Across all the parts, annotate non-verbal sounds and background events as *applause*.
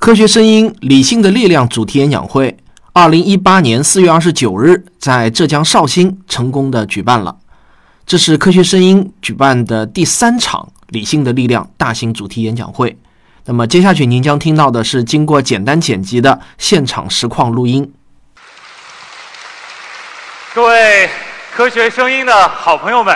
科学声音，理性的力量主题演讲会，二零一八年四月二十九日在浙江绍兴成功的举办了。这是科学声音举办的第三场理性的力量大型主题演讲会。那么接下去您将听到的是经过简单剪辑的现场实况录音。各位科学声音的好朋友们，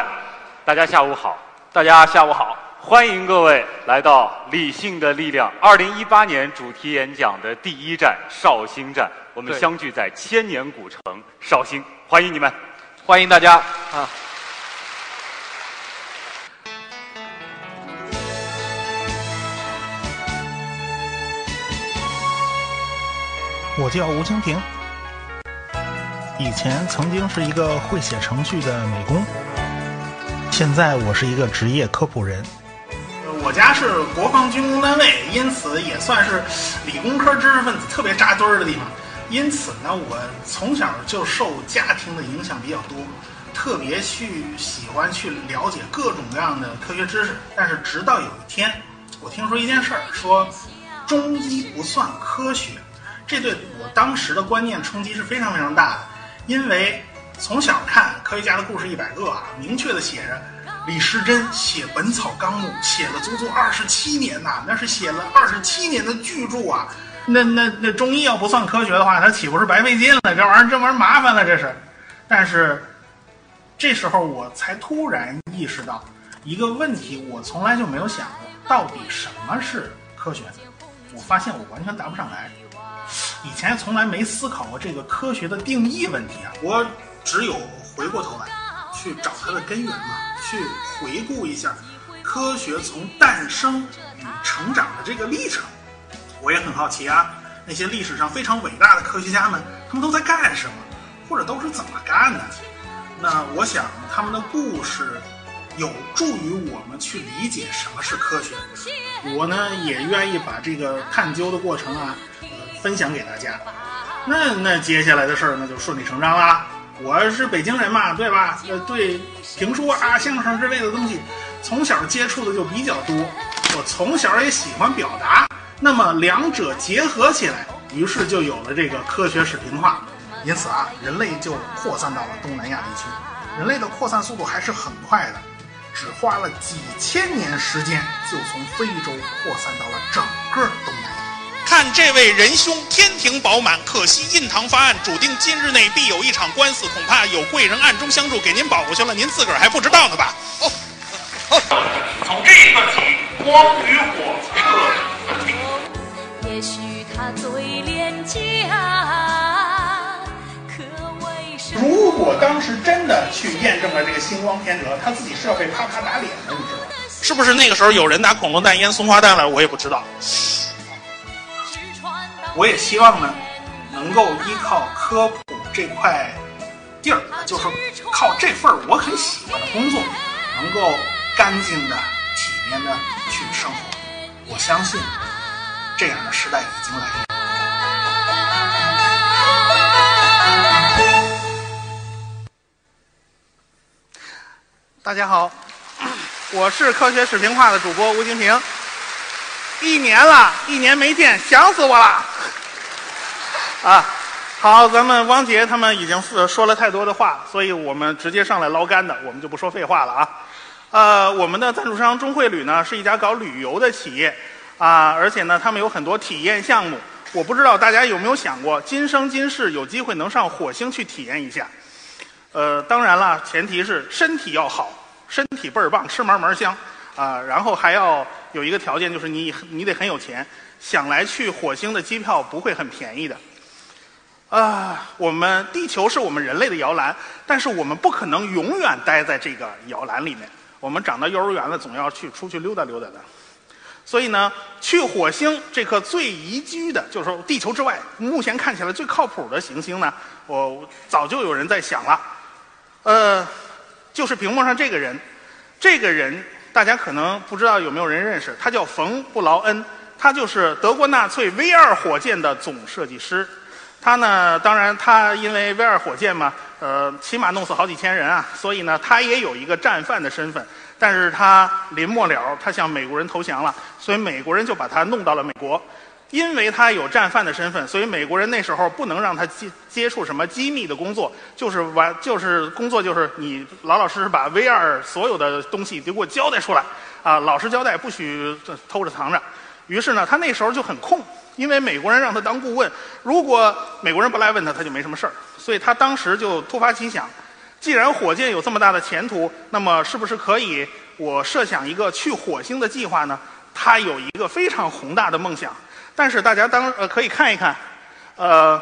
大家下午好！大家下午好！欢迎各位来到《理性的力量》二零一八年主题演讲的第一站绍兴站。我们相聚在千年古城绍兴，欢迎你们，欢迎大家啊！我叫吴清平，以前曾经是一个会写程序的美工，现在我是一个职业科普人。我家是国防军工单位，因此也算是理工科知识分子特别扎堆儿的地方。因此呢，我从小就受家庭的影响比较多，特别去喜欢去了解各种各样的科学知识。但是直到有一天，我听说一件事儿，说中医不算科学。这对我当时的观念冲击是非常非常大的，因为从小看科学家的故事一百个啊，明确的写着李时珍写《本草纲目》写了足足二十七年呐，那是写了二十七年的巨著啊。那那那中医要不算科学的话，他岂不是白费劲了？这玩意儿这玩意儿麻烦了，这是。但是这时候我才突然意识到一个问题，我从来就没有想过，到底什么是科学？我发现我完全答不上来。以前从来没思考过这个科学的定义问题啊！我只有回过头来去找它的根源嘛，去回顾一下科学从诞生与成长的这个历程。我也很好奇啊，那些历史上非常伟大的科学家们，他们都在干什么，或者都是怎么干的？那我想他们的故事有助于我们去理解什么是科学。我呢也愿意把这个探究的过程啊。分享给大家，那那接下来的事儿那就顺理成章啦。我是北京人嘛，对吧？呃，对评书啊、相声之类的东西，从小接触的就比较多。我从小也喜欢表达，那么两者结合起来，于是就有了这个科学史评化。因此啊，人类就扩散到了东南亚地区。人类的扩散速度还是很快的，只花了几千年时间，就从非洲扩散到了整个东南亚。看这位仁兄天庭饱满，可惜印堂发暗，注定今日内必有一场官司，恐怕有贵人暗中相助，给您保过去了，您自个儿还不知道呢吧？哦，哦从这一刻起，光与火彻底分也许他最廉价，可为什如果当时真的去验证了这个星光天德，他自己是要被啪啪打脸的，你知道吗？是不是那个时候有人拿恐龙蛋腌松花蛋来？我也不知道。我也希望呢，能够依靠科普这块地儿，就是靠这份我很喜欢的工作，能够干净的、体面的去生活。我相信，这样的时代已经来临。大家好，我是科学视频化的主播吴金平。一年了，一年没见，想死我了。*laughs* 啊，好，咱们汪杰他们已经说了太多的话，所以我们直接上来捞干的，我们就不说废话了啊。呃，我们的赞助商中汇旅呢是一家搞旅游的企业啊，而且呢他们有很多体验项目。我不知道大家有没有想过，今生今世有机会能上火星去体验一下。呃，当然了，前提是身体要好，身体倍儿棒，吃嘛嘛香啊。然后还要有一个条件，就是你你得很有钱，想来去火星的机票不会很便宜的。啊，我们地球是我们人类的摇篮，但是我们不可能永远待在这个摇篮里面。我们长到幼儿园了，总要去出去溜达溜达的。所以呢，去火星这颗最宜居的，就是说地球之外目前看起来最靠谱的行星呢，我早就有人在想了。呃，就是屏幕上这个人，这个人大家可能不知道有没有人认识，他叫冯布劳恩，他就是德国纳粹 V 二火箭的总设计师。他呢，当然他因为 V 二火箭嘛，呃，起码弄死好几千人啊，所以呢，他也有一个战犯的身份。但是他临末了，他向美国人投降了，所以美国人就把他弄到了美国。因为他有战犯的身份，所以美国人那时候不能让他接接触什么机密的工作，就是完就是工作就是你老老实实把 V 二所有的东西都给我交代出来啊，老实交代，不许偷着藏着。于是呢，他那时候就很空，因为美国人让他当顾问，如果美国人不来问他，他就没什么事儿。所以他当时就突发奇想，既然火箭有这么大的前途，那么是不是可以我设想一个去火星的计划呢？他有一个非常宏大的梦想，但是大家当呃可以看一看，呃，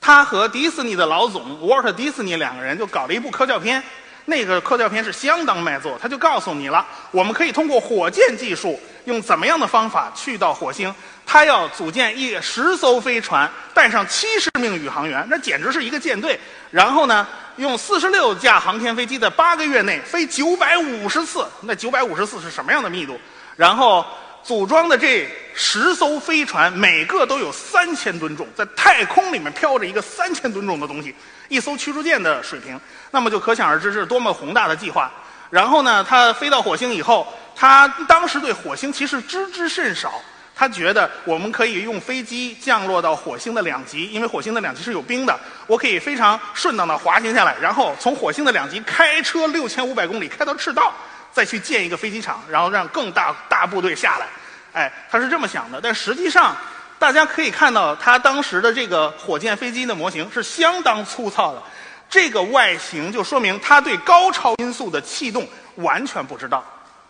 他和迪士尼的老总沃尔特·迪士尼两个人就搞了一部科教片。那个科教片是相当卖座，他就告诉你了，我们可以通过火箭技术，用怎么样的方法去到火星？他要组建一十艘飞船，带上七十名宇航员，那简直是一个舰队。然后呢，用四十六架航天飞机在八个月内飞九百五十次，那九百五十次是什么样的密度？然后组装的这十艘飞船，每个都有三千吨重，在太空里面飘着一个三千吨重的东西。一艘驱逐舰的水平，那么就可想而知是多么宏大的计划。然后呢，他飞到火星以后，他当时对火星其实知之甚少。他觉得我们可以用飞机降落到火星的两极，因为火星的两极是有冰的，我可以非常顺当的滑行下来，然后从火星的两极开车六千五百公里开到赤道，再去建一个飞机场，然后让更大大部队下来。哎，他是这么想的，但实际上。大家可以看到，他当时的这个火箭飞机的模型是相当粗糙的，这个外形就说明他对高超音速的气动完全不知道，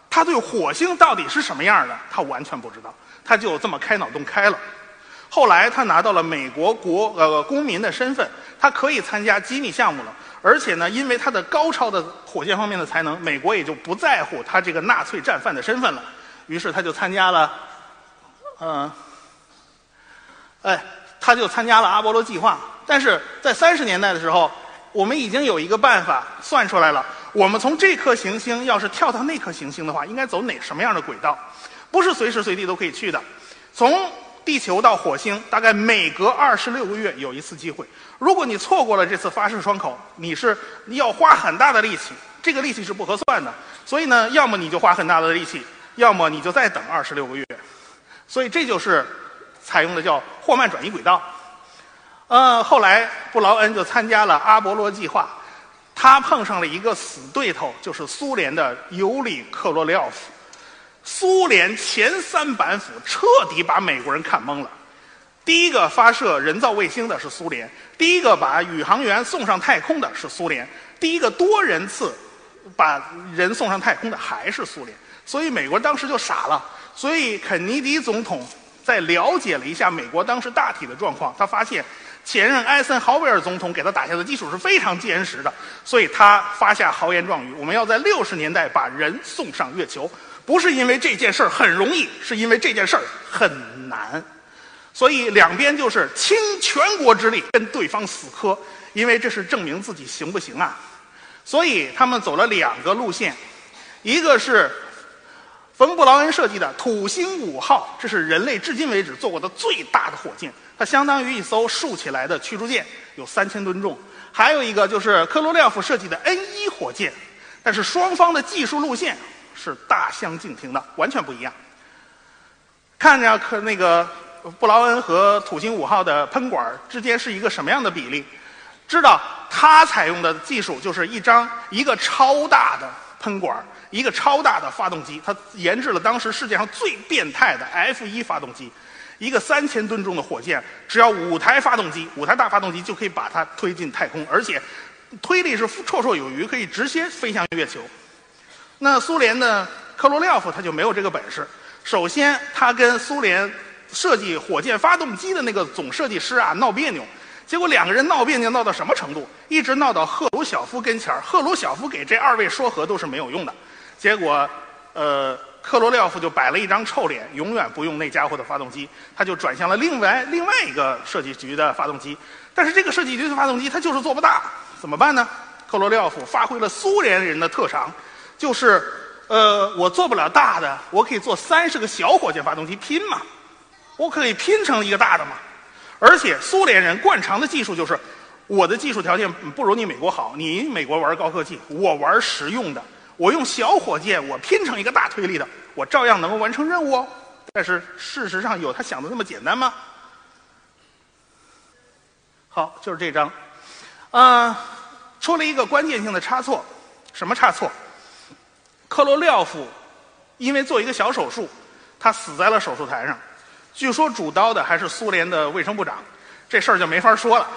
他对火星到底是什么样的，他完全不知道，他就这么开脑洞开了。后来他拿到了美国国呃公民的身份，他可以参加机密项目了，而且呢，因为他的高超的火箭方面的才能，美国也就不在乎他这个纳粹战犯的身份了，于是他就参加了，嗯。哎，他就参加了阿波罗计划。但是在三十年代的时候，我们已经有一个办法算出来了：我们从这颗行星要是跳到那颗行星的话，应该走哪什么样的轨道？不是随时随地都可以去的。从地球到火星，大概每隔二十六个月有一次机会。如果你错过了这次发射窗口，你是你要花很大的力气，这个力气是不合算的。所以呢，要么你就花很大的力气，要么你就再等二十六个月。所以这就是。采用的叫霍曼转移轨道，呃，后来布劳恩就参加了阿波罗计划，他碰上了一个死对头，就是苏联的尤里克罗廖夫。苏联前三板斧彻底把美国人看懵了。第一个发射人造卫星的是苏联，第一个把宇航员送上太空的是苏联，第一个多人次把人送上太空的还是苏联。所以美国当时就傻了。所以肯尼迪总统。在了解了一下美国当时大体的状况，他发现前任艾森豪威尔总统给他打下的基础是非常坚实的，所以他发下豪言壮语：我们要在六十年代把人送上月球。不是因为这件事儿很容易，是因为这件事儿很难。所以两边就是倾全国之力跟对方死磕，因为这是证明自己行不行啊。所以他们走了两个路线，一个是。冯布劳恩设计的土星五号，这是人类至今为止做过的最大的火箭，它相当于一艘竖起来的驱逐舰，有三千吨重。还有一个就是科罗廖夫设计的 N 一火箭，但是双方的技术路线是大相径庭的，完全不一样。看着可那个布劳恩和土星五号的喷管之间是一个什么样的比例？知道它采用的技术就是一张一个超大的喷管。一个超大的发动机，它研制了当时世界上最变态的 F 一发动机，一个三千吨重的火箭，只要五台发动机，五台大发动机就可以把它推进太空，而且推力是绰绰有余，可以直接飞向月球。那苏联的科罗廖夫他就没有这个本事。首先，他跟苏联设计火箭发动机的那个总设计师啊闹别扭。结果两个人闹别扭闹到什么程度？一直闹到赫鲁晓夫跟前儿。赫鲁晓夫给这二位说和都是没有用的。结果，呃，克罗廖夫就摆了一张臭脸，永远不用那家伙的发动机，他就转向了另外另外一个设计局的发动机。但是这个设计局的发动机他就是做不大，怎么办呢？克罗廖夫发挥了苏联人的特长，就是，呃，我做不了大的，我可以做三十个小火箭发动机拼嘛，我可以拼成一个大的嘛。而且苏联人惯常的技术就是，我的技术条件不如你美国好，你美国玩高科技，我玩实用的。我用小火箭，我拼成一个大推力的，我照样能够完成任务哦。但是事实上有他想的那么简单吗？好，就是这张，啊、出了一个关键性的差错，什么差错？克罗廖夫因为做一个小手术，他死在了手术台上。据说主刀的还是苏联的卫生部长，这事儿就没法说了。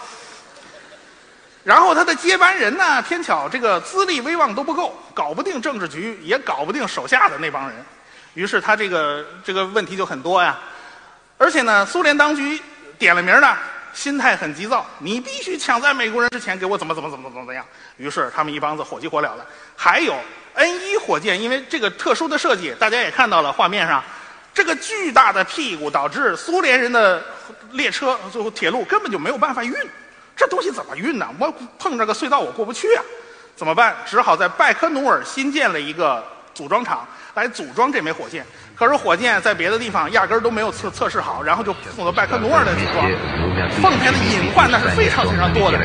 然后他的接班人呢，偏巧这个资历威望都不够，搞不定政治局，也搞不定手下的那帮人，于是他这个这个问题就很多呀。而且呢，苏联当局点了名儿呢，心态很急躁，你必须抢在美国人之前给我怎么怎么怎么怎么怎么样。于是他们一帮子火急火燎的。还有 N 一火箭，因为这个特殊的设计，大家也看到了画面上，这个巨大的屁股导致苏联人的列车最后铁路根本就没有办法运。这东西怎么运呢？我碰着个隧道我过不去啊，怎么办？只好在拜科努尔新建了一个组装厂来组装这枚火箭。可是火箭在别的地方压根儿都没有测测试好，然后就送到拜科努尔来组装，奉献的隐患那是非常非常多的。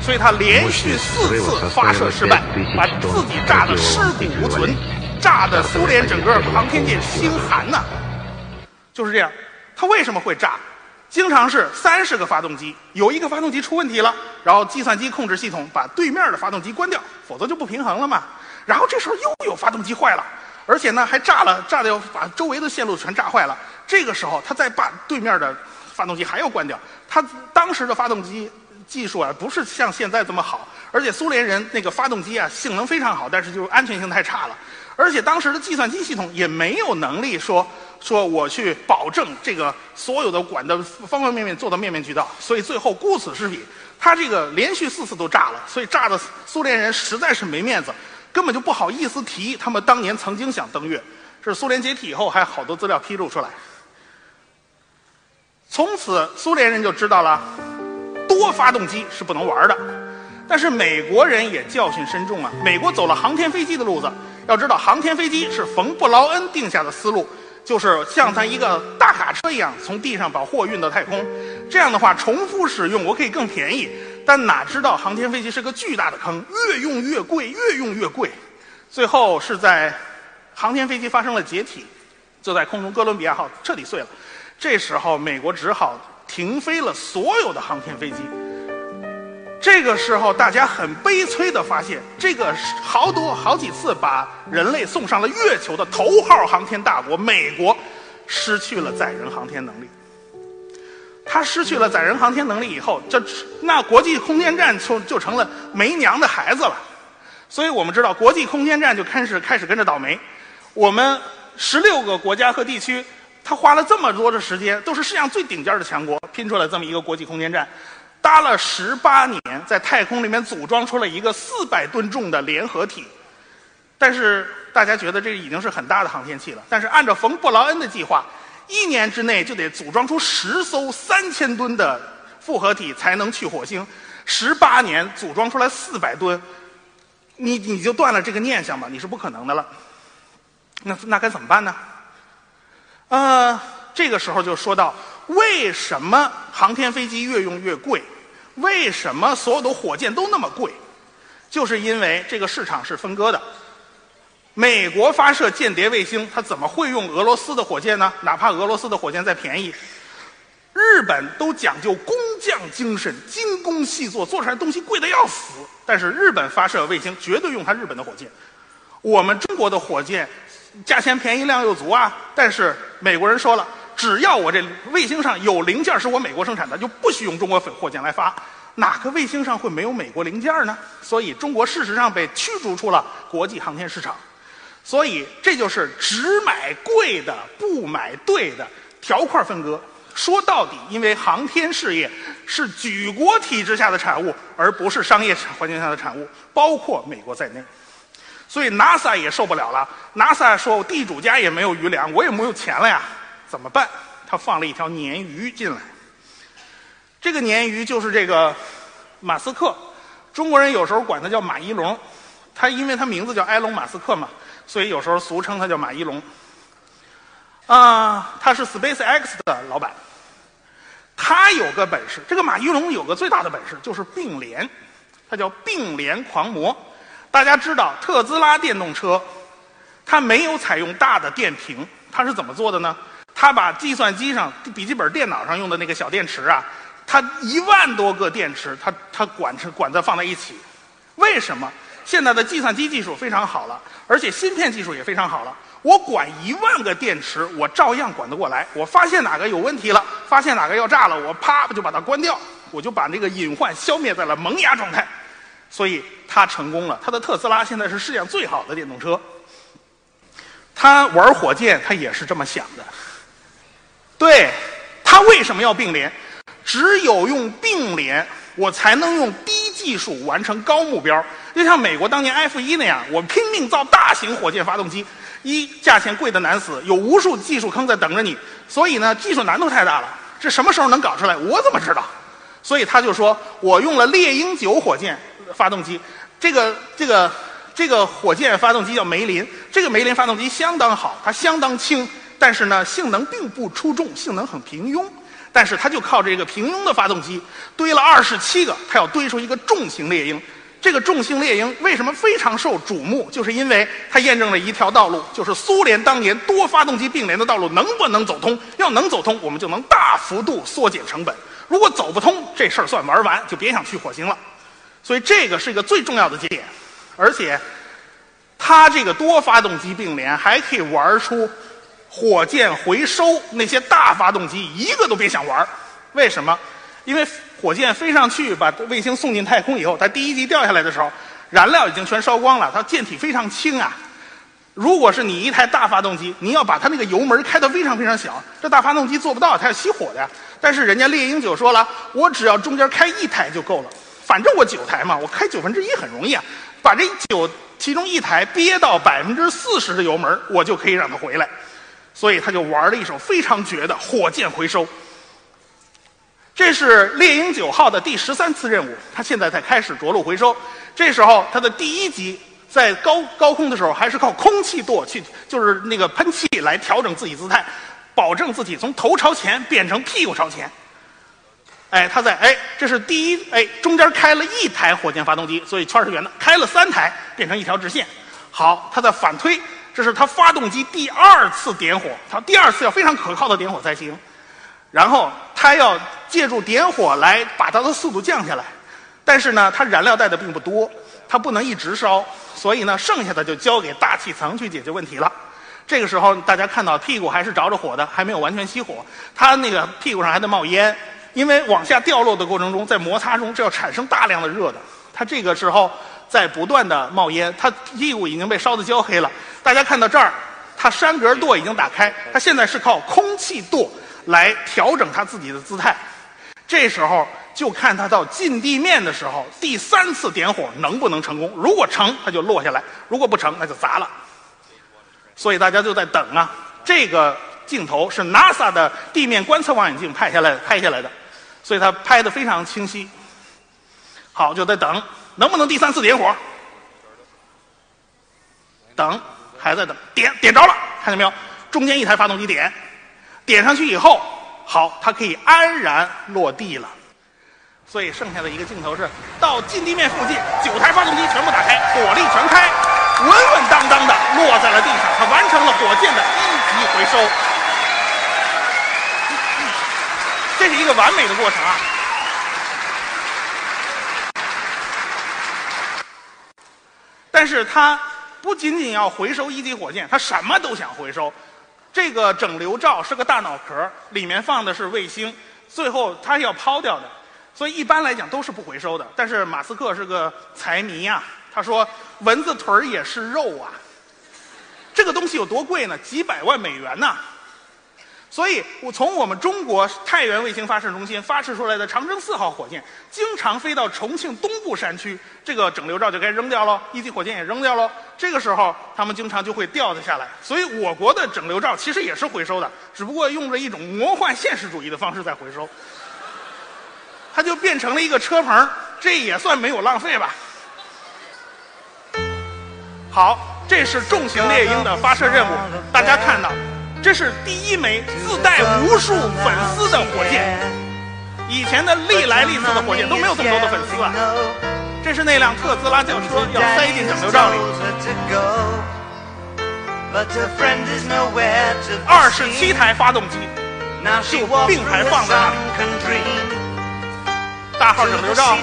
所以他连续四次发射失败，把自己炸得尸骨无存，炸得苏联整个航天界心寒呐、就是这样，他为什么会炸？经常是三十个发动机，有一个发动机出问题了，然后计算机控制系统把对面的发动机关掉，否则就不平衡了嘛。然后这时候又有发动机坏了，而且呢还炸了，炸的要把周围的线路全炸坏了。这个时候他再把对面的发动机还要关掉。他当时的发动机技术啊，不是像现在这么好，而且苏联人那个发动机啊性能非常好，但是就是安全性太差了。而且当时的计算机系统也没有能力说说我去保证这个所有的管的方方面面做到面面俱到，所以最后顾此失彼，他这个连续四次都炸了，所以炸的苏联人实在是没面子，根本就不好意思提他们当年曾经想登月。是苏联解体以后，还有好多资料披露出来。从此苏联人就知道了，多发动机是不能玩的。但是美国人也教训深重啊！美国走了航天飞机的路子，要知道航天飞机是冯布劳恩定下的思路，就是像咱一个大卡车一样，从地上把货运到太空。这样的话，重复使用我可以更便宜。但哪知道航天飞机是个巨大的坑，越用越贵，越用越贵。最后是在航天飞机发生了解体，就在空中哥伦比亚号彻底碎了。这时候，美国只好停飞了所有的航天飞机。这个时候，大家很悲催地发现，这个好多好几次把人类送上了月球的头号航天大国美国，失去了载人航天能力。他失去了载人航天能力以后，这那国际空间站就就成了没娘的孩子了。所以我们知道，国际空间站就开始开始跟着倒霉。我们十六个国家和地区，他花了这么多的时间，都是世界上最顶尖的强国，拼出来这么一个国际空间站。搭了十八年，在太空里面组装出了一个四百吨重的联合体，但是大家觉得这已经是很大的航天器了。但是按照冯布劳恩的计划，一年之内就得组装出十艘三千吨的复合体才能去火星，十八年组装出来四百吨，你你就断了这个念想吧，你是不可能的了。那那该怎么办呢？呃，这个时候就说到为什么航天飞机越用越贵？为什么所有的火箭都那么贵？就是因为这个市场是分割的。美国发射间谍卫星，它怎么会用俄罗斯的火箭呢？哪怕俄罗斯的火箭再便宜，日本都讲究工匠精神，精工细作，做出来东西贵的要死。但是日本发射卫星绝对用它日本的火箭。我们中国的火箭价钱便宜，量又足啊。但是美国人说了，只要我这卫星上有零件是我美国生产的，就不许用中国火箭来发。哪个卫星上会没有美国零件呢？所以中国事实上被驱逐出了国际航天市场。所以这就是只买贵的，不买对的条块分割。说到底，因为航天事业是举国体制下的产物，而不是商业环境下的产物，包括美国在内。所以 NASA 也受不了了。NASA 说：“地主家也没有余粮，我也没有钱了呀，怎么办？”他放了一条鲶鱼进来。这个鲶鱼就是这个马斯克，中国人有时候管他叫马一龙，他因为他名字叫埃隆·马斯克嘛，所以有时候俗称他叫马一龙。啊，他是 SpaceX 的老板。他有个本事，这个马一龙有个最大的本事就是并联，他叫并联狂魔。大家知道特斯拉电动车，它没有采用大的电瓶，它是怎么做的呢？它把计算机上、笔记本电脑上用的那个小电池啊，它一万多个电池，它它管成管子放在一起。为什么？现在的计算机技术非常好了，而且芯片技术也非常好了。我管一万个电池，我照样管得过来。我发现哪个有问题了，发现哪个要炸了，我啪就把它关掉，我就把那个隐患消灭在了萌芽状态。所以他成功了，他的特斯拉现在是世界上最好的电动车。他玩火箭，他也是这么想的。对，他为什么要并联？只有用并联，我才能用低技术完成高目标。就像美国当年 F 一那样，我拼命造大型火箭发动机，一价钱贵的难死，有无数技术坑在等着你，所以呢，技术难度太大了。这什么时候能搞出来？我怎么知道？所以他就说我用了猎鹰九火箭发动机，这个这个这个火箭发动机叫梅林，这个梅林发动机相当好，它相当轻，但是呢，性能并不出众，性能很平庸。但是它就靠这个平庸的发动机堆了二十七个，它要堆出一个重型猎鹰。这个重型猎鹰为什么非常受瞩目？就是因为它验证了一条道路，就是苏联当年多发动机并联的道路能不能走通？要能走通，我们就能大幅度缩减成本；如果走不通，这事儿算玩完，就别想去火星了。所以这个是一个最重要的节点，而且它这个多发动机并联还可以玩出火箭回收那些大发动机一个都别想玩。为什么？因为火箭飞上去把卫星送进太空以后，它第一级掉下来的时候，燃料已经全烧光了，它舰体非常轻啊。如果是你一台大发动机，你要把它那个油门开得非常非常小，这大发动机做不到，它要熄火的呀。但是人家猎鹰九说了，我只要中间开一台就够了，反正我九台嘛，我开九分之一很容易啊，把这九其中一台憋到百分之四十的油门，我就可以让它回来。所以他就玩了一手非常绝的火箭回收。这是猎鹰九号的第十三次任务，它现在才开始着陆回收。这时候它的第一级在高高空的时候，还是靠空气舵去，就是那个喷气来调整自己姿态，保证自己从头朝前变成屁股朝前。哎，它在哎，这是第一哎，中间开了一台火箭发动机，所以圈是圆的，开了三台变成一条直线。好，它在反推，这是它发动机第二次点火，它第二次要非常可靠的点火才行。然后它要借助点火来把它的速度降下来，但是呢，它燃料带的并不多，它不能一直烧，所以呢，剩下的就交给大气层去解决问题了。这个时候，大家看到屁股还是着着火的，还没有完全熄火，它那个屁股上还在冒烟，因为往下掉落的过程中，在摩擦中是要产生大量的热的。它这个时候在不断的冒烟，它屁股已经被烧得焦黑了。大家看到这儿，它栅格舵已经打开，它现在是靠空气舵。来调整它自己的姿态，这时候就看他到近地面的时候，第三次点火能不能成功？如果成，他就落下来；如果不成，那就砸了。所以大家就在等啊。这个镜头是 NASA 的地面观测望远镜拍下来拍下来的，所以它拍的非常清晰。好，就在等，能不能第三次点火？等，还在等，点点着了，看见没有？中间一台发动机点。点上去以后，好，它可以安然落地了。所以剩下的一个镜头是到近地面附近，九台发动机全部打开，火力全开，稳稳当当的落在了地上。它完成了火箭的一级回收。这是一个完美的过程啊！但是它不仅仅要回收一级火箭，它什么都想回收。这个整流罩是个大脑壳，里面放的是卫星，最后它要抛掉的，所以一般来讲都是不回收的。但是马斯克是个财迷啊，他说蚊子腿儿也是肉啊，这个东西有多贵呢？几百万美元呢！所以，我从我们中国太原卫星发射中心发射出来的长征四号火箭，经常飞到重庆东部山区，这个整流罩就该扔掉喽，一级火箭也扔掉喽。这个时候，他们经常就会掉的下来。所以，我国的整流罩其实也是回收的，只不过用着一种魔幻现实主义的方式在回收。它就变成了一个车棚，这也算没有浪费吧？好，这是重型猎鹰的发射任务，大家看到。这是第一枚自带无数粉丝的火箭，以前的历来历次的火箭都没有这么多的粉丝啊。这是那辆特斯拉轿车要塞进整流罩里，二十七台发动机，就并排放在那里。大号整流罩，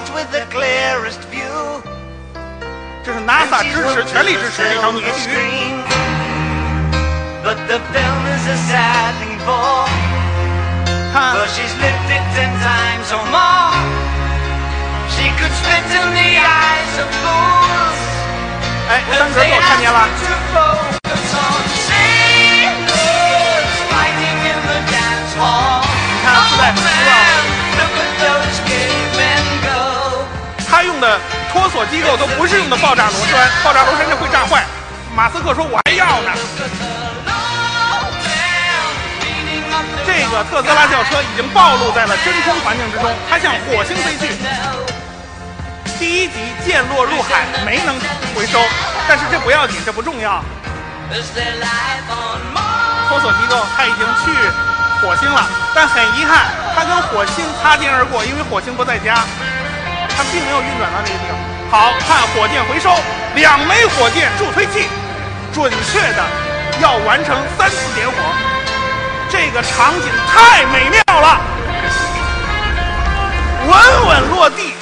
这是 NASA 支持、全力支持这条女地狱。But the film is a sad thing for 看 For she's lived it ten times or more She could spit in the eyes of fools 哎，三格给我看见了。To focus on sailors Fighting in the dance hall 你看自带粉丝啊，Look at those gay men go 他用的脱锁机构都不是用的爆炸螺栓，爆炸螺栓这会炸坏。马斯克说我还要呢。这个特斯拉轿车已经暴露在了真空环境之中，它向火星飞去。第一集溅落入海，没能回收，但是这不要紧，这不重要。脱锁机构它已经去火星了，但很遗憾，他跟火星擦肩而过，因为火星不在家，他并没有运转到那个地方。好看火箭回收，两枚火箭助推器，准确的要完成三次点火，这个场景太美妙了，稳稳落地，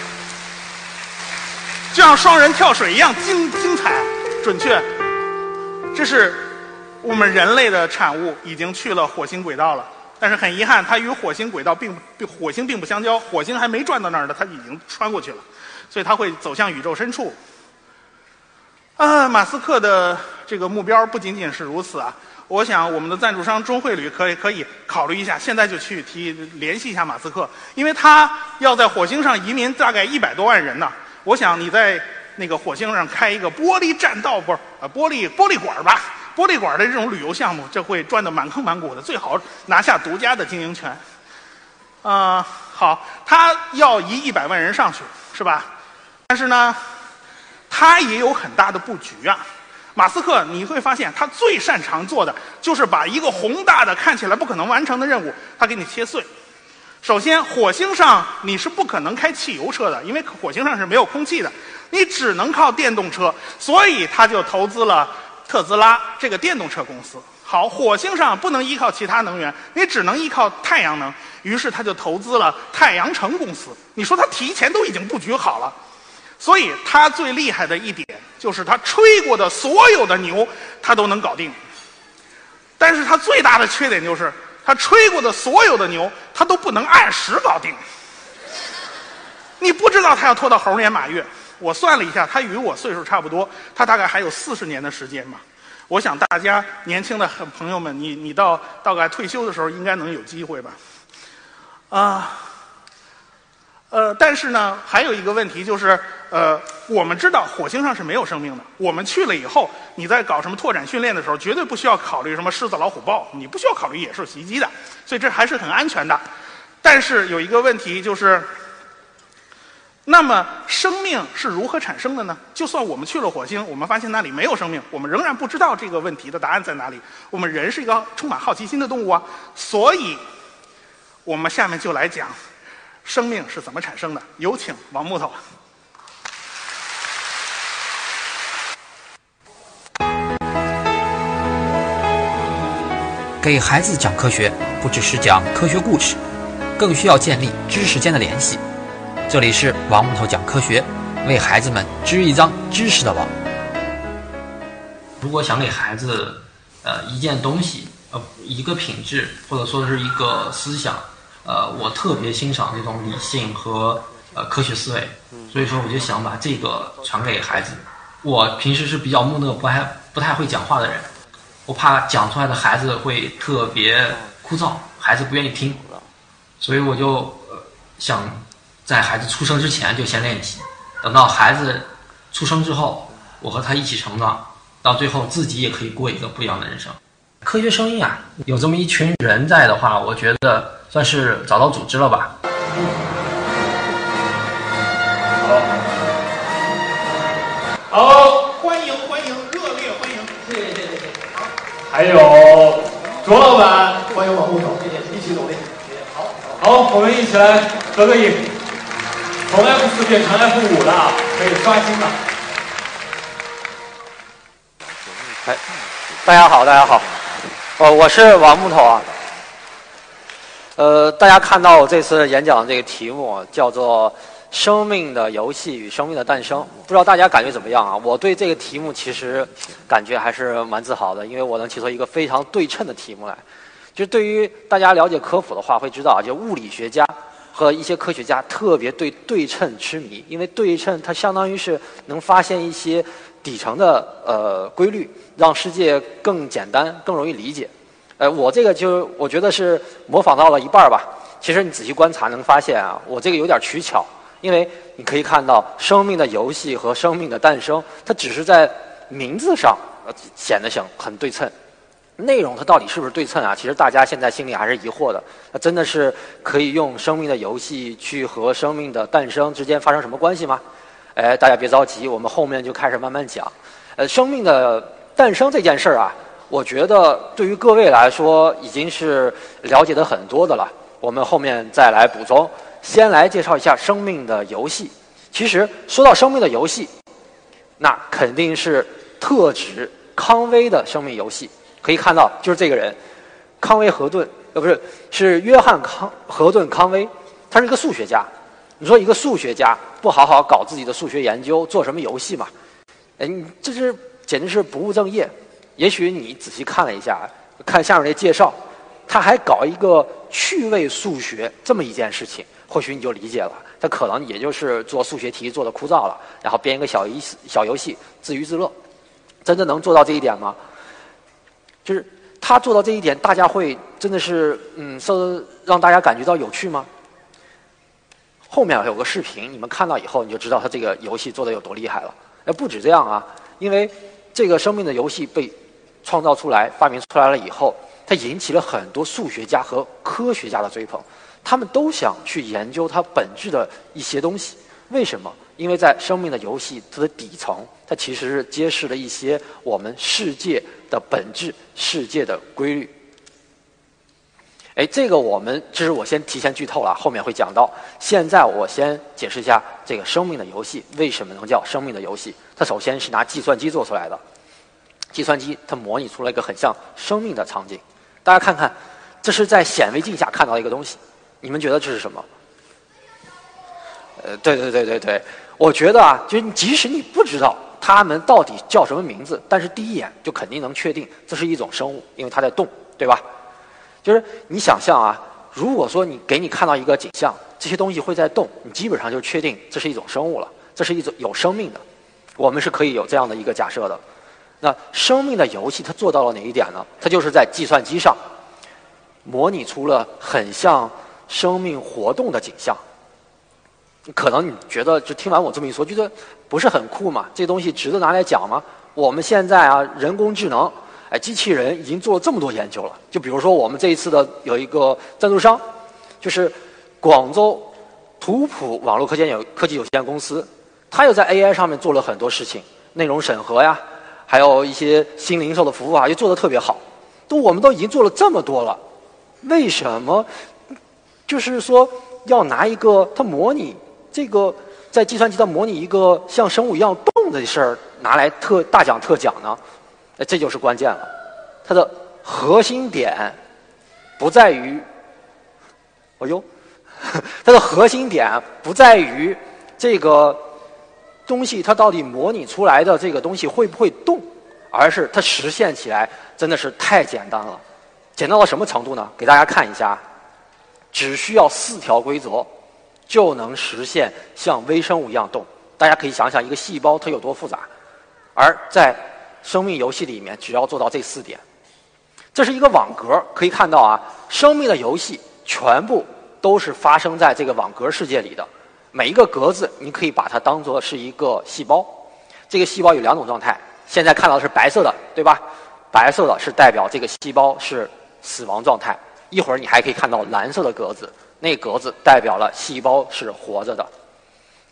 就像双人跳水一样精精彩、准确。这是我们人类的产物，已经去了火星轨道了。但是很遗憾，它与火星轨道并并火星并不相交，火星还没转到那儿呢，它已经穿过去了，所以它会走向宇宙深处。啊，马斯克的这个目标不仅仅是如此啊！我想我们的赞助商中汇旅可以可以考虑一下，现在就去提联系一下马斯克，因为他要在火星上移民大概一百多万人呢。我想你在那个火星上开一个玻璃栈道，不是啊玻璃玻璃馆吧？玻璃馆的这种旅游项目，这会赚得满坑满谷的，最好拿下独家的经营权。啊、好，他要移一百万人上去，是吧？但是呢，他也有很大的布局啊。马斯克，你会发现他最擅长做的就是把一个宏大的、看起来不可能完成的任务，他给你切碎。首先，火星上你是不可能开汽油车的，因为火星上是没有空气的，你只能靠电动车，所以他就投资了特斯拉这个电动车公司。好，火星上不能依靠其他能源，你只能依靠太阳能，于是他就投资了太阳城公司。你说他提前都已经布局好了，所以他最厉害的一点就是他吹过的所有的牛，他都能搞定。但是他最大的缺点就是，他吹过的所有的牛，他都不能按时搞定。你不知道他要拖到猴年马月。我算了一下，他与我岁数差不多，他大概还有四十年的时间吧。我想大家年轻的朋友们，你你到大概退休的时候，应该能有机会吧？啊、呃，但是呢，还有一个问题就是，呃，我们知道火星上是没有生命的。我们去了以后，你在搞什么拓展训练的时候，绝对不需要考虑什么狮子、老虎、豹，你不需要考虑野兽袭击的，所以这还是很安全的。但是有一个问题就是，那么生命是如何产生的呢？就算我们去了火星，我们发现那里没有生命，我们仍然不知道这个问题的答案在哪里。我们人是一个充满好奇心的动物啊，所以，我们下面就来讲生命是怎么产生的。有请王木头。给孩子讲科学，不只是讲科学故事，更需要建立知识间的联系。这里是王木头讲科学，为孩子们织一张知识的网。如果想给孩子，呃，一件东西，呃，一个品质，或者说是一个思想，呃，我特别欣赏这种理性和呃科学思维，所以说我就想把这个传给孩子。我平时是比较木讷，不太不太会讲话的人，我怕讲出来的孩子会特别枯燥，孩子不愿意听，所以我就呃想在孩子出生之前就先练习，等到孩子出生之后，我和他一起成长，到最后自己也可以过一个不一样的人生。科学声音啊，有这么一群人在的话，我觉得算是找到组织了吧。好，好欢迎欢迎，热烈欢迎！谢谢谢谢谢谢。还有卓老板，欢迎王木头，谢谢，一起努力。好，好，我们一起来合个影，从 F 四变成 F 五了，可以刷新了。大家好，大家好，哦，我是王木头啊。呃，大家看到我这次演讲的这个题目叫做《生命的游戏与生命的诞生》，不知道大家感觉怎么样啊？我对这个题目其实感觉还是蛮自豪的，因为我能提出一个非常对称的题目来。就对于大家了解科普的话，会知道，就物理学家和一些科学家特别对对称痴迷，因为对称它相当于是能发现一些底层的呃规律，让世界更简单、更容易理解。呃，我这个就我觉得是模仿到了一半吧。其实你仔细观察能发现啊，我这个有点取巧，因为你可以看到生命的游戏和生命的诞生，它只是在名字上显得像很对称，内容它到底是不是对称啊？其实大家现在心里还是疑惑的。那真的是可以用生命的游戏去和生命的诞生之间发生什么关系吗？哎，大家别着急，我们后面就开始慢慢讲。呃，生命的诞生这件事儿啊。我觉得对于各位来说已经是了解的很多的了。我们后面再来补充。先来介绍一下生命的游戏。其实说到生命的游戏，那肯定是特指康威的生命游戏。可以看到，就是这个人，康威河顿，呃，不是，是约翰康河顿康威，他是一个数学家。你说一个数学家不好好搞自己的数学研究，做什么游戏嘛？哎，你这是简直是不务正业。也许你仔细看了一下，看下面这介绍，他还搞一个趣味数学这么一件事情，或许你就理解了。他可能也就是做数学题做的枯燥了，然后编一个小游戏小游戏自娱自乐。真的能做到这一点吗？就是他做到这一点，大家会真的是嗯，受让大家感觉到有趣吗？后面有个视频，你们看到以后你就知道他这个游戏做的有多厉害了。哎，不止这样啊，因为这个生命的游戏被。创造出来、发明出来了以后，它引起了很多数学家和科学家的追捧。他们都想去研究它本质的一些东西。为什么？因为在生命的游戏它的底层，它其实是揭示了一些我们世界的本质、世界的规律。哎，这个我们这是我先提前剧透了，后面会讲到。现在我先解释一下这个生命的游戏为什么能叫生命的游戏。它首先是拿计算机做出来的。计算机它模拟出了一个很像生命的场景，大家看看，这是在显微镜下看到一个东西，你们觉得这是什么？呃，对对对对对，我觉得啊，就是即使你不知道它们到底叫什么名字，但是第一眼就肯定能确定这是一种生物，因为它在动，对吧？就是你想象啊，如果说你给你看到一个景象，这些东西会在动，你基本上就确定这是一种生物了，这是一种有生命的，我们是可以有这样的一个假设的。那生命的游戏它做到了哪一点呢？它就是在计算机上模拟出了很像生命活动的景象。可能你觉得就听完我这么一说，觉得不是很酷嘛？这东西值得拿来讲吗？我们现在啊，人工智能，哎，机器人已经做了这么多研究了。就比如说我们这一次的有一个赞助商，就是广州图谱网络科技有科技有限公司，它又在 AI 上面做了很多事情，内容审核呀。还有一些新零售的服务啊，又做的特别好，都我们都已经做了这么多了，为什么就是说要拿一个它模拟这个在计算机上模拟一个像生物一样动的事儿拿来特大讲特讲呢？哎，这就是关键了，它的核心点不在于，哦呦，*laughs* 它的核心点不在于这个。东西它到底模拟出来的这个东西会不会动？而是它实现起来真的是太简单了，简单到什么程度呢？给大家看一下，只需要四条规则就能实现像微生物一样动。大家可以想想一个细胞它有多复杂，而在生命游戏里面，只要做到这四点，这是一个网格，可以看到啊，生命的游戏全部都是发生在这个网格世界里的。每一个格子，你可以把它当做是一个细胞。这个细胞有两种状态，现在看到的是白色的，对吧？白色的是代表这个细胞是死亡状态。一会儿你还可以看到蓝色的格子，那格子代表了细胞是活着的。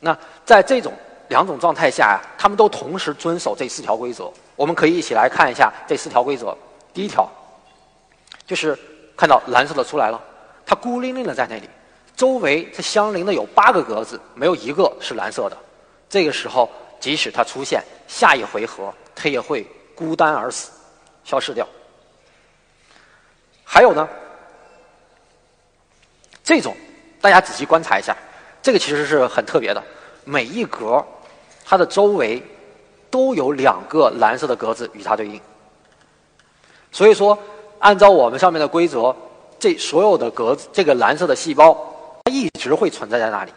那在这种两种状态下呀，他们都同时遵守这四条规则。我们可以一起来看一下这四条规则。第一条就是看到蓝色的出来了，它孤零零的在那里。周围它相邻的有八个格子，没有一个是蓝色的。这个时候，即使它出现，下一回合它也会孤单而死。消失掉。还有呢，这种大家仔细观察一下，这个其实是很特别的，每一格它的周围都有两个蓝色的格子与它对应。所以说，按照我们上面的规则，这所有的格子，这个蓝色的细胞，它一直会存在在那里，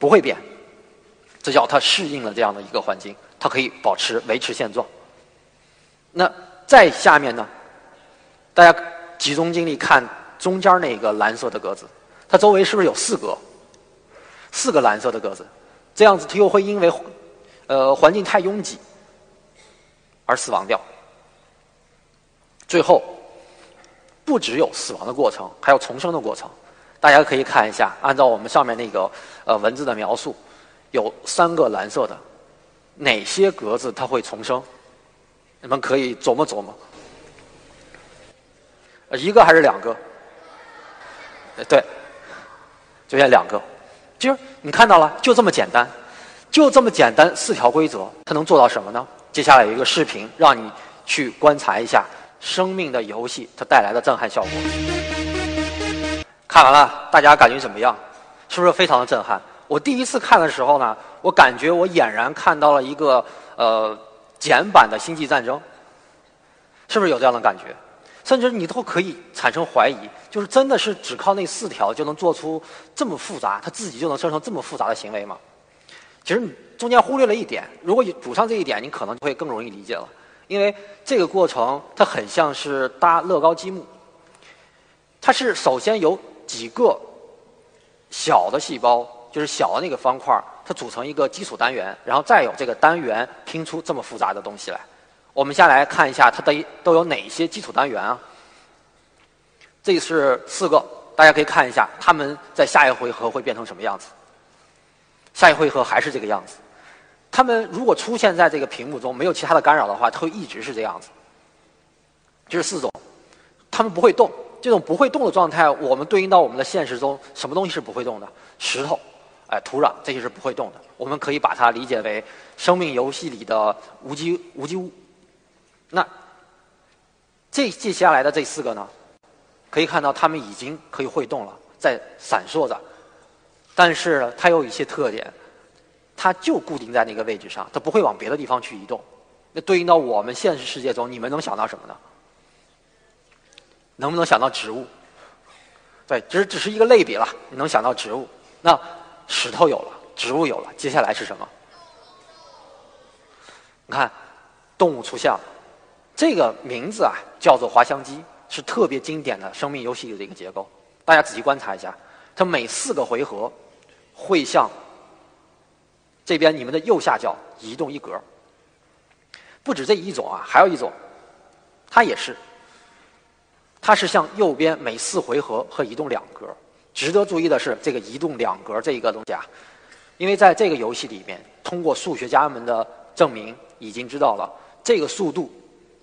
不会变。这叫它适应了这样的一个环境，它可以保持维持现状。那再下面呢，大家集中精力看中间那个蓝色的格子，它周围是不是有四格？四个蓝色的格子，这样子它又会因为呃环境太拥挤而死亡掉。最后，不只有死亡的过程，还有重生的过程。大家可以看一下，按照我们上面那个呃文字的描述，有三个蓝色的，哪些格子它会重生？你们可以琢磨琢磨。一个还是两个？对，就像两个。就是你看到了，就这么简单，就这么简单四条规则，它能做到什么呢？接下来有一个视频，让你去观察一下。生命的游戏，它带来的震撼效果。看完了，大家感觉怎么样？是不是非常的震撼？我第一次看的时候呢，我感觉我俨然看到了一个呃简版的星际战争，是不是有这样的感觉？甚至你都可以产生怀疑，就是真的是只靠那四条就能做出这么复杂，它自己就能生成这么复杂的行为吗？其实你中间忽略了一点，如果补上这一点，你可能会更容易理解了。因为这个过程，它很像是搭乐高积木。它是首先由几个小的细胞，就是小的那个方块它组成一个基础单元，然后再有这个单元拼出这么复杂的东西来。我们下来看一下，它的都有哪些基础单元啊？这是四个，大家可以看一下，它们在下一回合会变成什么样子？下一回合还是这个样子。它们如果出现在这个屏幕中，没有其他的干扰的话，它会一直是这样子。这是四种，它们不会动。这种不会动的状态，我们对应到我们的现实中，什么东西是不会动的？石头，哎，土壤，这些是不会动的。我们可以把它理解为生命游戏里的无机无机物。那这接下来的这四个呢？可以看到，它们已经可以会动了，在闪烁着。但是，它有一些特点。它就固定在那个位置上，它不会往别的地方去移动。那对应到我们现实世界中，你们能想到什么呢？能不能想到植物？对，只只是一个类比了。你能想到植物？那石头有了，植物有了，接下来是什么？你看，动物出现了。这个名字啊，叫做滑翔机，是特别经典的生命游戏里的一个结构。大家仔细观察一下，它每四个回合会向。这边你们的右下角移动一格，不止这一种啊，还有一种，它也是，它是向右边每四回合和移动两格。值得注意的是，这个移动两格这一个东西啊，因为在这个游戏里面，通过数学家们的证明，已经知道了这个速度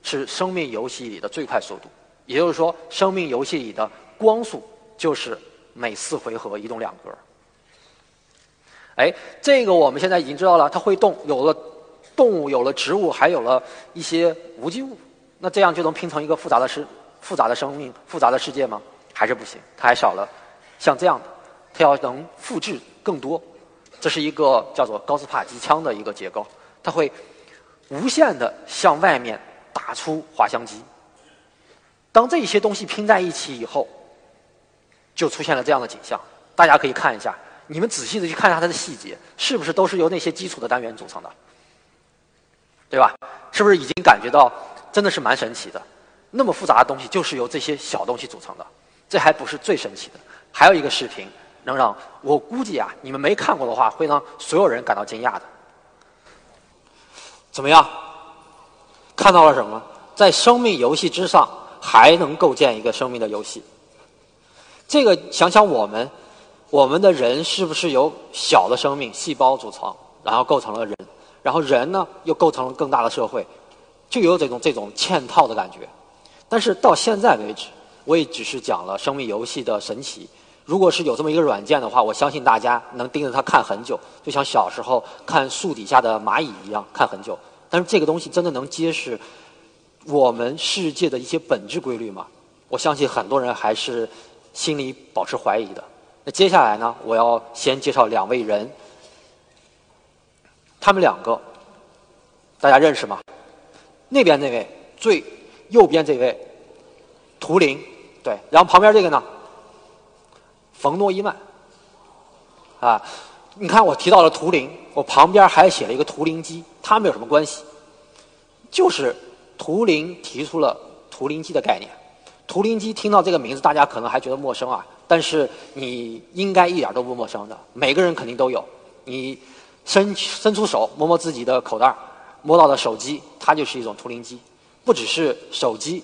是生命游戏里的最快速度。也就是说，生命游戏里的光速就是每四回合移动两格。哎，这个我们现在已经知道了，它会动，有了动物，有了植物，还有了一些无机物，那这样就能拼成一个复杂的诗、复杂的生命、复杂的世界吗？还是不行？它还少了像这样的，它要能复制更多。这是一个叫做高斯帕机枪的一个结构，它会无限的向外面打出滑翔机。当这些东西拼在一起以后，就出现了这样的景象。大家可以看一下。你们仔细的去看一下它的细节，是不是都是由那些基础的单元组成的，对吧？是不是已经感觉到真的是蛮神奇的？那么复杂的东西就是由这些小东西组成的，这还不是最神奇的。还有一个视频能让我估计啊，你们没看过的话，会让所有人感到惊讶的。怎么样？看到了什么？在生命游戏之上，还能构建一个生命的游戏？这个想想我们。我们的人是不是由小的生命细胞组成，然后构成了人，然后人呢又构成了更大的社会，就有这种这种嵌套的感觉。但是到现在为止，我也只是讲了生命游戏的神奇。如果是有这么一个软件的话，我相信大家能盯着它看很久，就像小时候看树底下的蚂蚁一样看很久。但是这个东西真的能揭示我们世界的一些本质规律吗？我相信很多人还是心里保持怀疑的。那接下来呢，我要先介绍两位人，他们两个大家认识吗？那边那位最右边这位图灵，对，然后旁边这个呢，冯诺依曼，啊，你看我提到了图灵，我旁边还写了一个图灵机，他们有什么关系？就是图灵提出了图灵机的概念。图灵机听到这个名字，大家可能还觉得陌生啊，但是你应该一点都不陌生的，每个人肯定都有。你伸伸出手摸摸自己的口袋，摸到的手机，它就是一种图灵机。不只是手机，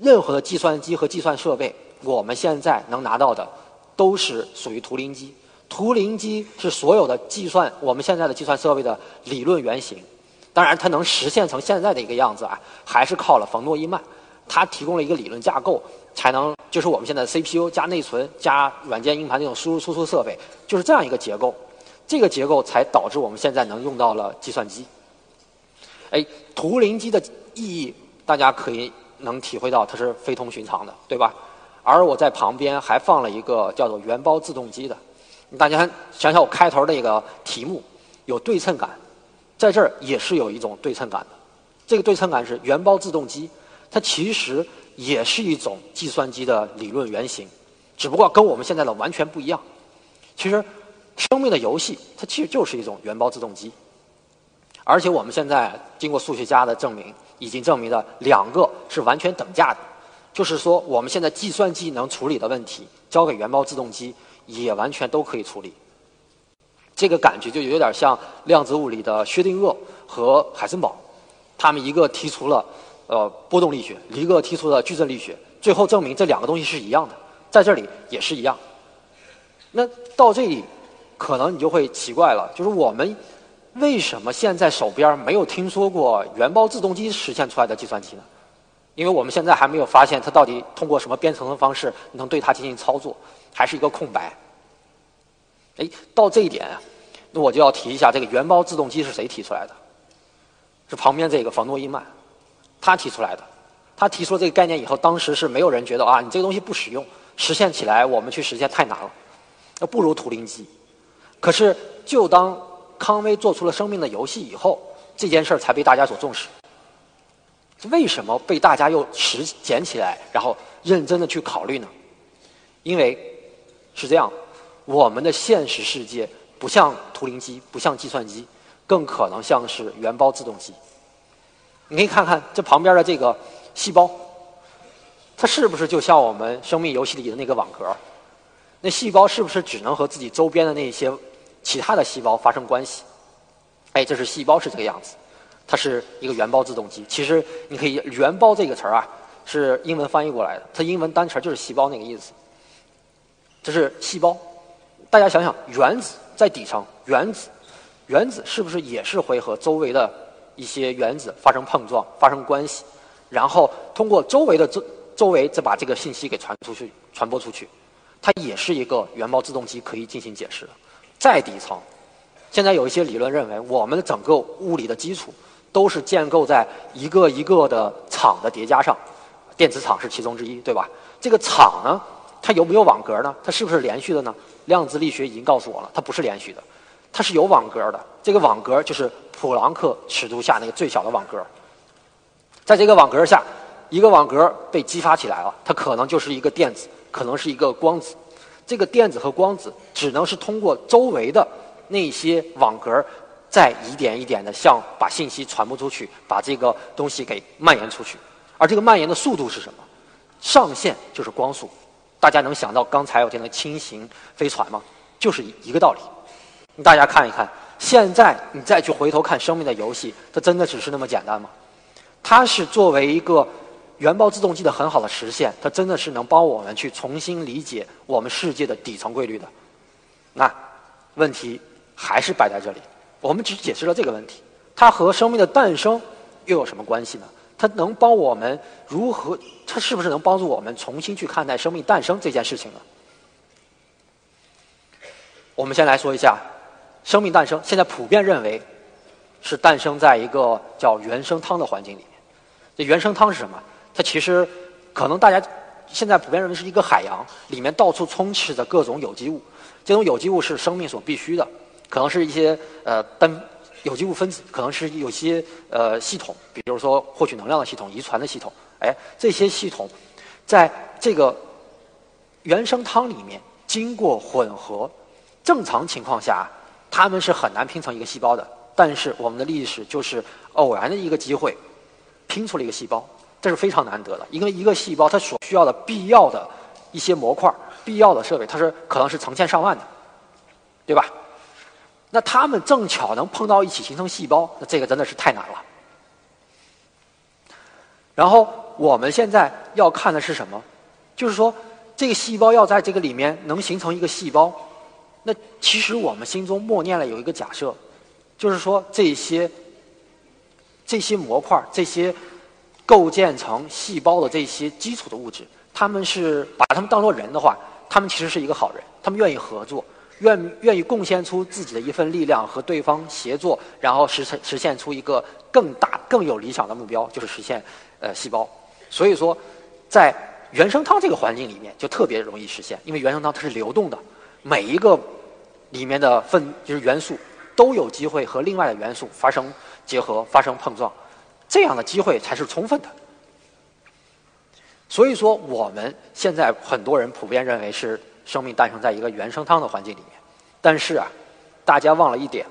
任何的计算机和计算设备，我们现在能拿到的都是属于图灵机。图灵机是所有的计算我们现在的计算设备的理论原型。当然，它能实现成现在的一个样子啊，还是靠了冯诺依曼，他提供了一个理论架构，才能就是我们现在 CPU 加内存加软件硬盘这种输入输出设备，就是这样一个结构。这个结构才导致我们现在能用到了计算机。哎，图灵机的意义大家可以能体会到，它是非同寻常的，对吧？而我在旁边还放了一个叫做原包自动机的，大家想想我开头那个题目有对称感。在这儿也是有一种对称感的，这个对称感是原包自动机，它其实也是一种计算机的理论原型，只不过跟我们现在的完全不一样。其实，生命的游戏它其实就是一种原包自动机，而且我们现在经过数学家的证明，已经证明了两个是完全等价的，就是说我们现在计算机能处理的问题，交给原包自动机也完全都可以处理。这个感觉就有点像量子物理的薛定谔和海森堡，他们一个提出了呃波动力学，一个提出了矩阵力学，最后证明这两个东西是一样的，在这里也是一样。那到这里，可能你就会奇怪了，就是我们为什么现在手边没有听说过原包自动机实现出来的计算机呢？因为我们现在还没有发现它到底通过什么编程的方式能对它进行操作，还是一个空白。哎，到这一点，那我就要提一下这个原包自动机是谁提出来的？是旁边这个冯诺依曼，他提出来的。他提出这个概念以后，当时是没有人觉得啊，你这个东西不实用，实现起来我们去实现太难了，那不如图灵机。可是，就当康威做出了生命的游戏以后，这件事儿才被大家所重视。为什么被大家又拾捡起来，然后认真的去考虑呢？因为是这样。我们的现实世界不像图灵机，不像计算机，更可能像是原包自动机。你可以看看这旁边的这个细胞，它是不是就像我们生命游戏里的那个网格？那细胞是不是只能和自己周边的那些其他的细胞发生关系？哎，这是细胞是这个样子，它是一个原包自动机。其实你可以“原包”这个词儿啊，是英文翻译过来的，它英文单词就是“细胞”那个意思。这是细胞。大家想想，原子在底层，原子，原子是不是也是会和周围的一些原子发生碰撞、发生关系，然后通过周围的周周围再把这个信息给传出去、传播出去？它也是一个原包自动机可以进行解释的。再底层，现在有一些理论认为，我们的整个物理的基础都是建构在一个一个的场的叠加上，电磁场是其中之一，对吧？这个场呢，它有没有网格呢？它是不是连续的呢？量子力学已经告诉我了，它不是连续的，它是有网格的。这个网格就是普朗克尺度下那个最小的网格。在这个网格下，一个网格被激发起来了，它可能就是一个电子，可能是一个光子。这个电子和光子只能是通过周围的那些网格，再一点一点的向把信息传播出去，把这个东西给蔓延出去。而这个蔓延的速度是什么？上限就是光速。大家能想到刚才我讲的轻型飞船吗？就是一个道理。大家看一看，现在你再去回头看生命的游戏，它真的只是那么简单吗？它是作为一个原包自动机的很好的实现，它真的是能帮我们去重新理解我们世界的底层规律的。那问题还是摆在这里，我们只解释了这个问题，它和生命的诞生又有什么关系呢？它能帮我们如何？它是不是能帮助我们重新去看待生命诞生这件事情呢？我们先来说一下生命诞生。现在普遍认为是诞生在一个叫原生汤的环境里面。这原生汤是什么？它其实可能大家现在普遍认为是一个海洋，里面到处充斥着各种有机物。这种有机物是生命所必须的，可能是一些呃单有机物分子，可能是有些呃系统，比如说获取能量的系统、遗传的系统。哎，这些系统在这个原生汤里面经过混合，正常情况下，它们是很难拼成一个细胞的。但是我们的历史就是偶然的一个机会，拼出了一个细胞，这是非常难得的。因为一个细胞它所需要的必要的一些模块、必要的设备，它是可能是成千上万的，对吧？那它们正巧能碰到一起形成细胞，那这个真的是太难了。然后我们现在要看的是什么？就是说，这个细胞要在这个里面能形成一个细胞，那其实我们心中默念了有一个假设。就是说，这些这些模块这些构建成细胞的这些基础的物质，他们是把他们当做人的话，他们其实是一个好人，他们愿意合作，愿愿意贡献出自己的一份力量和对方协作，然后实实现出一个更大更有理想的目标，就是实现呃细胞。所以说，在原生汤这个环境里面就特别容易实现，因为原生汤它是流动的，每一个里面的分就是元素。都有机会和另外的元素发生结合、发生碰撞，这样的机会才是充分的。所以说，我们现在很多人普遍认为是生命诞生在一个原生汤的环境里面，但是啊，大家忘了一点。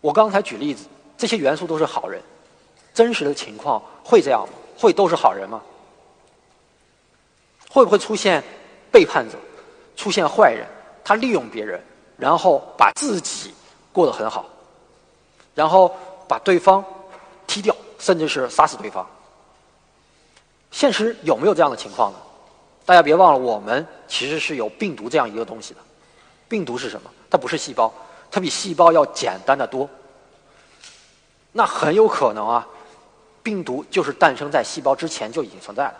我刚才举例子，这些元素都是好人，真实的情况会这样吗？会都是好人吗？会不会出现背叛者、出现坏人？他利用别人，然后把自己。过得很好，然后把对方踢掉，甚至是杀死对方。现实有没有这样的情况呢？大家别忘了，我们其实是有病毒这样一个东西的。病毒是什么？它不是细胞，它比细胞要简单的多。那很有可能啊，病毒就是诞生在细胞之前就已经存在了。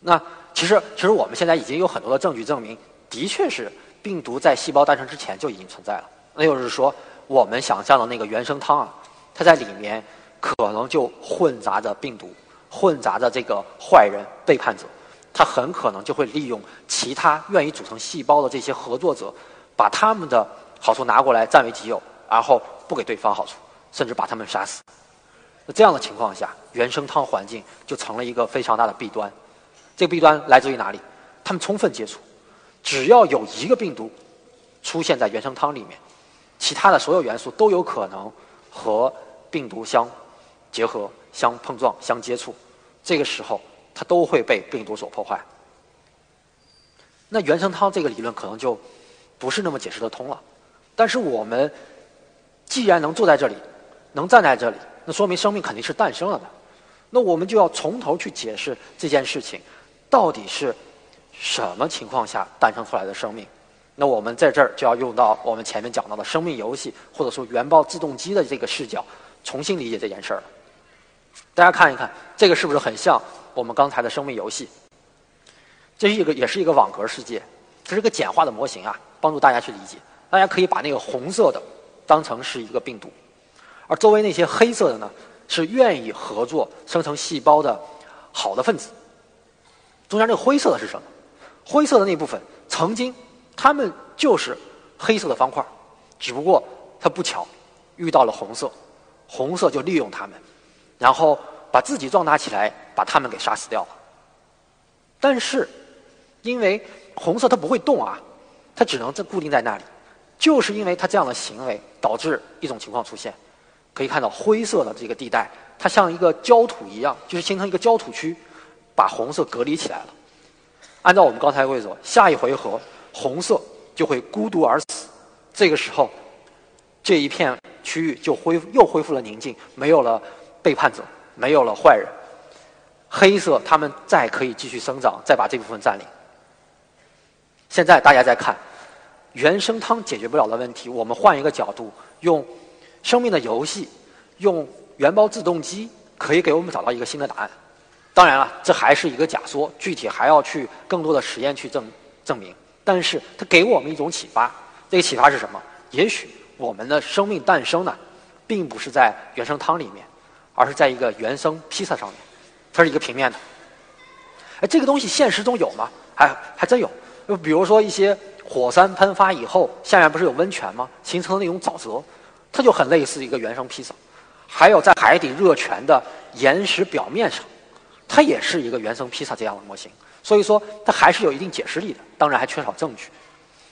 那其实，其实我们现在已经有很多的证据证明，的确是。病毒在细胞诞生之前就已经存在了，那就是说，我们想象的那个原生汤啊，它在里面可能就混杂着病毒，混杂着这个坏人、背叛者，他很可能就会利用其他愿意组成细胞的这些合作者，把他们的好处拿过来占为己有，然后不给对方好处，甚至把他们杀死。那这样的情况下，原生汤环境就成了一个非常大的弊端。这个弊端来自于哪里？他们充分接触。只要有一个病毒出现在原生汤里面，其他的所有元素都有可能和病毒相结合、相碰撞、相接触。这个时候，它都会被病毒所破坏。那原生汤这个理论可能就不是那么解释得通了。但是我们既然能坐在这里，能站在这里，那说明生命肯定是诞生了的。那我们就要从头去解释这件事情到底是。什么情况下诞生出来的生命？那我们在这儿就要用到我们前面讲到的生命游戏，或者说原爆自动机的这个视角，重新理解这件事儿。大家看一看，这个是不是很像我们刚才的生命游戏？这是一个，也是一个网格世界，这是个简化的模型啊，帮助大家去理解。大家可以把那个红色的当成是一个病毒，而周围那些黑色的呢，是愿意合作生成细胞的好的分子。中间这个灰色的是什么？灰色的那部分，曾经它们就是黑色的方块，只不过它不巧遇到了红色，红色就利用它们，然后把自己壮大起来，把它们给杀死掉了。但是，因为红色它不会动啊，它只能在固定在那里，就是因为它这样的行为导致一种情况出现，可以看到灰色的这个地带，它像一个焦土一样，就是形成一个焦土区，把红色隔离起来了。按照我们刚才规则，下一回合红色就会孤独而死。这个时候，这一片区域就恢复又恢复了宁静，没有了背叛者，没有了坏人。黑色他们再可以继续生长，再把这部分占领。现在大家再看，原生汤解决不了的问题，我们换一个角度，用生命的游戏，用原包自动机，可以给我们找到一个新的答案。当然了，这还是一个假说，具体还要去更多的实验去证证明。但是它给我们一种启发，这个启发是什么？也许我们的生命诞生呢，并不是在原生汤里面，而是在一个原生披萨上面，它是一个平面的。哎，这个东西现实中有吗？还还真有。就比如说一些火山喷发以后，下面不是有温泉吗？形成那种沼泽，它就很类似一个原生披萨。还有在海底热泉的岩石表面上，它也是一个原生披萨这样的模型。所以说，它还是有一定解释力的。当然还缺少证据。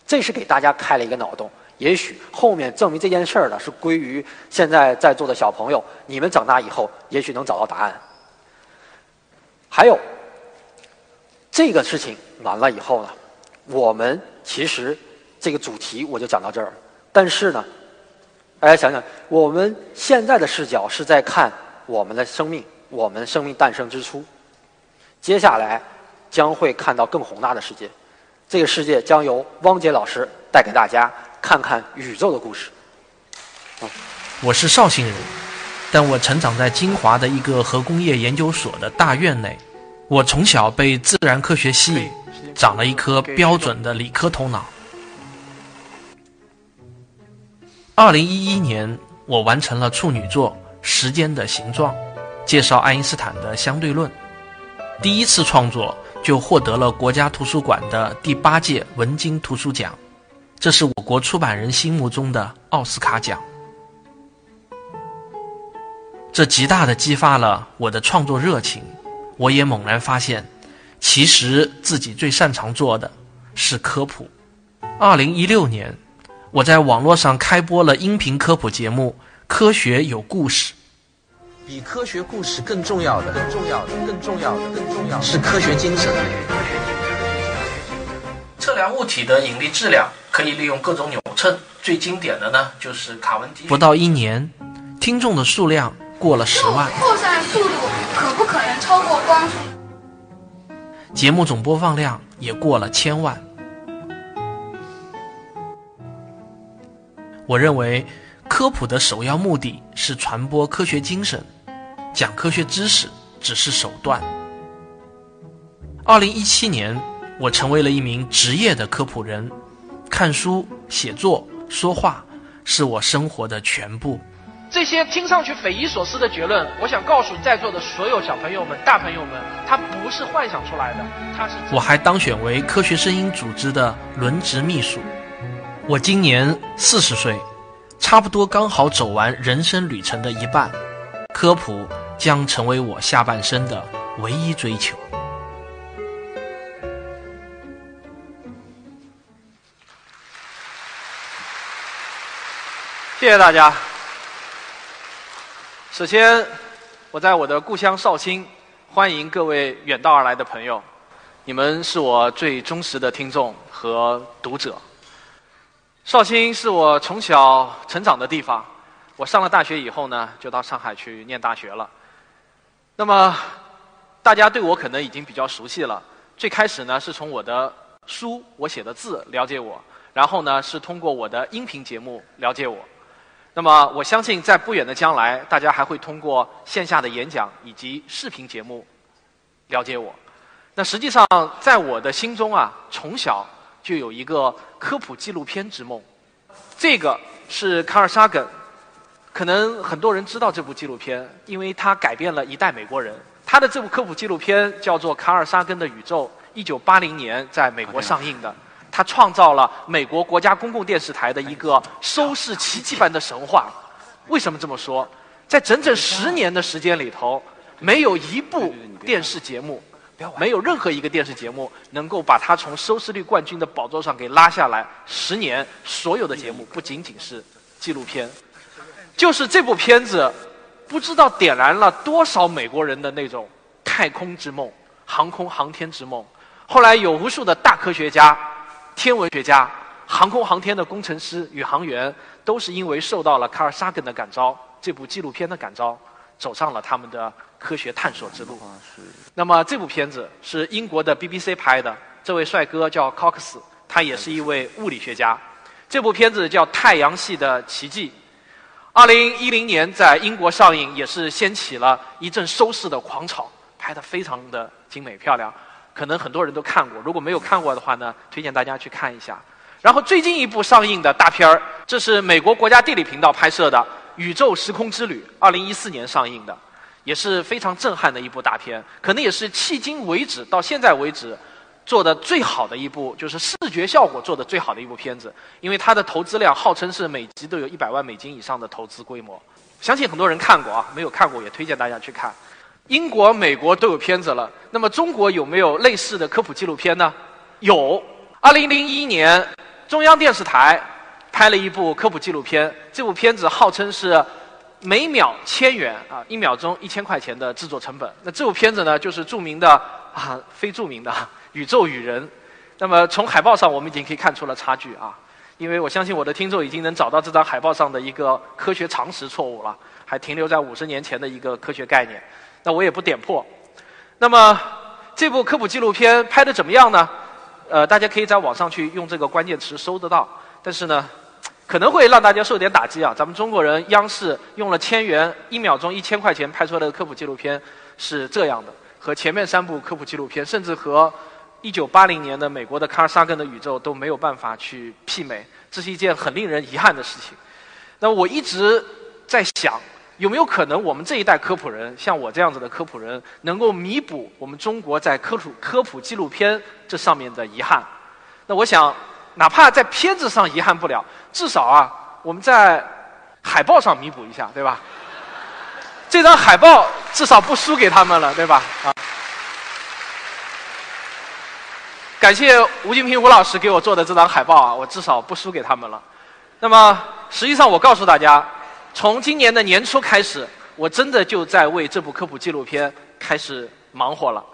这是给大家开了一个脑洞。也许后面证明这件事儿的是归于现在在座的小朋友，你们长大以后也许能找到答案。还有，这个事情完了以后呢，我们其实这个主题我就讲到这儿。但是呢，大家想想，我们现在的视角是在看我们的生命，我们生命诞生之初。接下来将会看到更宏大的世界，这个世界将由汪杰老师带给大家看看宇宙的故事。我是绍兴人，但我成长在金华的一个核工业研究所的大院内。我从小被自然科学吸引，长了一颗标准的理科头脑。二零一一年，我完成了处女作《时间的形状》，介绍爱因斯坦的相对论。第一次创作就获得了国家图书馆的第八届文津图书奖，这是我国出版人心目中的奥斯卡奖。这极大的激发了我的创作热情。我也猛然发现，其实自己最擅长做的是科普。二零一六年，我在网络上开播了音频科普节目《科学有故事》。比科学故事更重要的，更重要的，更重要的，更重要的是科学精神。测量物体的引力质量可以利用各种扭秤，最经典的呢就是卡文迪。不到一年，听众的数量过了十万。扩散速度可不可能超过光速？节目总播放量也过了千万。我认为，科普的首要目的是传播科学精神，讲科学知识只是手段。二零一七年，我成为了一名职业的科普人，看书、写作、说话是我生活的全部。这些听上去匪夷所思的结论，我想告诉在座的所有小朋友们、大朋友们，它不是幻想出来的，它是。我还当选为科学声音组织的轮值秘书。我今年四十岁，差不多刚好走完人生旅程的一半，科普将成为我下半生的唯一追求。谢谢大家。首先，我在我的故乡绍兴，欢迎各位远道而来的朋友，你们是我最忠实的听众和读者。绍兴是我从小成长的地方，我上了大学以后呢，就到上海去念大学了。那么，大家对我可能已经比较熟悉了。最开始呢，是从我的书、我写的字了解我，然后呢，是通过我的音频节目了解我。那么，我相信在不远的将来，大家还会通过线下的演讲以及视频节目了解我。那实际上，在我的心中啊，从小就有一个科普纪录片之梦。这个是卡尔沙根，可能很多人知道这部纪录片，因为它改变了一代美国人。他的这部科普纪录片叫做《卡尔沙根的宇宙》，一九八零年在美国上映的。他创造了美国国家公共电视台的一个收视奇迹般的神话。为什么这么说？在整整十年的时间里头，没有一部电视节目，没有任何一个电视节目能够把他从收视率冠军的宝座上给拉下来。十年，所有的节目不仅仅是纪录片，就是这部片子，不知道点燃了多少美国人的那种太空之梦、航空航天之梦。后来有无数的大科学家。天文学家、航空航天的工程师、宇航员，都是因为受到了卡尔萨根的感召，这部纪录片的感召，走上了他们的科学探索之路。那么这部片子是英国的 BBC 拍的，这位帅哥叫 Cox，他也是一位物理学家。这部片子叫《太阳系的奇迹》，二零一零年在英国上映，也是掀起了一阵收视的狂潮，拍得非常的精美漂亮。可能很多人都看过，如果没有看过的话呢，推荐大家去看一下。然后最近一部上映的大片儿，这是美国国家地理频道拍摄的《宇宙时空之旅》，二零一四年上映的。也是非常震撼的一部大片，可能也是迄今为止到现在为止做的最好的一部，就是视觉效果做的最好的一部片子。因为它的投资量号称是每集都有一百万美金以上的投资规模，相信很多人看过啊，没有看过也推荐大家去看。英国、美国都有片子了，那么中国有没有类似的科普纪录片呢？有，二零零一年中央电视台拍了一部科普纪录片，这部片子号称是。每秒千元啊，一秒钟一千块钱的制作成本。那这部片子呢，就是著名的啊，非著名的《宇宙与人》。那么从海报上，我们已经可以看出了差距啊。因为我相信我的听众已经能找到这张海报上的一个科学常识错误了，还停留在五十年前的一个科学概念。那我也不点破。那么这部科普纪录片拍的怎么样呢？呃，大家可以在网上去用这个关键词搜得到。但是呢。可能会让大家受点打击啊！咱们中国人央视用了千元，一秒钟一千块钱拍出来的科普纪录片是这样的，和前面三部科普纪录片，甚至和一九八零年的美国的卡尔萨根的宇宙都没有办法去媲美，这是一件很令人遗憾的事情。那我一直在想，有没有可能我们这一代科普人，像我这样子的科普人，能够弥补我们中国在科普科普纪录片这上面的遗憾？那我想。哪怕在片子上遗憾不了，至少啊，我们在海报上弥补一下，对吧？这张海报至少不输给他们了，对吧？啊！感谢吴金平吴老师给我做的这张海报啊，我至少不输给他们了。那么，实际上我告诉大家，从今年的年初开始，我真的就在为这部科普纪录片开始忙活了。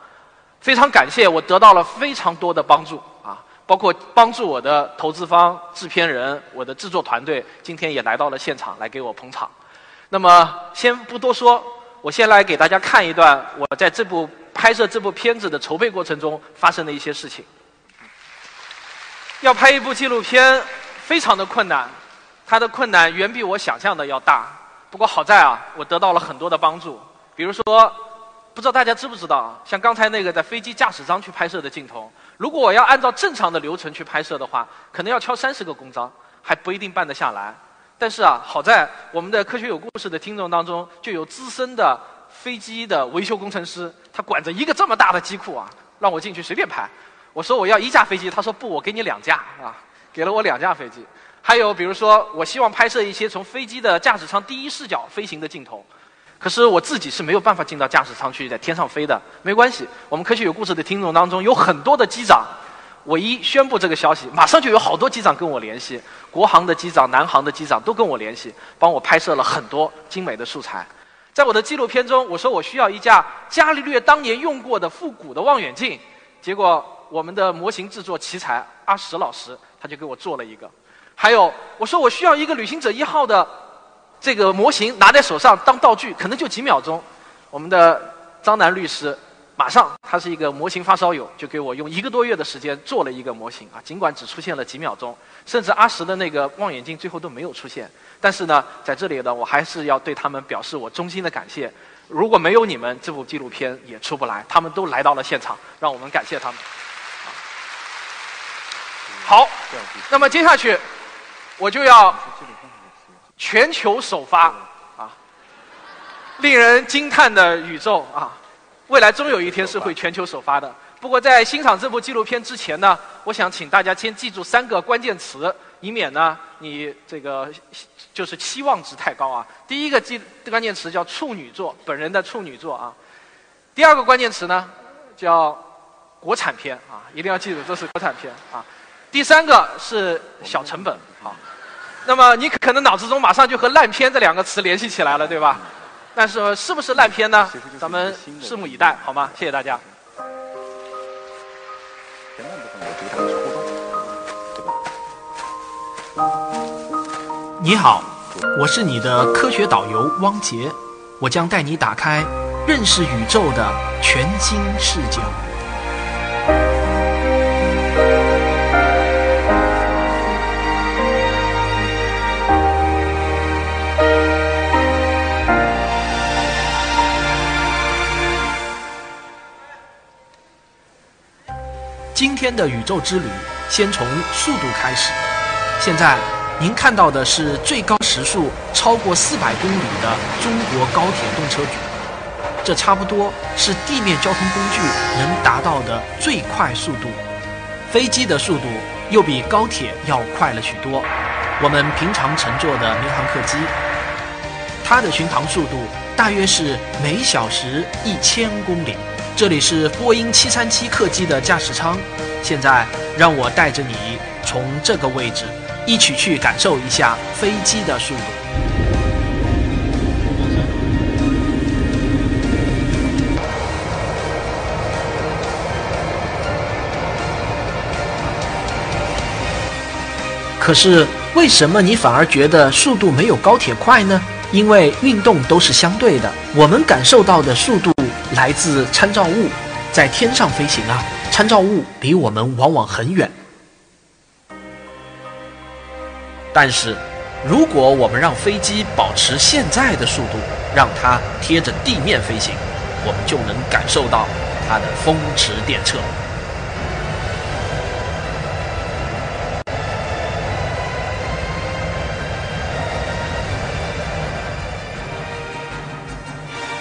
非常感谢，我得到了非常多的帮助啊。包括帮助我的投资方、制片人、我的制作团队，今天也来到了现场来给我捧场。那么，先不多说，我先来给大家看一段我在这部拍摄这部片子的筹备过程中发生的一些事情。要拍一部纪录片，非常的困难，它的困难远比我想象的要大。不过好在啊，我得到了很多的帮助，比如说。不知道大家知不知道？像刚才那个在飞机驾驶舱去拍摄的镜头，如果我要按照正常的流程去拍摄的话，可能要敲三十个公章，还不一定办得下来。但是啊，好在我们的科学有故事的听众当中，就有资深的飞机的维修工程师，他管着一个这么大的机库啊，让我进去随便拍。我说我要一架飞机，他说不，我给你两架啊，给了我两架飞机。还有比如说，我希望拍摄一些从飞机的驾驶舱第一视角飞行的镜头。可是我自己是没有办法进到驾驶舱去在天上飞的，没关系。我们科学有故事的听众当中有很多的机长，我一宣布这个消息，马上就有好多机长跟我联系，国航的机长、南航的机长都跟我联系，帮我拍摄了很多精美的素材。在我的纪录片中，我说我需要一架伽利略当年用过的复古的望远镜，结果我们的模型制作奇才阿石老师他就给我做了一个。还有我说我需要一个旅行者一号的。这个模型拿在手上当道具，可能就几秒钟。我们的张楠律师马上，他是一个模型发烧友，就给我用一个多月的时间做了一个模型啊。尽管只出现了几秒钟，甚至阿石的那个望远镜最后都没有出现。但是呢，在这里呢，我还是要对他们表示我衷心的感谢。如果没有你们，这部纪录片也出不来。他们都来到了现场，让我们感谢他们。好，那么接下去我就要。全球首发啊，令人惊叹的宇宙啊！未来终有一天是会全球首发的。不过在欣赏这部纪录片之前呢，我想请大家先记住三个关键词，以免呢你这个就是期望值太高啊。第一个记关键词叫处女座，本人的处女座啊。第二个关键词呢叫国产片啊，一定要记住这是国产片啊。第三个是小成本啊。那么你可能脑子中马上就和“烂片”这两个词联系起来了，对吧？但是是不是烂片呢？咱们拭目以待，好吗？谢谢大家。你好，我是你的科学导游汪杰，我将带你打开认识宇宙的全新视角。今天的宇宙之旅，先从速度开始。现在您看到的是最高时速超过四百公里的中国高铁动车组。这差不多是地面交通工具能达到的最快速度。飞机的速度又比高铁要快了许多。我们平常乘坐的民航客机，它的巡航速度大约是每小时一千公里。这里是波音737客机的驾驶舱，现在让我带着你从这个位置一起去感受一下飞机的速度。可是为什么你反而觉得速度没有高铁快呢？因为运动都是相对的，我们感受到的速度来自参照物，在天上飞行啊，参照物离我们往往很远。但是，如果我们让飞机保持现在的速度，让它贴着地面飞行，我们就能感受到它的风驰电掣。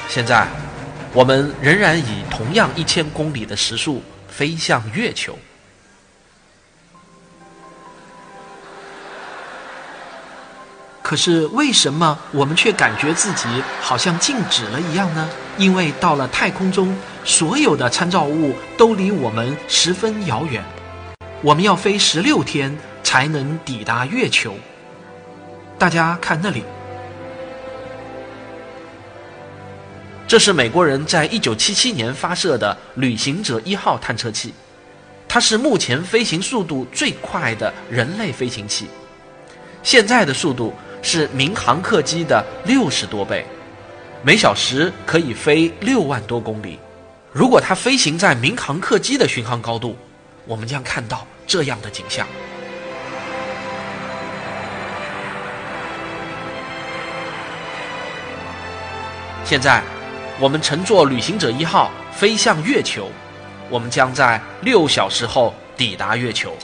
现在，我们仍然以同样一千公里的时速飞向月球。可是，为什么我们却感觉自己好像静止了一样呢？因为到了太空中，所有的参照物都离我们十分遥远，我们要飞十六天才能抵达月球。大家看那里。这是美国人在一九七七年发射的旅行者一号探测器，它是目前飞行速度最快的人类飞行器。现在的速度是民航客机的六十多倍，每小时可以飞六万多公里。如果它飞行在民航客机的巡航高度，我们将看到这样的景象。现在。我们乘坐旅行者一号飞向月球，我们将在六小时后抵达月球。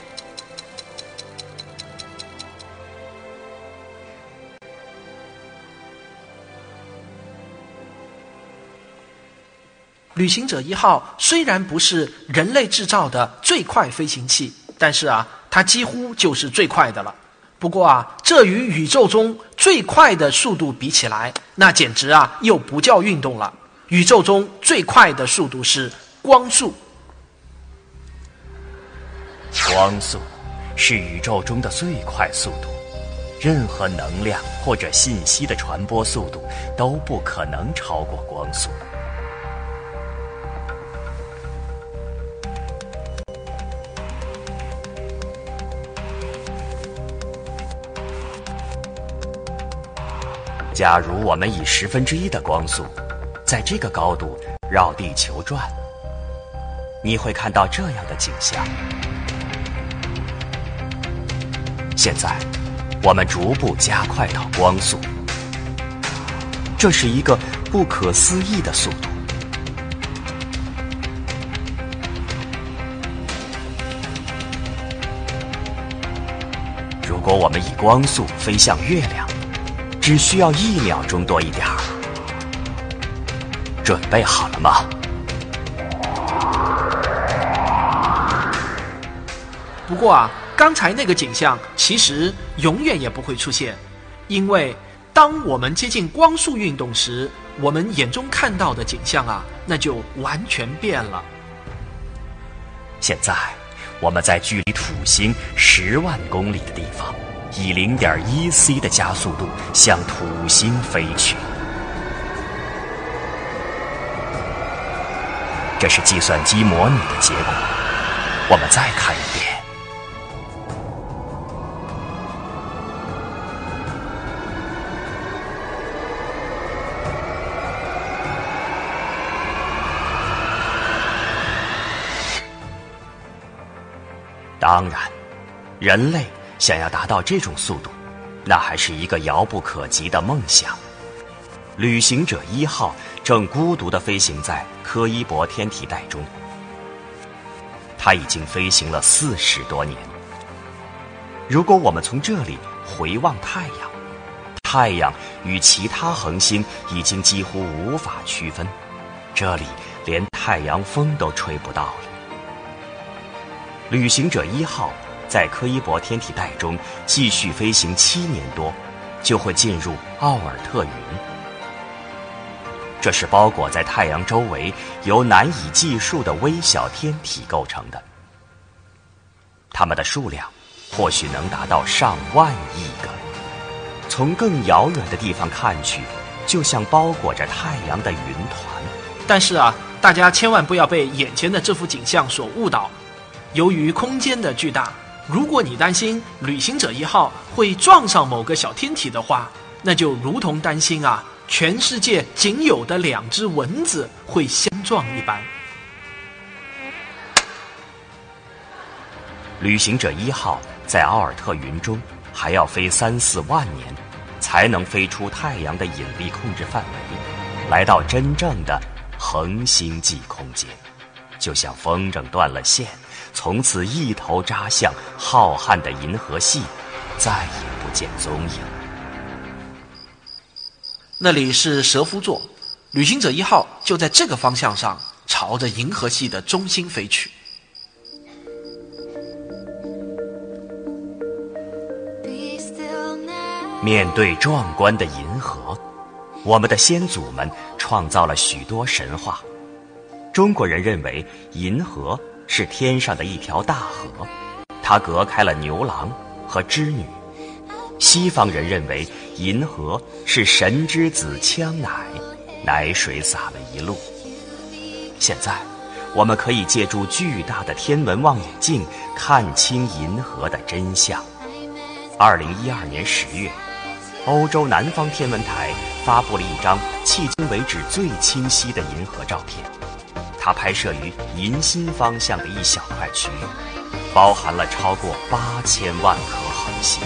旅行者一号虽然不是人类制造的最快飞行器，但是啊，它几乎就是最快的了。不过啊，这与宇宙中最快的速度比起来，那简直啊又不叫运动了。宇宙中最快的速度是光速。光速是宇宙中的最快速度，任何能量或者信息的传播速度都不可能超过光速。假如我们以十分之一的光速。在这个高度绕地球转，你会看到这样的景象。现在，我们逐步加快到光速，这是一个不可思议的速度。如果我们以光速飞向月亮，只需要一秒钟多一点儿。准备好了吗？不过啊，刚才那个景象其实永远也不会出现，因为当我们接近光速运动时，我们眼中看到的景象啊，那就完全变了。现在，我们在距离土星十万公里的地方，以零点一 c 的加速度向土星飞去。这是计算机模拟的结果。我们再看一遍。当然，人类想要达到这种速度，那还是一个遥不可及的梦想。旅行者一号正孤独地飞行在柯伊伯天体带中，它已经飞行了四十多年。如果我们从这里回望太阳，太阳与其他恒星已经几乎无法区分，这里连太阳风都吹不到了。旅行者一号在柯伊伯天体带中继续飞行七年多，就会进入奥尔特云。这是包裹在太阳周围由难以计数的微小天体构成的，它们的数量或许能达到上万亿个。从更遥远的地方看去，就像包裹着太阳的云团。但是啊，大家千万不要被眼前的这幅景象所误导。由于空间的巨大，如果你担心旅行者一号会撞上某个小天体的话，那就如同担心啊，全世界仅有的两只蚊子会相撞一般。旅行者一号在奥尔特云中还要飞三四万年，才能飞出太阳的引力控制范围，来到真正的恒星际空间，就像风筝断了线，从此一头扎向浩瀚的银河系，再也不见踪影。那里是蛇夫座，旅行者一号就在这个方向上，朝着银河系的中心飞去。面对壮观的银河，我们的先祖们创造了许多神话。中国人认为银河是天上的一条大河，它隔开了牛郎和织女；西方人认为银河是神之子枪奶，奶水洒了一路。现在，我们可以借助巨大的天文望远镜看清银河的真相。二零一二年十月。欧洲南方天文台发布了一张迄今为止最清晰的银河照片，它拍摄于银心方向的一小块区域，包含了超过八千万颗恒星。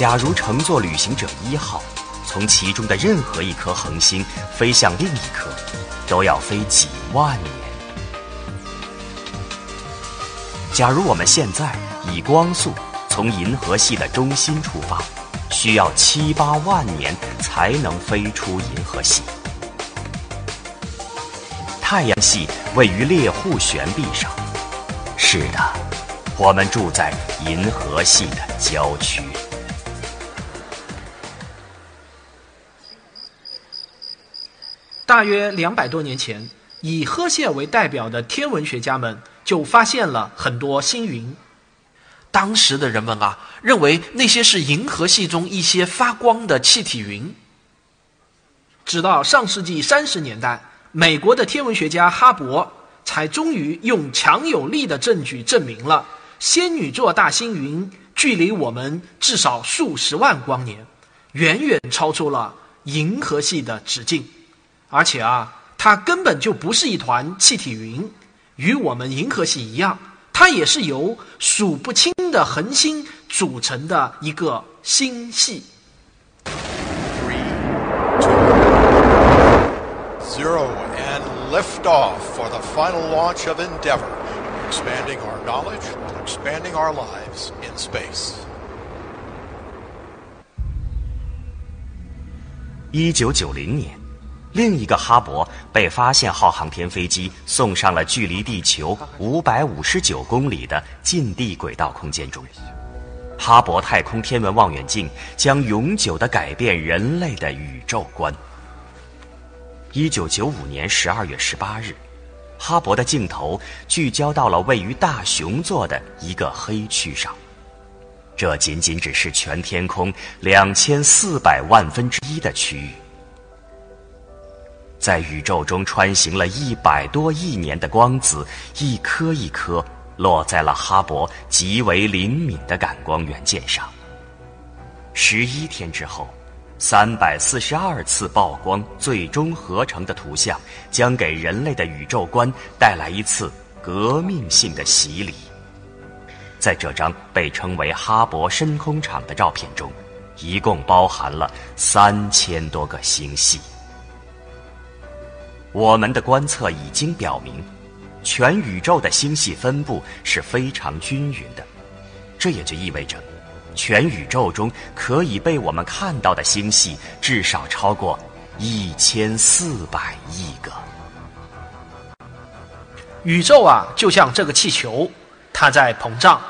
假如乘坐旅行者一号，从其中的任何一颗恒星飞向另一颗，都要飞几万年。假如我们现在以光速从银河系的中心出发，需要七八万年才能飞出银河系。太阳系位于猎户悬臂上，是的，我们住在银河系的郊区。大约两百多年前，以赫歇为代表的天文学家们就发现了很多星云。当时的人们啊，认为那些是银河系中一些发光的气体云。直到上世纪三十年代，美国的天文学家哈勃才终于用强有力的证据证明了仙女座大星云距离我们至少数十万光年，远远超出了银河系的直径。而且啊，它根本就不是一团气体云，与我们银河系一样，它也是由数不清的恒星组成的一个星系。Zero and liftoff for the final launch of Endeavour, expanding our knowledge, expanding our lives in space. 一九九零年，另一个哈勃被发现号航天飞机送上了距离地球五百五十九公里的近地轨道空间中。哈勃太空天文望远镜将永久的改变人类的宇宙观。一九九五年十二月十八日，哈勃的镜头聚焦到了位于大熊座的一个黑区上。这仅仅只是全天空两千四百万分之一的区域。在宇宙中穿行了一百多亿年的光子，一颗一颗落在了哈勃极为灵敏的感光元件上。十一天之后，三百四十二次曝光最终合成的图像，将给人类的宇宙观带来一次革命性的洗礼。在这张被称为哈勃深空场的照片中，一共包含了三千多个星系。我们的观测已经表明，全宇宙的星系分布是非常均匀的，这也就意味着，全宇宙中可以被我们看到的星系至少超过一千四百亿个。宇宙啊，就像这个气球，它在膨胀。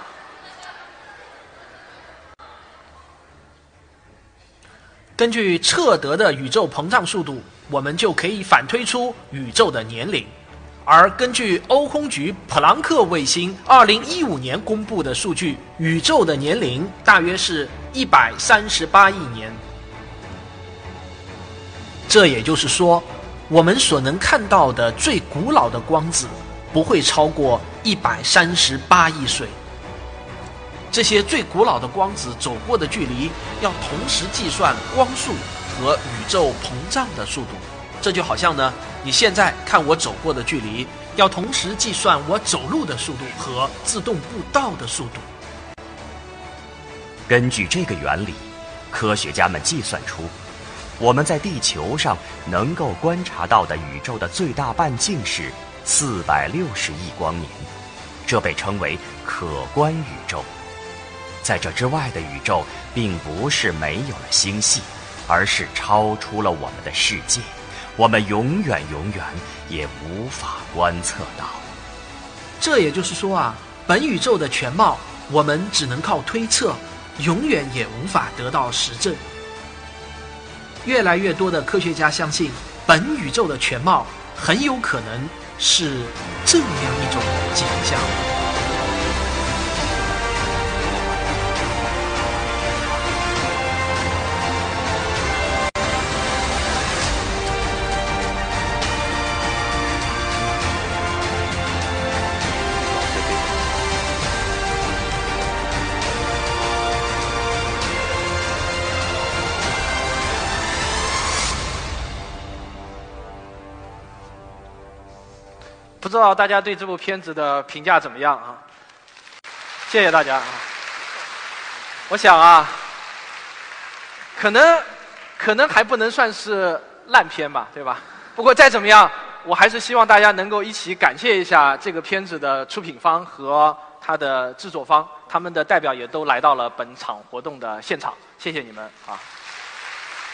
根据测得的宇宙膨胀速度。我们就可以反推出宇宙的年龄，而根据欧空局普朗克卫星2015年公布的数据，宇宙的年龄大约是一百三十八亿年。这也就是说，我们所能看到的最古老的光子不会超过一百三十八亿岁。这些最古老的光子走过的距离，要同时计算光速。和宇宙膨胀的速度，这就好像呢，你现在看我走过的距离，要同时计算我走路的速度和自动步道的速度。根据这个原理，科学家们计算出，我们在地球上能够观察到的宇宙的最大半径是四百六十亿光年，这被称为可观宇宙。在这之外的宇宙，并不是没有了星系。而是超出了我们的世界，我们永远永远也无法观测到。这也就是说啊，本宇宙的全貌我们只能靠推测，永远也无法得到实证。越来越多的科学家相信，本宇宙的全貌很有可能是这样一种景象。不知道大家对这部片子的评价怎么样啊？谢谢大家啊！我想啊，可能可能还不能算是烂片吧，对吧？不过再怎么样，我还是希望大家能够一起感谢一下这个片子的出品方和它的制作方，他们的代表也都来到了本场活动的现场，谢谢你们啊！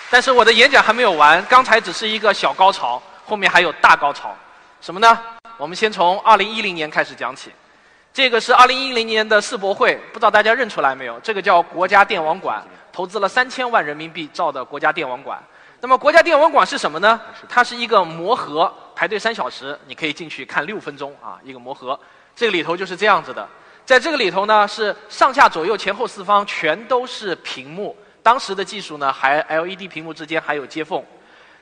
但是我的演讲还没有完，刚才只是一个小高潮，后面还有大高潮，什么呢？我们先从2010年开始讲起，这个是2010年的世博会，不知道大家认出来没有？这个叫国家电网馆，投资了三千万人民币造的国家电网馆。那么国家电网馆是什么呢？它是一个魔盒，排队三小时，你可以进去看六分钟啊，一个魔盒。这个里头就是这样子的，在这个里头呢，是上下左右前后四方全都是屏幕，当时的技术呢，还 LED 屏幕之间还有接缝。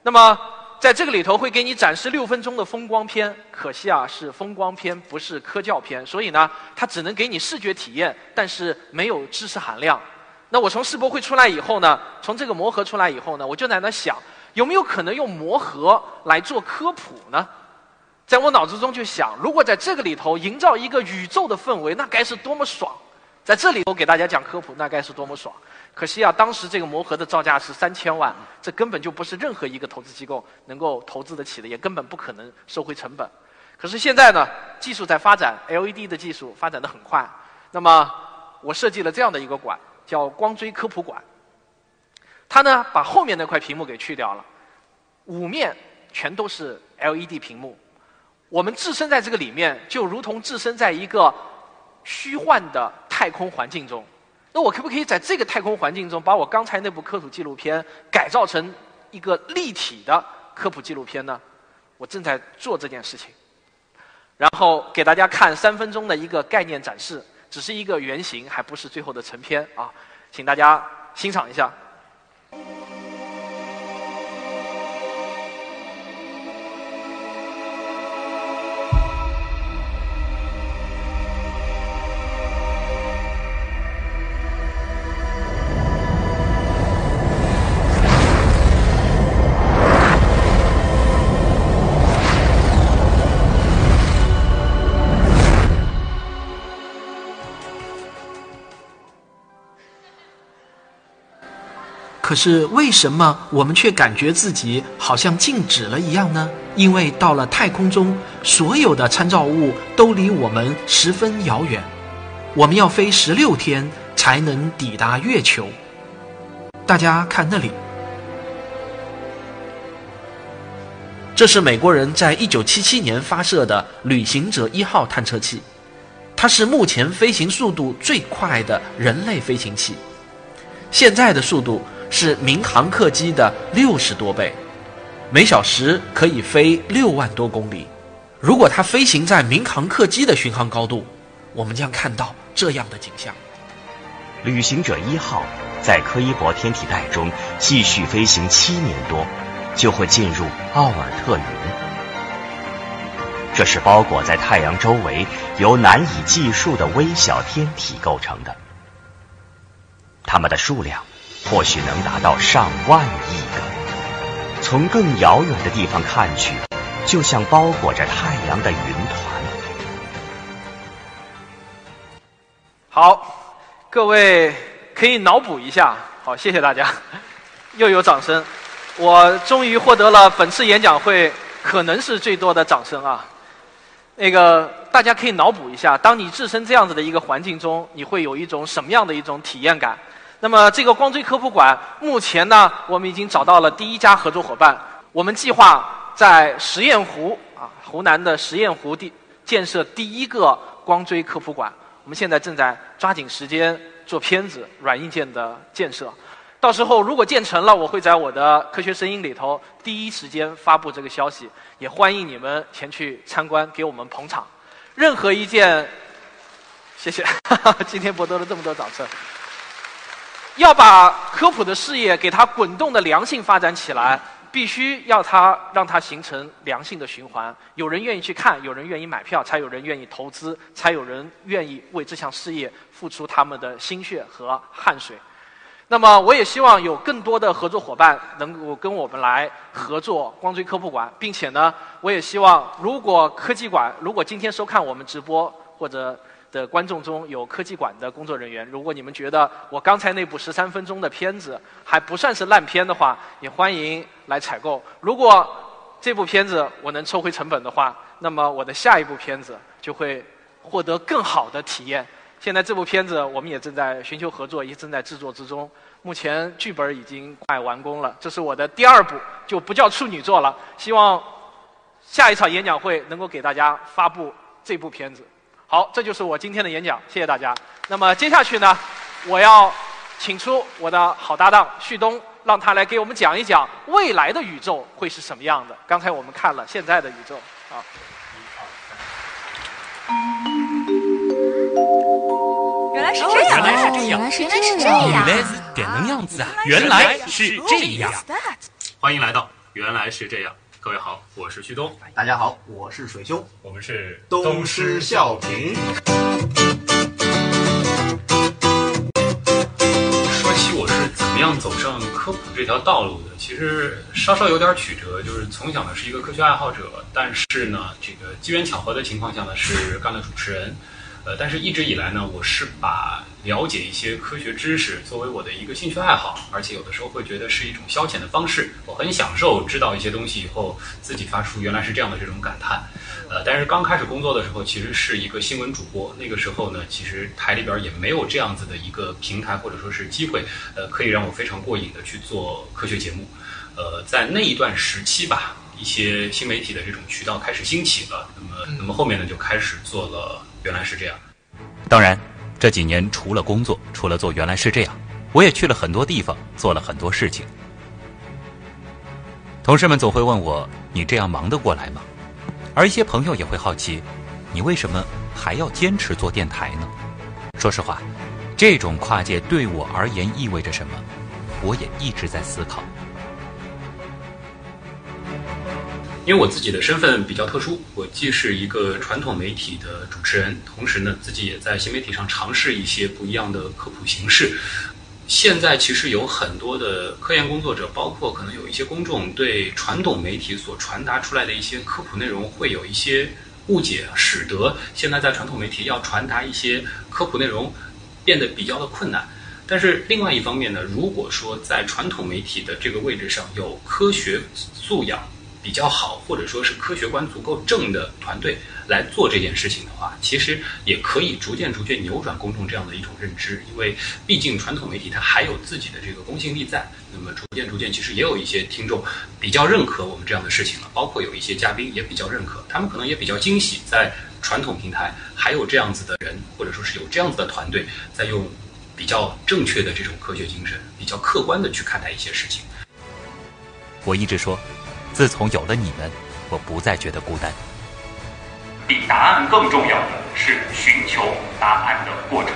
那么在这个里头会给你展示六分钟的风光片，可惜啊是风光片，不是科教片，所以呢，它只能给你视觉体验，但是没有知识含量。那我从世博会出来以后呢，从这个魔盒出来以后呢，我就在那想，有没有可能用魔盒来做科普呢？在我脑子中就想，如果在这个里头营造一个宇宙的氛围，那该是多么爽！在这里头给大家讲科普，那该是多么爽！可惜啊，当时这个魔盒的造价是三千万，这根本就不是任何一个投资机构能够投资得起的，也根本不可能收回成本。可是现在呢，技术在发展，LED 的技术发展的很快。那么，我设计了这样的一个馆，叫光锥科普馆。它呢，把后面那块屏幕给去掉了，五面全都是 LED 屏幕。我们置身在这个里面，就如同置身在一个虚幻的太空环境中。那我可不可以在这个太空环境中，把我刚才那部科普纪录片改造成一个立体的科普纪录片呢？我正在做这件事情，然后给大家看三分钟的一个概念展示，只是一个原型，还不是最后的成片啊，请大家欣赏一下。可是为什么我们却感觉自己好像静止了一样呢？因为到了太空中，所有的参照物都离我们十分遥远，我们要飞十六天才能抵达月球。大家看那里，这是美国人在一九七七年发射的旅行者一号探测器，它是目前飞行速度最快的人类飞行器，现在的速度。是民航客机的六十多倍，每小时可以飞六万多公里。如果它飞行在民航客机的巡航高度，我们将看到这样的景象：旅行者一号在柯伊伯天体带中继续飞行七年多，就会进入奥尔特云。这是包裹在太阳周围由难以计数的微小天体构成的，它们的数量。或许能达到上万亿个。从更遥远的地方看去，就像包裹着太阳的云团。好，各位可以脑补一下。好，谢谢大家，又有掌声。我终于获得了本次演讲会可能是最多的掌声啊！那个大家可以脑补一下，当你置身这样子的一个环境中，你会有一种什么样的一种体验感？那么，这个光锥科普馆目前呢，我们已经找到了第一家合作伙伴。我们计划在实验湖啊，湖南的实验湖地建设第一个光锥科普馆。我们现在正在抓紧时间做片子、软硬件的建设。到时候如果建成了，我会在我的科学声音里头第一时间发布这个消息，也欢迎你们前去参观，给我们捧场。任何一件，谢谢，今天博得了这么多掌声。要把科普的事业给它滚动的良性发展起来，必须要它让它形成良性的循环。有人愿意去看，有人愿意买票，才有人愿意投资，才有人愿意为这项事业付出他们的心血和汗水。那么，我也希望有更多的合作伙伴能够跟我们来合作光锥科普馆，并且呢，我也希望如果科技馆如果今天收看我们直播或者。的观众中有科技馆的工作人员，如果你们觉得我刚才那部十三分钟的片子还不算是烂片的话，也欢迎来采购。如果这部片子我能抽回成本的话，那么我的下一部片子就会获得更好的体验。现在这部片子我们也正在寻求合作，也正在制作之中。目前剧本已经快完工了，这是我的第二部，就不叫处女作了。希望下一场演讲会能够给大家发布这部片子。好，这就是我今天的演讲，谢谢大家。那么接下去呢，我要请出我的好搭档旭东，让他来给我们讲一讲未来的宇宙会是什么样的。刚才我们看了现在的宇宙，啊。原来是这样，原来是这样，原来是这样，原来是这样子啊，原来是这样。欢迎来到原来是这样。各位好，我是旭东。大家好，我是水兄。我们是东施效颦。说起我是怎么样走上科普这条道路的，其实稍稍有点曲折。就是从小呢是一个科学爱好者，但是呢这个机缘巧合的情况下呢是干了主持人。呃，但是一直以来呢，我是把了解一些科学知识作为我的一个兴趣爱好，而且有的时候会觉得是一种消遣的方式。我很享受知道一些东西以后，自己发出原来是这样的这种感叹。呃，但是刚开始工作的时候，其实是一个新闻主播，那个时候呢，其实台里边也没有这样子的一个平台或者说是机会，呃，可以让我非常过瘾的去做科学节目。呃，在那一段时期吧，一些新媒体的这种渠道开始兴起了，那么那么后面呢，就开始做了。原来是这样。当然，这几年除了工作，除了做原来是这样，我也去了很多地方，做了很多事情。同事们总会问我：“你这样忙得过来吗？”而一些朋友也会好奇：“你为什么还要坚持做电台呢？”说实话，这种跨界对我而言意味着什么，我也一直在思考。因为我自己的身份比较特殊，我既是一个传统媒体的主持人，同时呢，自己也在新媒体上尝试一些不一样的科普形式。现在其实有很多的科研工作者，包括可能有一些公众，对传统媒体所传达出来的一些科普内容会有一些误解，使得现在在传统媒体要传达一些科普内容变得比较的困难。但是另外一方面呢，如果说在传统媒体的这个位置上有科学素养比较好，或者说是科学观足够正的团队来做这件事情的话，其实也可以逐渐逐渐扭转公众这样的一种认知。因为毕竟传统媒体它还有自己的这个公信力在，那么逐渐逐渐，其实也有一些听众比较认可我们这样的事情了，包括有一些嘉宾也比较认可，他们可能也比较惊喜，在传统平台还有这样子的人，或者说是有这样子的团队在用。比较正确的这种科学精神，比较客观的去看待一些事情。我一直说，自从有了你们，我不再觉得孤单。比答案更重要的是寻求答案的过程。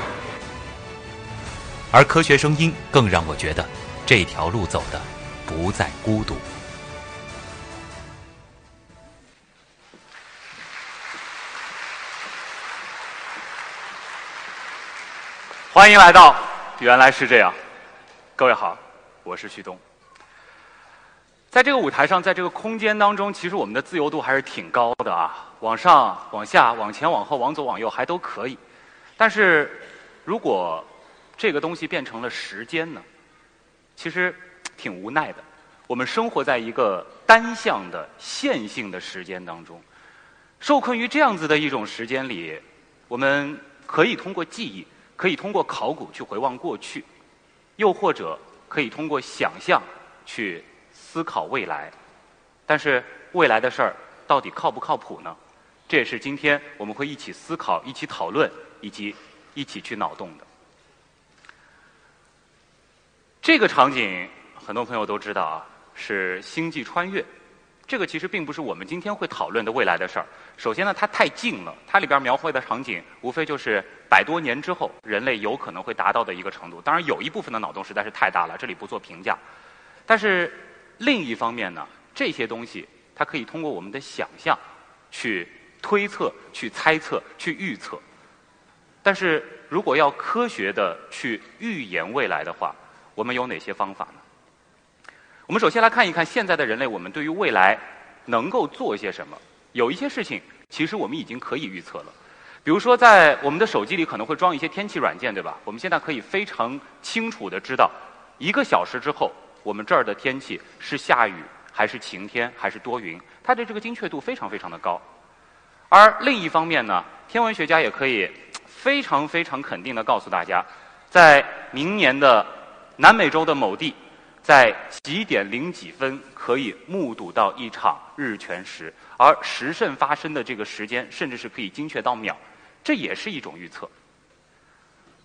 而科学声音更让我觉得，这条路走的不再孤独。欢迎来到，原来是这样。各位好，我是旭东。在这个舞台上，在这个空间当中，其实我们的自由度还是挺高的啊，往上、往下、往前、往后、往左、往右还都可以。但是，如果这个东西变成了时间呢？其实挺无奈的。我们生活在一个单向的线性的时间当中，受困于这样子的一种时间里，我们可以通过记忆。可以通过考古去回望过去，又或者可以通过想象去思考未来。但是未来的事儿到底靠不靠谱呢？这也是今天我们会一起思考、一起讨论以及一起去脑洞的。这个场景很多朋友都知道啊，是星际穿越。这个其实并不是我们今天会讨论的未来的事儿。首先呢，它太近了，它里边描绘的场景无非就是百多年之后人类有可能会达到的一个程度。当然，有一部分的脑洞实在是太大了，这里不做评价。但是另一方面呢，这些东西它可以通过我们的想象去推测、去猜测、去预测。但是如果要科学的去预言未来的话，我们有哪些方法呢？我们首先来看一看现在的人类，我们对于未来能够做些什么？有一些事情其实我们已经可以预测了，比如说在我们的手机里可能会装一些天气软件，对吧？我们现在可以非常清楚的知道，一个小时之后我们这儿的天气是下雨还是晴天还是多云，它的这个精确度非常非常的高。而另一方面呢，天文学家也可以非常非常肯定的告诉大家，在明年的南美洲的某地。在几点零几分可以目睹到一场日全食，而时甚发生的这个时间，甚至是可以精确到秒，这也是一种预测。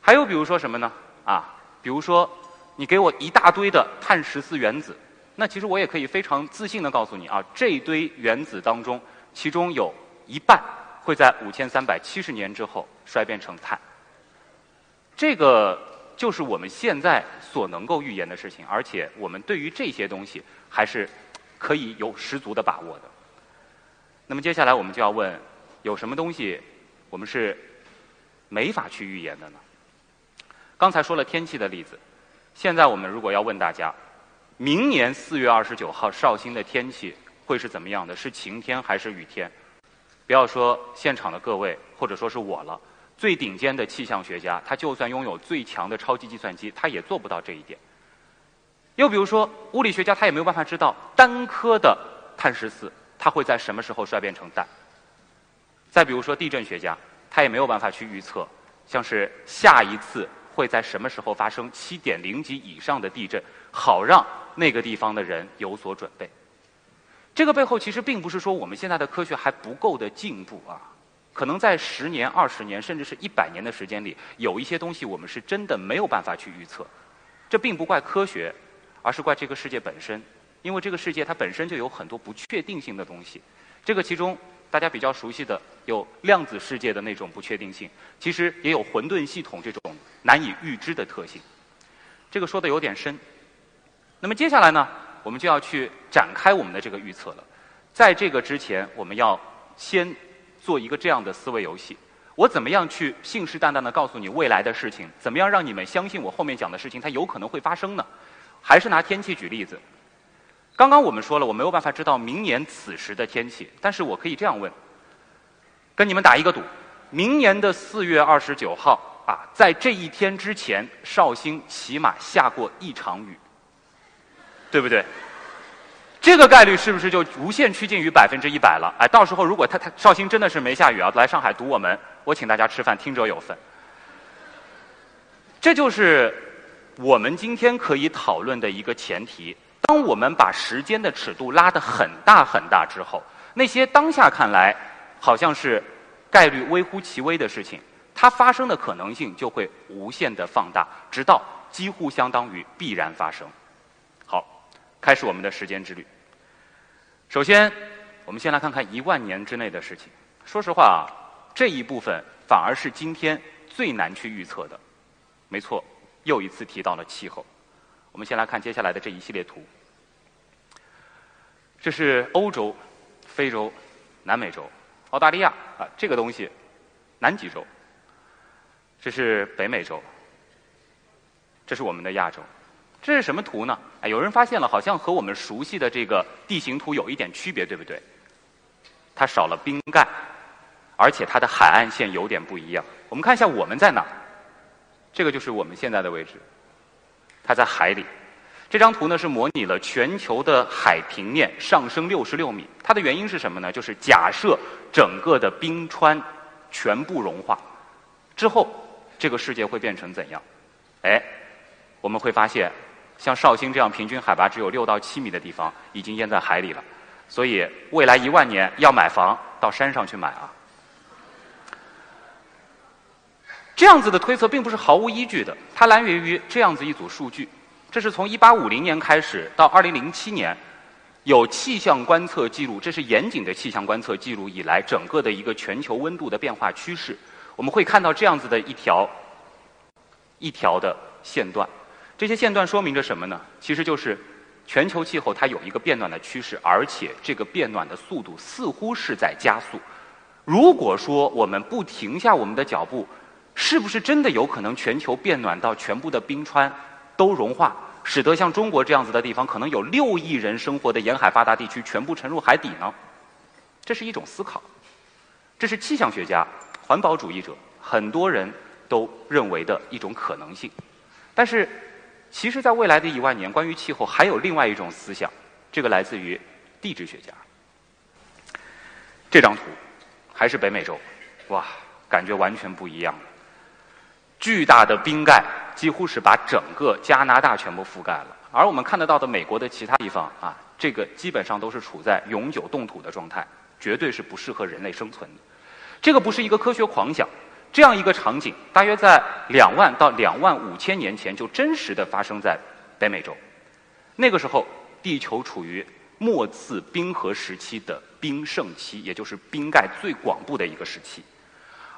还有比如说什么呢？啊，比如说你给我一大堆的碳十四原子，那其实我也可以非常自信的告诉你啊，这一堆原子当中，其中有一半会在五千三百七十年之后衰变成碳。这个。就是我们现在所能够预言的事情，而且我们对于这些东西还是可以有十足的把握的。那么接下来我们就要问：有什么东西我们是没法去预言的呢？刚才说了天气的例子，现在我们如果要问大家，明年四月二十九号绍兴的天气会是怎么样的？是晴天还是雨天？不要说现场的各位，或者说是我了。最顶尖的气象学家，他就算拥有最强的超级计算机，他也做不到这一点。又比如说，物理学家他也没有办法知道单颗的碳十四它会在什么时候衰变成氮。再比如说，地震学家他也没有办法去预测，像是下一次会在什么时候发生七点零级以上的地震，好让那个地方的人有所准备。这个背后其实并不是说我们现在的科学还不够的进步啊。可能在十年、二十年，甚至是一百年的时间里，有一些东西我们是真的没有办法去预测。这并不怪科学，而是怪这个世界本身。因为这个世界它本身就有很多不确定性的东西。这个其中大家比较熟悉的有量子世界的那种不确定性，其实也有混沌系统这种难以预知的特性。这个说的有点深。那么接下来呢，我们就要去展开我们的这个预测了。在这个之前，我们要先。做一个这样的思维游戏，我怎么样去信誓旦旦的告诉你未来的事情？怎么样让你们相信我后面讲的事情它有可能会发生呢？还是拿天气举例子。刚刚我们说了，我没有办法知道明年此时的天气，但是我可以这样问：跟你们打一个赌，明年的四月二十九号啊，在这一天之前，绍兴起码下过一场雨，对不对？这个概率是不是就无限趋近于百分之一百了？哎，到时候如果他他绍兴真的是没下雨啊，来上海堵我们，我请大家吃饭，听者有份。这就是我们今天可以讨论的一个前提。当我们把时间的尺度拉得很大很大之后，那些当下看来好像是概率微乎其微的事情，它发生的可能性就会无限的放大，直到几乎相当于必然发生。好，开始我们的时间之旅。首先，我们先来看看一万年之内的事情。说实话啊，这一部分反而是今天最难去预测的。没错，又一次提到了气候。我们先来看接下来的这一系列图。这是欧洲、非洲、南美洲、澳大利亚啊，这个东西，南极洲。这是北美洲，这是我们的亚洲。这是什么图呢？哎，有人发现了，好像和我们熟悉的这个地形图有一点区别，对不对？它少了冰盖，而且它的海岸线有点不一样。我们看一下我们在哪，这个就是我们现在的位置。它在海里。这张图呢是模拟了全球的海平面上升六十六米。它的原因是什么呢？就是假设整个的冰川全部融化之后，这个世界会变成怎样？哎，我们会发现，像绍兴这样平均海拔只有六到七米的地方，已经淹在海里了。所以未来一万年要买房，到山上去买啊。这样子的推测并不是毫无依据的，它来源于这样子一组数据。这是从1850年开始到2007年，有气象观测记录，这是严谨的气象观测记录以来整个的一个全球温度的变化趋势。我们会看到这样子的一条一条的线段，这些线段说明着什么呢？其实就是全球气候它有一个变暖的趋势，而且这个变暖的速度似乎是在加速。如果说我们不停下我们的脚步，是不是真的有可能全球变暖到全部的冰川都融化，使得像中国这样子的地方可能有六亿人生活的沿海发达地区全部沉入海底呢？这是一种思考，这是气象学家、环保主义者很多人都认为的一种可能性。但是，其实，在未来的一万年，关于气候还有另外一种思想，这个来自于地质学家。这张图还是北美洲，哇，感觉完全不一样。巨大的冰盖几乎是把整个加拿大全部覆盖了，而我们看得到的美国的其他地方啊，这个基本上都是处在永久冻土的状态，绝对是不适合人类生存的。这个不是一个科学狂想，这样一个场景大约在两万到两万五千年前就真实的发生在北美洲。那个时候，地球处于末次冰河时期的冰盛期，也就是冰盖最广布的一个时期。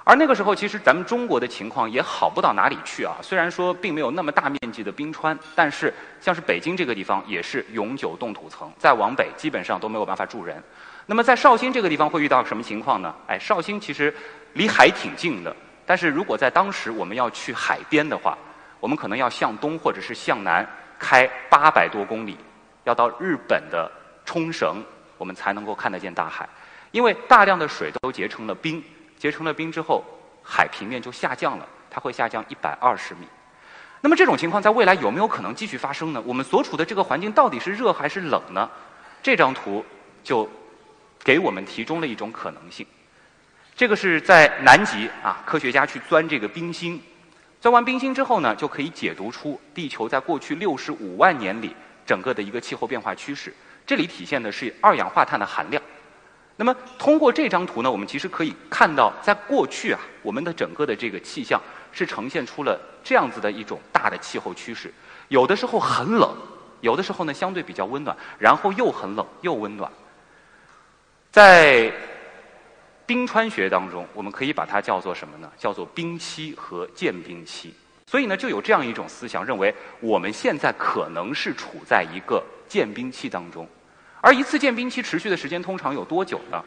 而那个时候，其实咱们中国的情况也好不到哪里去啊。虽然说并没有那么大面积的冰川，但是像是北京这个地方也是永久冻土层，再往北基本上都没有办法住人。那么在绍兴这个地方会遇到什么情况呢？哎，绍兴其实离海挺近的，但是如果在当时我们要去海边的话，我们可能要向东或者是向南开八百多公里，要到日本的冲绳，我们才能够看得见大海，因为大量的水都结成了冰。结成了冰之后，海平面就下降了，它会下降一百二十米。那么这种情况在未来有没有可能继续发生呢？我们所处的这个环境到底是热还是冷呢？这张图就给我们提供了一种可能性。这个是在南极啊，科学家去钻这个冰芯，钻完冰芯之后呢，就可以解读出地球在过去六十五万年里整个的一个气候变化趋势。这里体现的是二氧化碳的含量。那么，通过这张图呢，我们其实可以看到，在过去啊，我们的整个的这个气象是呈现出了这样子的一种大的气候趋势。有的时候很冷，有的时候呢相对比较温暖，然后又很冷又温暖。在冰川学当中，我们可以把它叫做什么呢？叫做冰期和间冰期。所以呢，就有这样一种思想，认为我们现在可能是处在一个间冰期当中。而一次间冰期持续的时间通常有多久呢？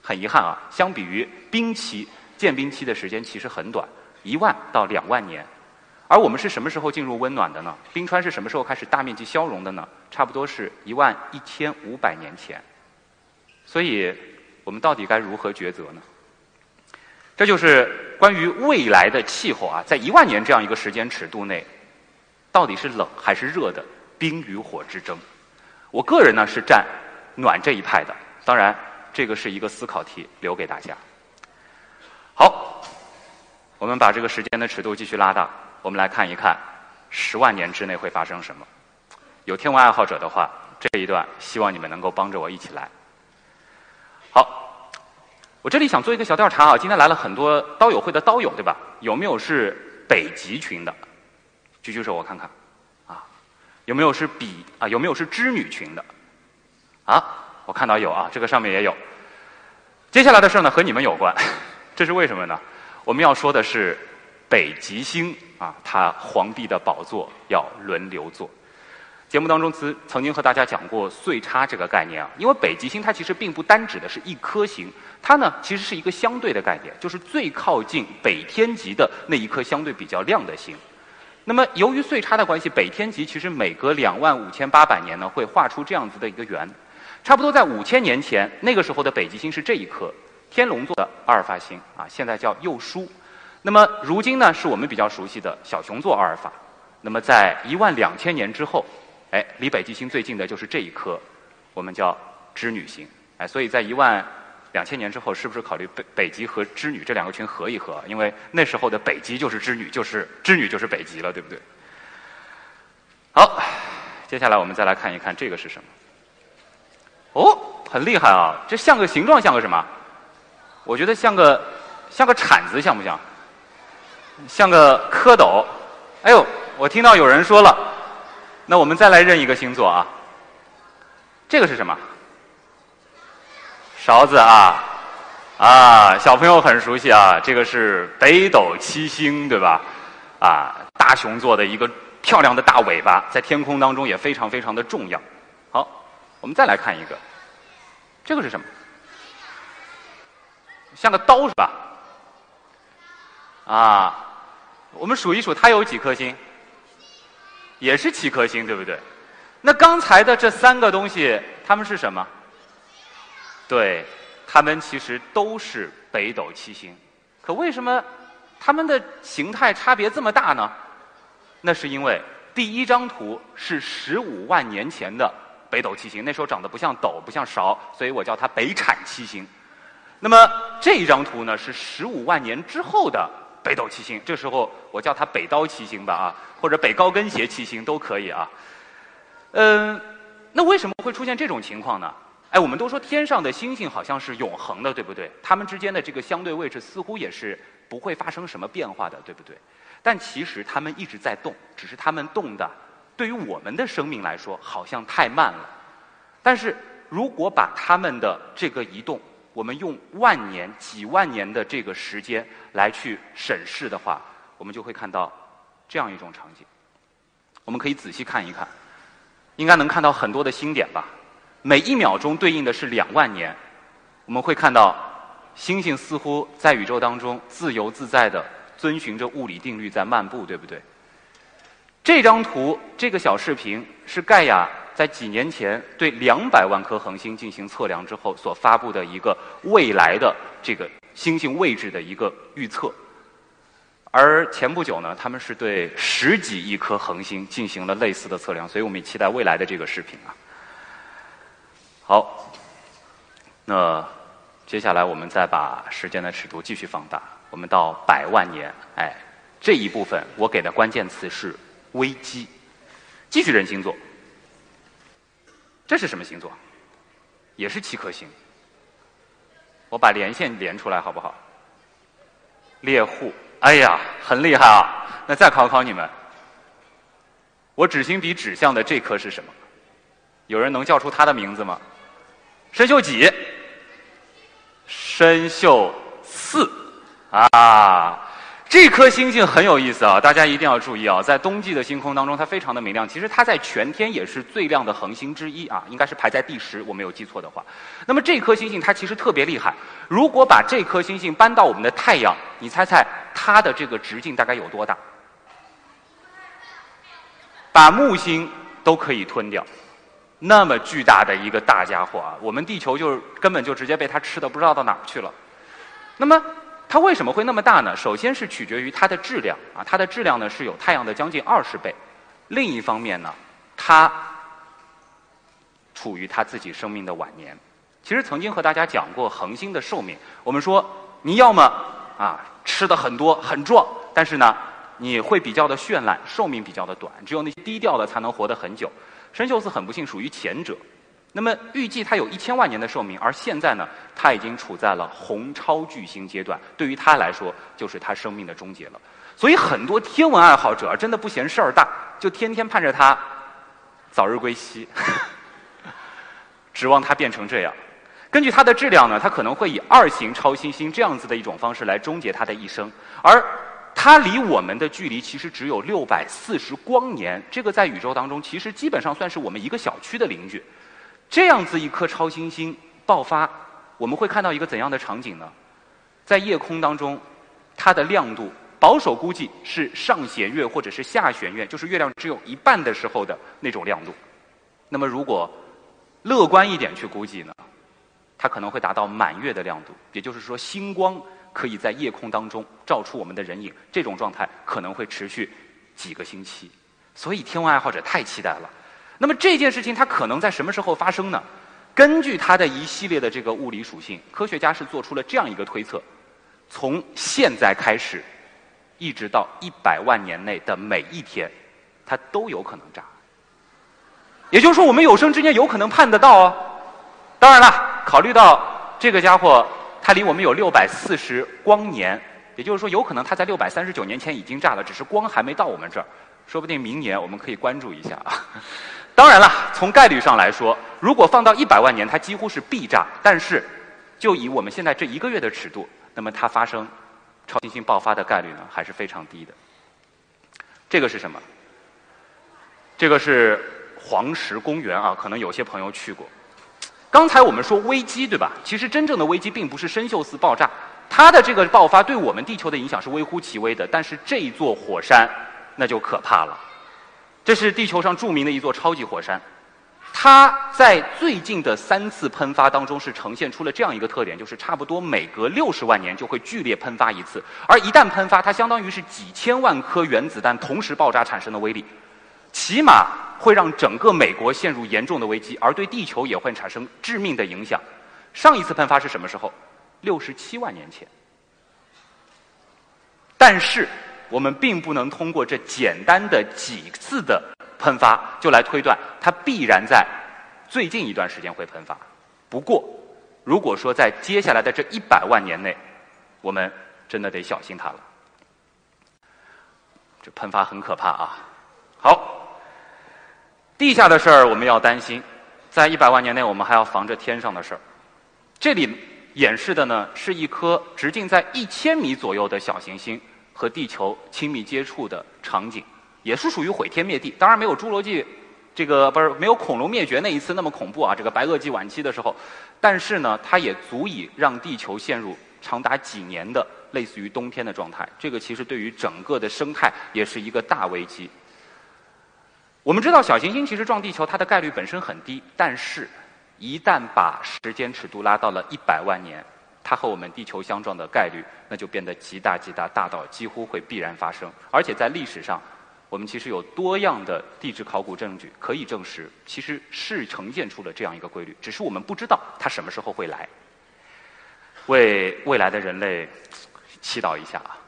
很遗憾啊，相比于冰期，间冰期的时间其实很短，一万到两万年。而我们是什么时候进入温暖的呢？冰川是什么时候开始大面积消融的呢？差不多是一万一千五百年前。所以，我们到底该如何抉择呢？这就是关于未来的气候啊，在一万年这样一个时间尺度内，到底是冷还是热的冰与火之争。我个人呢是站暖这一派的，当然这个是一个思考题，留给大家。好，我们把这个时间的尺度继续拉大，我们来看一看十万年之内会发生什么。有天文爱好者的话，这一段希望你们能够帮着我一起来。好，我这里想做一个小调查啊，今天来了很多刀友会的刀友，对吧？有没有是北极群的？举举手我看看。啊，有没有是比啊？有没有是织女群的？啊，我看到有啊，这个上面也有。接下来的事儿呢和你们有关，这是为什么呢？我们要说的是北极星啊，它皇帝的宝座要轮流坐。节目当中曾曾经和大家讲过岁差这个概念啊，因为北极星它其实并不单指的是一颗星，它呢其实是一个相对的概念，就是最靠近北天极的那一颗相对比较亮的星。那么由于岁差的关系，北天极其实每隔两万五千八百年呢会画出这样子的一个圆，差不多在五千年前那个时候的北极星是这一颗天龙座的阿尔法星啊，现在叫幼疏。那么如今呢是我们比较熟悉的小熊座阿尔法。那么在一万两千年之后。哎，离北极星最近的就是这一颗，我们叫织女星。哎，所以在一万两千年之后，是不是考虑北北极和织女这两个群合一合？因为那时候的北极就是织女，就是织女就是北极了，对不对？好，接下来我们再来看一看这个是什么。哦，很厉害啊！这像个形状像个什么？我觉得像个像个铲子，像不像？像个蝌蚪。哎呦，我听到有人说了。那我们再来认一个星座啊，这个是什么？勺子啊，啊，小朋友很熟悉啊，这个是北斗七星，对吧？啊，大熊座的一个漂亮的大尾巴，在天空当中也非常非常的重要。我们再来看一个，这个是什么？像个刀是吧？啊，我们数一数，它有几颗星？也是七颗星，对不对？那刚才的这三个东西，它们是什么？对，它们其实都是北斗七星。可为什么它们的形态差别这么大呢？那是因为第一张图是十五万年前的北斗七星，那时候长得不像斗，不像勺，所以我叫它北产七星。那么这一张图呢，是十五万年之后的。北斗七星，这时候我叫它北刀七星吧啊，或者北高跟鞋七星都可以啊。嗯，那为什么会出现这种情况呢？哎，我们都说天上的星星好像是永恒的，对不对？它们之间的这个相对位置似乎也是不会发生什么变化的，对不对？但其实它们一直在动，只是它们动的对于我们的生命来说好像太慢了。但是如果把它们的这个移动，我们用万年、几万年的这个时间来去审视的话，我们就会看到这样一种场景。我们可以仔细看一看，应该能看到很多的星点吧。每一秒钟对应的是两万年。我们会看到星星似乎在宇宙当中自由自在的遵循着物理定律在漫步，对不对？这张图，这个小视频是盖亚。在几年前对两百万颗恒星进行测量之后所发布的一个未来的这个星星位置的一个预测，而前不久呢，他们是对十几亿颗恒星进行了类似的测量，所以我们也期待未来的这个视频啊。好，那接下来我们再把时间的尺度继续放大，我们到百万年，哎，这一部分我给的关键词是危机，继续认星座。这是什么星座？也是七颗星。我把连线连出来好不好？猎户，哎呀，很厉害啊！那再考考你们，我指星笔指向的这颗是什么？有人能叫出它的名字吗？参宿几？参宿四啊。这颗星星很有意思啊，大家一定要注意啊！在冬季的星空当中，它非常的明亮。其实它在全天也是最亮的恒星之一啊，应该是排在第十，我没有记错的话。那么这颗星星它其实特别厉害。如果把这颗星星搬到我们的太阳，你猜猜它的这个直径大概有多大？把木星都可以吞掉，那么巨大的一个大家伙啊！我们地球就根本就直接被它吃的不知道到哪儿去了。那么。它为什么会那么大呢？首先是取决于它的质量啊，它的质量呢是有太阳的将近二十倍。另一方面呢，它处于它自己生命的晚年。其实曾经和大家讲过恒星的寿命，我们说你要么啊吃的很多很壮，但是呢你会比较的绚烂，寿命比较的短，只有那些低调的才能活得很久。申秀斯很不幸属于前者。那么预计它有一千万年的寿命，而现在呢，它已经处在了红超巨星阶段，对于它来说就是它生命的终结了。所以很多天文爱好者真的不嫌事儿大，就天天盼着它早日归西，指望它变成这样。根据它的质量呢，它可能会以二型超新星这样子的一种方式来终结它的一生，而它离我们的距离其实只有六百四十光年，这个在宇宙当中其实基本上算是我们一个小区的邻居。这样子一颗超新星爆发，我们会看到一个怎样的场景呢？在夜空当中，它的亮度保守估计是上弦月或者是下弦月，就是月亮只有一半的时候的那种亮度。那么如果乐观一点去估计呢，它可能会达到满月的亮度，也就是说星光可以在夜空当中照出我们的人影，这种状态可能会持续几个星期。所以天文爱好者太期待了。那么这件事情它可能在什么时候发生呢？根据它的一系列的这个物理属性，科学家是做出了这样一个推测：从现在开始，一直到一百万年内的每一天，它都有可能炸。也就是说，我们有生之年有可能盼得到哦。当然了，考虑到这个家伙它离我们有六百四十光年，也就是说，有可能它在六百三十九年前已经炸了，只是光还没到我们这儿。说不定明年我们可以关注一下啊。当然了，从概率上来说，如果放到一百万年，它几乎是必炸。但是，就以我们现在这一个月的尺度，那么它发生超新星爆发的概率呢，还是非常低的。这个是什么？这个是黄石公园啊，可能有些朋友去过。刚才我们说危机，对吧？其实真正的危机并不是深秀斯爆炸，它的这个爆发对我们地球的影响是微乎其微的。但是这一座火山，那就可怕了。这是地球上著名的一座超级火山，它在最近的三次喷发当中是呈现出了这样一个特点，就是差不多每隔六十万年就会剧烈喷发一次，而一旦喷发，它相当于是几千万颗原子弹同时爆炸产生的威力，起码会让整个美国陷入严重的危机，而对地球也会产生致命的影响。上一次喷发是什么时候？六十七万年前。但是。我们并不能通过这简单的几次的喷发就来推断它必然在最近一段时间会喷发。不过，如果说在接下来的这一百万年内，我们真的得小心它了。这喷发很可怕啊！好，地下的事儿我们要担心，在一百万年内我们还要防着天上的事儿。这里演示的呢是一颗直径在一千米左右的小行星。和地球亲密接触的场景，也是属于毁天灭地。当然没有侏罗纪，这个不是没有恐龙灭绝那一次那么恐怖啊。这个白垩纪晚期的时候，但是呢，它也足以让地球陷入长达几年的类似于冬天的状态。这个其实对于整个的生态也是一个大危机。我们知道小行星其实撞地球它的概率本身很低，但是一旦把时间尺度拉到了一百万年。它和我们地球相撞的概率，那就变得极大极大，大到几乎会必然发生。而且在历史上，我们其实有多样的地质考古证据可以证实，其实是呈现出了这样一个规律，只是我们不知道它什么时候会来。为未来的人类祈祷一下啊！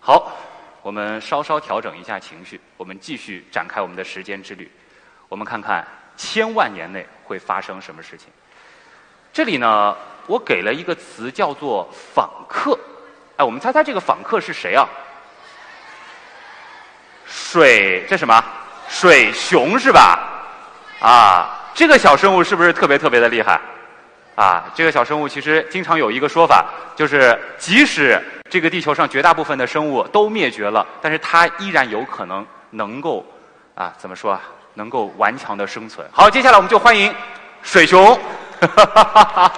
好，我们稍稍调整一下情绪，我们继续展开我们的时间之旅。我们看看千万年内会发生什么事情。这里呢？我给了一个词叫做“访客”，哎，我们猜猜这个访客是谁啊？水，这什么？水熊是吧？啊，这个小生物是不是特别特别的厉害？啊，这个小生物其实经常有一个说法，就是即使这个地球上绝大部分的生物都灭绝了，但是它依然有可能能够啊，怎么说啊？能够顽强的生存。好，接下来我们就欢迎水熊。*laughs*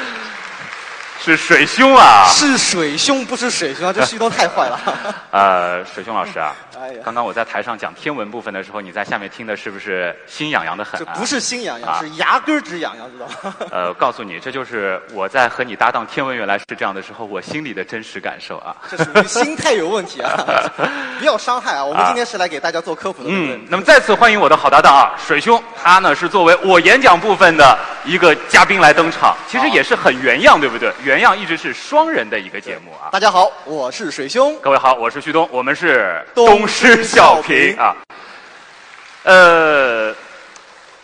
是水兄啊！是水兄，不是水兄啊！*laughs* 这旭东太坏了。*laughs* 呃，水兄老师啊，*laughs* 哎呀刚刚我在台上讲天文部分的时候，你在下面听的是不是心痒痒的很、啊？这不是心痒痒，啊是牙根儿直痒痒，知道吗？呃，告诉你，这就是我在和你搭档天文原来是这样的时候，我心里的真实感受啊。这属于心态有问题啊！不要伤害啊！我们今天是来给大家做科普的？嗯，那么再次欢迎我的好搭档啊，水兄，他呢是作为我演讲部分的一个嘉宾来登场，其实也是很原样，对不对？原样一直是双人的一个节目啊。大家好，我是水兄。各位好，我是旭东，我们是东施效颦啊。呃，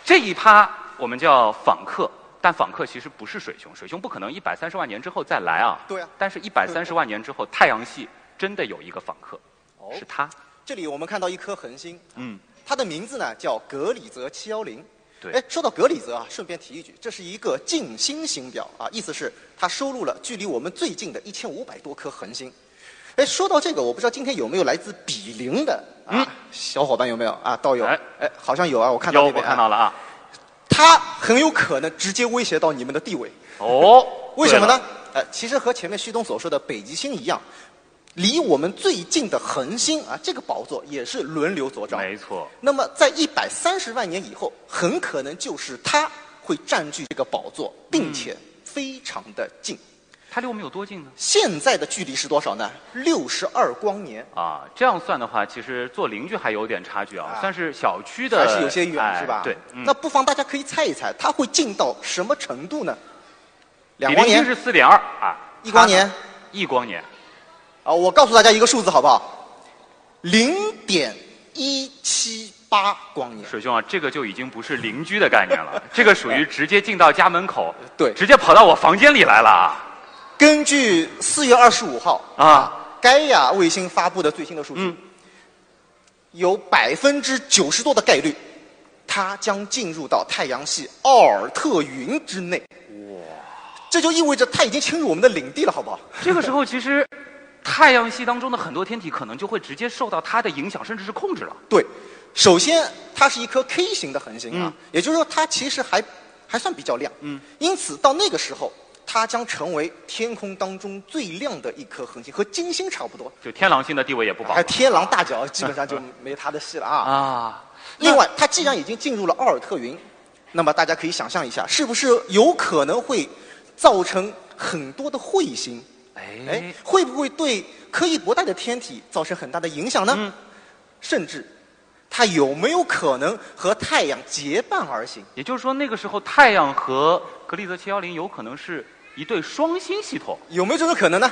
这一趴我们叫访客，但访客其实不是水兄，水兄不可能一百三十万年之后再来啊。对啊。但是，一百三十万年之后，太阳系真的有一个访客，是他。这里我们看到一颗恒星，嗯，它的名字呢叫格里泽七幺零。对哎，说到格里泽啊，顺便提一句，这是一个近星星表啊，意思是它收录了距离我们最近的一千五百多颗恒星。哎，说到这个，我不知道今天有没有来自比邻的啊、小伙伴有没有啊？道友，嗯哎哎，好像有啊，我看到有那边我看到了啊。他很有可能直接威胁到你们的地位。哦，为什么呢对？呃，其实和前面旭东所说的北极星一样，离我们最近的恒星啊，这个宝座也是轮流坐庄。没错。那么在一百三十万年以后，很可能就是它会占据这个宝座，并且非常的近。它离我们有多近呢？现在的距离是多少呢？六十二光年。啊，这样算的话，其实做邻居还有点差距啊，算是小区的，还是有些远，哎是吧？对，嗯那不妨大家可以猜一猜，它会近到什么程度呢？两光年是四点二啊，一光年，一光年，啊，我告诉大家一个数字好不好？零点一七八光年。水兄啊，这个就已经不是邻居的概念了，这个属于直接进到家门口，*laughs* 对，直接跑到我房间里来了啊根据四月二十五号啊，盖亚卫星发布的最新的数据，嗯有百分之九十多的概率，它将进入到太阳系奥尔特云之内。哇！这就意味着它已经侵入我们的领地了，好不好？这个时候其实太阳系当中的很多天体可能就会直接受到它的影响，甚至是控制了。对，首先它是一颗 K 型的恒星啊，嗯也就是说它其实还还算比较亮。嗯，因此到那个时候，它将成为天空当中最亮的一颗恒星，和金星差不多。就天狼星的地位也不保还天狼大角，基本上就没 *laughs* 它的戏了啊。啊。另外，它既然已经进入了奥尔特云，那么大家可以想象一下，是不是有可能会造成很多的彗星？哎，会不会对柯伊伯带的天体造成很大的影响呢？嗯甚至，它有没有可能和太阳结伴而行？也就是说，那个时候太阳和格利泽七幺零有可能是一对双星系统。有没有这种可能呢？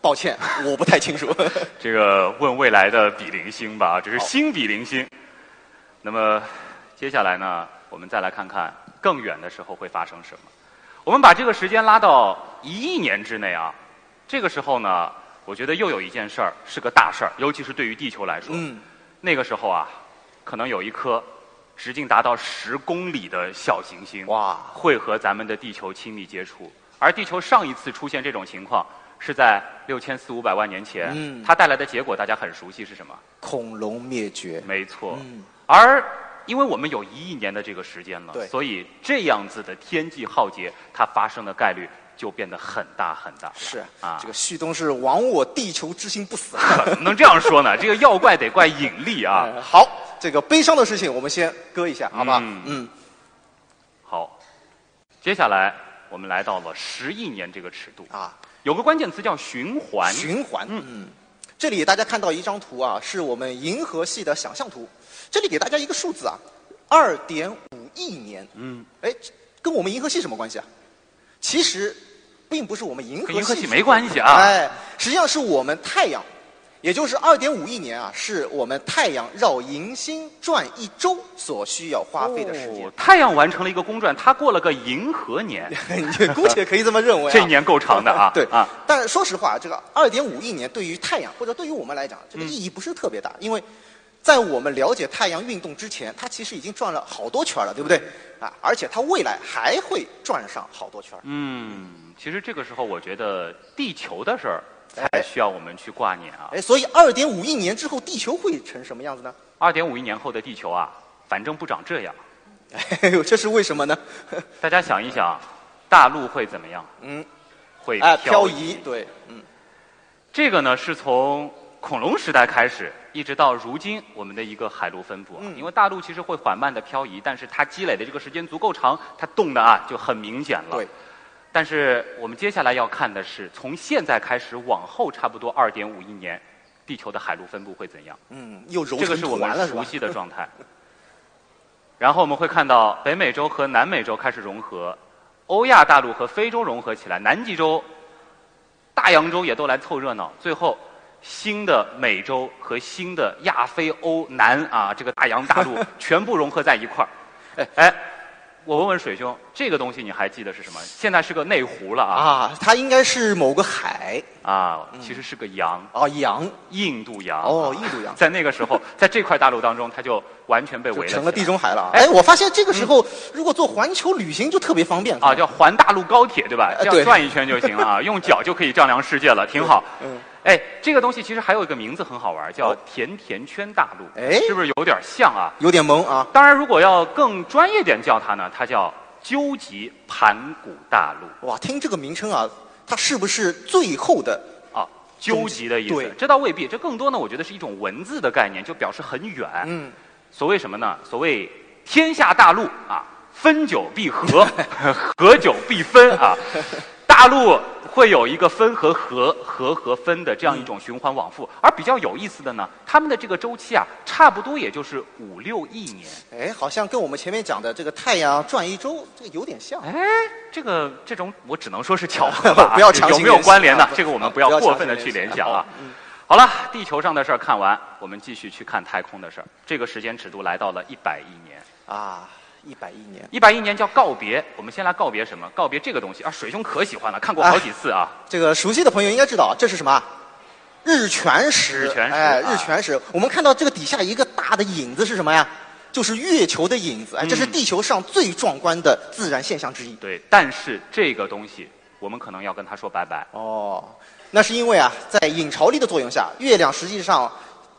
抱歉，*laughs* 我不太清楚。*laughs* 这个问未来的比邻星吧，这是新比邻星。那么接下来呢，我们再来看看更远的时候会发生什么。我们把这个时间拉到一亿年之内啊，这个时候呢，我觉得又有一件事儿是个大事儿，尤其是对于地球来说。嗯，那个时候啊，可能有一颗直径达到十公里的小行星哇，会和咱们的地球亲密接触。而地球上一次出现这种情况是在六千四五百万年前，嗯它带来的结果大家很熟悉是什么？恐龙灭绝。没错。嗯而因为我们有一亿年的这个时间了对，所以这样子的天际浩劫，它发生的概率就变得很大很大。是啊，这个旭东是亡我地球之心不死。怎 *laughs* 么能这样说呢？这个要怪得怪引力啊！呃 *laughs* 好，这个悲伤的事情我们先搁一下，好吧？嗯嗯，好，接下来我们来到了十亿年这个尺度啊，有个关键词叫循环。循环，嗯嗯，这里大家看到一张图啊，是我们银河系的想象图。这里给大家一个数字啊，二点五亿年。嗯，哎，跟我们银河系什么关系啊？其实，并不是我们银河系银河系没关系啊哎，实际上是我们太阳，也就是二点五亿年啊，是我们太阳绕银星转一周所需要花费的时间。哦太阳完成了一个公转，它过了个银河年，*laughs* 你姑且可以这么认为、啊。*laughs* 这一年够长的啊！*laughs* 对啊，但说实话，这个二点五亿年对于太阳或者对于我们来讲，这个意义不是特别大，因为在我们了解太阳运动之前，它其实已经转了好多圈了，对不对？啊，而且它未来还会转上好多圈。嗯，其实这个时候我觉得地球的事儿才需要我们去挂念啊。哎，所以二点五亿年之后，地球会成什么样子呢？二点五亿年后的地球啊，反正不长这样。哎呦，这是为什么呢？*laughs* 大家想一想，大陆会怎么样？嗯，会漂移，对，嗯，这个呢是从恐龙时代开始，一直到如今我们的一个海陆分布因为大陆其实会缓慢的漂移，但是它积累的这个时间足够长，它动的啊就很明显了。对。但是我们接下来要看的是，从现在开始往后差不多二点五亿年，地球的海陆分布会怎样？嗯，又揉成这个是我们熟悉的状态。然后我们会看到北美洲和南美洲开始融合，欧亚大陆和非洲融合起来，南极洲、大洋洲也都来凑热闹。最后，新的美洲和新的亚非欧南啊，这个大洋大陆 *laughs* 全部融合在一块儿。哎哎，我问问水兄，这个东西你还记得是什么？现在是个内湖了啊。啊，它应该是某个海啊，其实是个洋。啊，洋，印度洋。哦啊印度洋在那个时候，*laughs* 在这块大陆当中，它就完全被围了成了地中海了啊。哎，我发现这个时候如果做环球旅行就特别方便啊，叫环大陆高铁，对吧？这样转一圈就行了啊，用脚就可以丈量世界了，挺好。嗯，哎，这个东西其实还有一个名字很好玩，叫甜甜圈大陆。哎是不是有点像啊？有点萌啊。当然，如果要更专业点叫它呢，它叫究极盘古大陆。哇，听这个名称啊，它是不是最后的啊？究极的意思，这倒未必，这更多呢，我觉得是一种文字的概念，就表示很远。嗯，所谓什么呢？所谓天下大陆啊，分久必合，*laughs* 合久必分啊。大陆会有一个分和合、合和分的这样一种循环往复。而比较有意思的呢，他们的这个周期啊，差不多也就是五六亿年。哎，好像跟我们前面讲的这个太阳转一周，这个有点像。哎，这个这种我只能说是巧合吧，*laughs* 不要 *laughs* 强有没有关联呢啊？这个我们不要过分的去联想啊。好了，地球上的事儿看完，我们继续去看太空的事儿。这个时间尺度来到了一百亿年。啊，一百亿年。一百亿年叫告别，我们先来告别什么？告别这个东西啊，水兄可喜欢了，看过好几次啊。这个熟悉的朋友应该知道，这是什么？日全食。日全食哎，啊日全食。我们看到这个底下一个大的影子是什么呀？就是月球的影子。哎，这是嗯地球上最壮观的自然现象之一。对，但是这个东西我们可能要跟他说拜拜。哦，那是因为啊，在引潮力的作用下，月亮实际上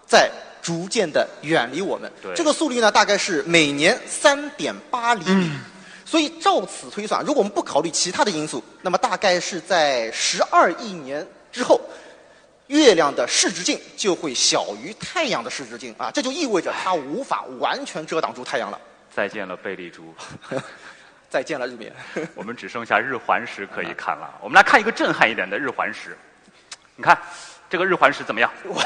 在逐渐的远离我们。这个速率呢，大概是每年三点八厘米。所以照此推算，如果我们不考虑其他的因素，那么大概是在十二亿年之后，月亮的视直径就会小于太阳的视直径啊，这就意味着它无法完全遮挡住太阳了。再见了，贝利珠。*laughs* 再见了，日冕。我们只剩下日环食可以看了。我们来看一个震撼一点的日环食。你看这个日环食怎么样？我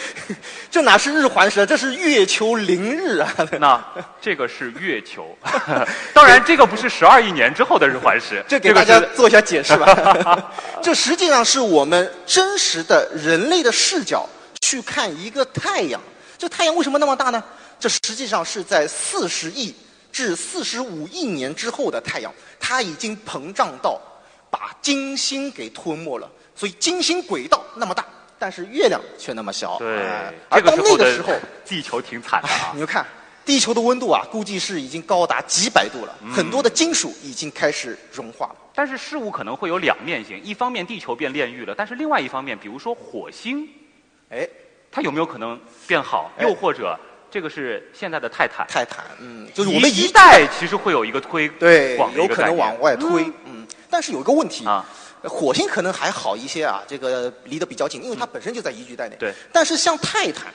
*laughs* 这哪是日环食，这是月球凌日啊！那这个是月球，*laughs* 当然这个不是十二亿年之后的日环食，*laughs* 这给大家做一下解释吧。这实际上是我们真实的人类的视角去看一个太阳。这太阳为什么那么大呢？这实际上是在四十亿至四十五亿年之后的太阳，它已经膨胀到把金星给吞没了。所以金星轨道那么大，但是月亮却那么小。对哎，而到那个时候，地球挺惨的啊。你就看地球的温度啊，估计是已经高达几百度了，嗯很多的金属已经开始融化了。但是事物可能会有两面性，一方面地球变炼狱了，但是另外一方面，比如说火星，哎，它有没有可能变好？哎又或者这个是现在的泰坦？泰坦，嗯，就是我们一一代其实会有一个推对有可能往外推，嗯，但是有一个问题啊，火星可能还好一些啊，这个离得比较近，因为它本身就在宜居带内。对，但是像泰坦，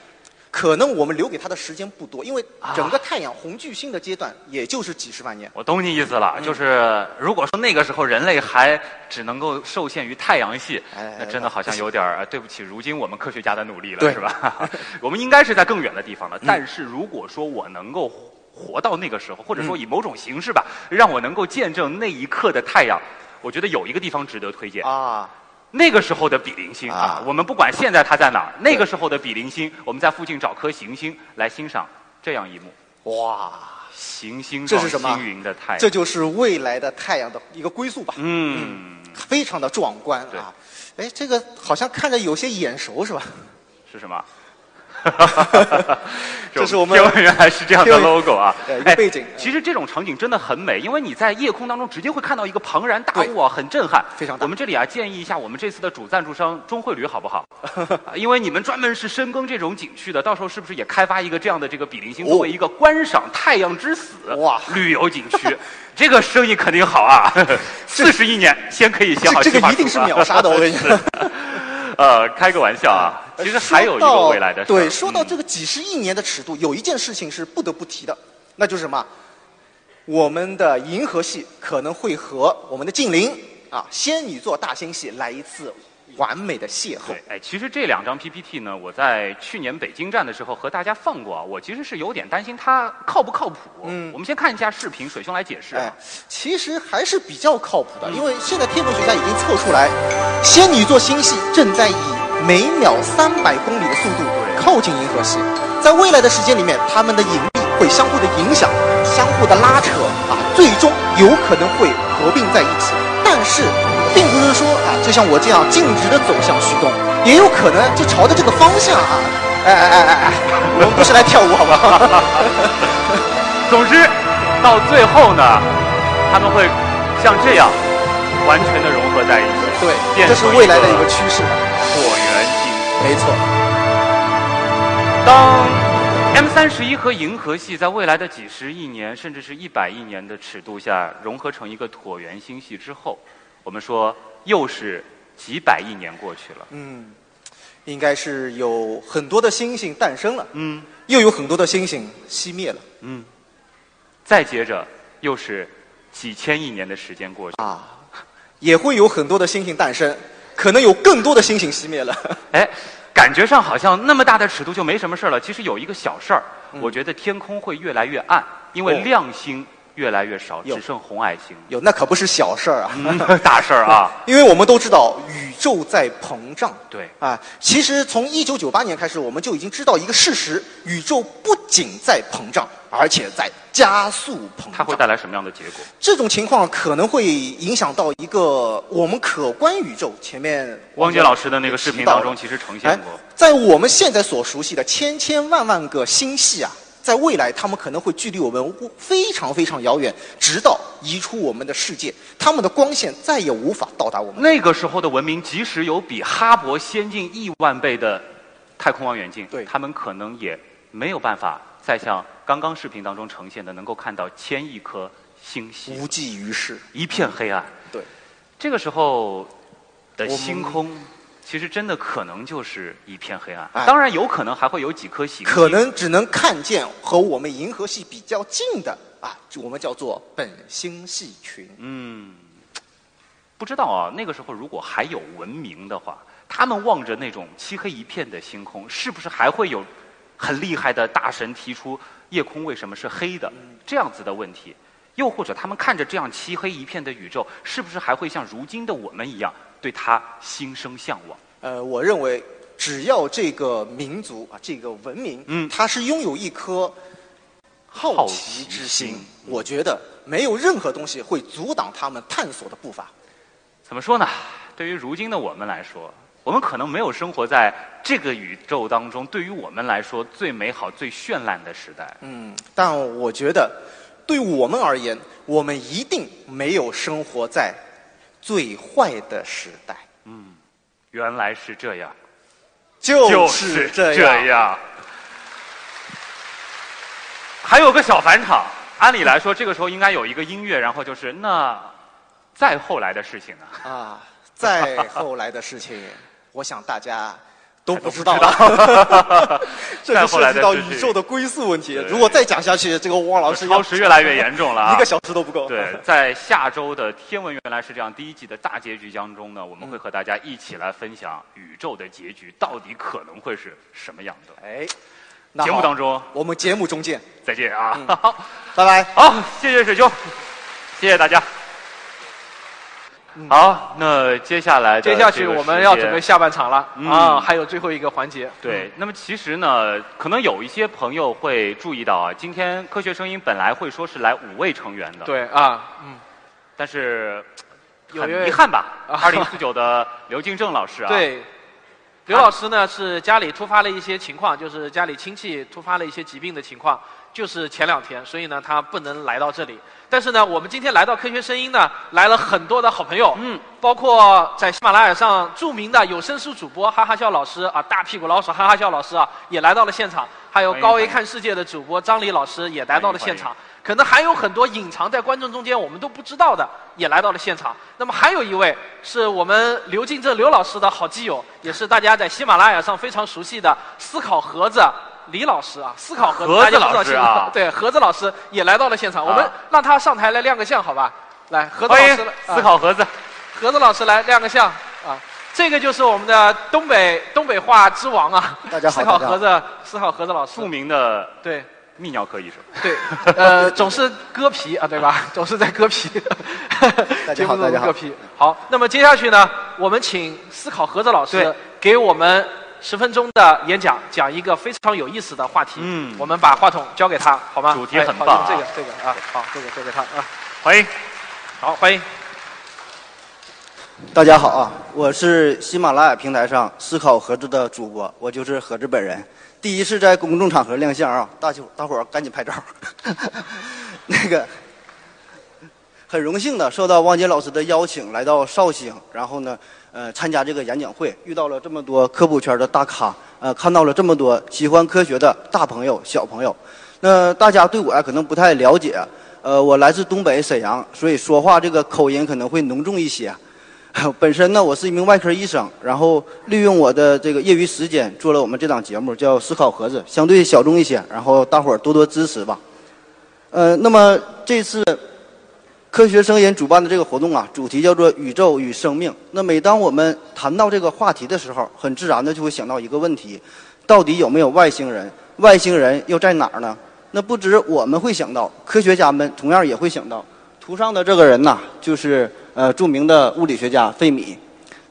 可能我们留给它的时间不多，因为啊整个太阳红巨星的阶段也就是几十万年。我懂你意思了，嗯就是如果说那个时候人类还只能够受限于太阳系，哎那真的好像有点对不起，如今我们科学家的努力了，是吧？*laughs* 我们应该是在更远的地方了。嗯但是如果说我能够活到那个时候，或者说以某种形式吧，让我能够见证那一刻的太阳，我觉得有一个地方值得推荐啊。那个时候的比邻星啊，我们不管现在它在哪儿，那个时候的比邻星，我们在附近找颗行星来欣赏这样一幕。哇，行星状这是什么星云的太阳，这就是未来的太阳的一个归宿吧。嗯，非常的壮观啊！哎，这个好像看着有些眼熟是吧？是什么？*laughs* 这是我们天文原来是这样的 logo 啊对一，个背景其实这种场景真的很美，因为你在夜空当中直接会看到一个庞然大物啊，很震撼。非常大我们这里啊，建议一下我们这次的主赞助商中汇旅好不好？*laughs* 啊因为你们专门是深耕这种景区的，到时候是不是也开发一个这样的这个比邻星，作为一个观赏太阳之死哇旅游景区？*laughs* 这个生意肯定好啊！四十亿年先可以写好这这个一定是秒杀的我跟你说。呃，开个玩笑啊，其实还有一个未来的事。对，说到这个几十亿年的尺度，有一件事情是不得不提的，那就是什么？我们的银河系可能会和我们的近邻啊仙女座大星系来一次完美的邂逅。哎，其实这两张 PPT 呢，我在去年北京站的时候和大家放过啊，我其实是有点担心它靠不靠谱。嗯，我们先看一下视频，水兄来解释啊。哎，其实还是比较靠谱的，因为现在天文学家已经测出来，仙女座星系正在以每秒三百公里的速度靠近银河系，在未来的时间里面，它们的引力会相互的影响，相互的拉扯啊，最终有可能会合并在一起。但是，并不是说啊，就像我这样径直的走向虚空，也有可能就朝着这个方向啊，哎哎哎哎哎，我们不是来跳舞好不好？*laughs* 总之，到最后呢，他们会像这样完全的融合在一起。对，变这是未来的一个趋势。椭圆形。没错。当 M 三十一和银河系在未来的几十亿年，甚至是一百亿年的尺度下融合成一个椭圆星系之后，我们说又是几百亿年过去了。嗯，应该是有很多的星星诞生了，嗯，又有很多的星星熄灭了，嗯，再接着又是几千亿年的时间过去啊，也会有很多的星星诞生，可能有更多的星星熄灭了。*laughs* 哎，感觉上好像那么大的尺度就没什么事儿了。其实有一个小事儿，我觉得天空会越来越暗，因为亮星越来越少，只剩红矮星。有，那可不是小事儿啊，嗯 *laughs* 大事儿啊！*laughs* 因为我们都知道宇宙在膨胀。对啊，其实从一九九八年开始，我们就已经知道一个事实：宇宙不仅在膨胀，而且在加速膨胀。它会带来什么样的结果？这种情况可能会影响到一个我们可观宇宙。前面汪杰老师的那个视频当中其实呈现过。在我们现在所熟悉的千千万万个星系啊，在未来他们可能会距离我们非常非常遥远，直到移出我们的世界，他们的光线再也无法到达我们。那个时候的文明，即使有比哈勃先进亿万倍的太空望远镜，对，他们可能也没有办法再像刚刚视频当中呈现的，能够看到千亿颗星系，无济于事，一片黑暗。对，这个时候的星空，其实真的可能就是一片黑暗。哎当然，有可能还会有几颗行星，可能只能看见和我们银河系比较近的啊，我们叫做本星系群。嗯，不知道啊，那个时候如果还有文明的话，他们望着那种漆黑一片的星空，是不是还会有很厉害的大神提出夜空为什么是黑的这样子的问题？又或者他们看着这样漆黑一片的宇宙，是不是还会像如今的我们一样对他心生向往？呃，我认为只要这个民族啊，这个文明，嗯，它是拥有一颗好奇之心，我觉得没有任何东西会阻挡他们探索的步伐。怎么说呢？对于如今的我们来说，我们可能没有生活在这个宇宙当中，对于我们来说最美好、最绚烂的时代。嗯，但我觉得对我们而言，我们一定没有生活在最坏的时代。嗯，原来是这样，就是这这样。还有个小返场，按理来说，这个时候应该有一个音乐，然后就是那再后来的事情呢？啊，再后来的事情，我想大家都不知道道了。*laughs* 这再就涉及到宇宙的归宿问题。如果再讲下去，这个汪老师要超时越来越严重了啊 *laughs* 一个小时都不够。对，在下周的《天文原来是这样》第一季的大结局当中呢，我们会和大家一起来分享宇宙的结局到底可能会是什么样的。哎，那节目当中我们节目中见，再见啊！*laughs* 好，拜拜。好，谢谢水兄，谢谢大家。好，那接下来接下去我们要准备下半场了、嗯。啊，还有最后一个环节。对，那么其实呢，可能有一些朋友会注意到啊，今天科学声音本来会说是来五位成员的，对啊，嗯，但是很有遗憾吧，啊。二零四九的刘敬正老师啊，对，刘老师呢是家里突发了一些情况，就是家里亲戚突发了一些疾病的情况，就是前两天，所以呢他不能来到这里。但是呢，我们今天来到科学声音呢，来了很多的好朋友，嗯，包括在喜马拉雅上著名的有声书主播哈哈笑老师啊，大屁股老鼠哈哈笑老师啊，也来到了现场，还有高维看世界的主播张黎老师也来到了现场。可能还有很多隐藏在观众中间我们都不知道的，也来到了现场。那么还有一位是我们刘敬正刘老师的好基友，也是大家在喜马拉雅上非常熟悉的思考盒子李老师啊，思考盒子盒子大家不知道老师啊对，盒子老师也来到了现场。我们啊让他上台来亮个相，好吧？来，盒子老师思考盒子。盒子老师来亮个相啊！这个就是我们的东北东北话之王啊！大家好思考盒子，思考盒子老师，著名的对泌尿科医生。对，呃，总是割皮啊，对吧？*laughs* 总是在割皮。大节目中大家好割皮。好，那么接下去呢，我们请思考盒子老师给我们十分钟的演讲，讲一个非常有意思的话题。嗯，我们把话筒交给他，好吗？主题很棒啊这个这个啊，好，这个交给他啊，欢迎。好，欢迎。大家好啊，我是喜马拉雅平台上思考盒子的主播，我就是盒子本人。第一次在公众场合亮相啊，大伙大伙儿赶紧拍照。*laughs* 那个很荣幸的受到汪杰老师的邀请来到绍兴，然后呢，呃，参加这个演讲会，遇到了这么多科普圈的大咖，呃，看到了这么多喜欢科学的大朋友、小朋友。那大家对我呀可能不太了解，呃，我来自东北沈阳，所以说话这个口音可能会浓重一些。*laughs* 本身呢，我是一名外科医生，然后利用我的这个业余时间做了我们这档节目，叫《思考盒子》，相对小众一些，然后大伙儿多多支持吧。呃，那么这次科学声音主办的这个活动啊，主题叫做“宇宙与生命”。那每当我们谈到这个话题的时候，很自然的就会想到一个问题：到底有没有外星人？外星人又在哪儿呢？那不止我们会想到，科学家们同样也会想到。图上的这个人呐，就是呃著名的物理学家费米。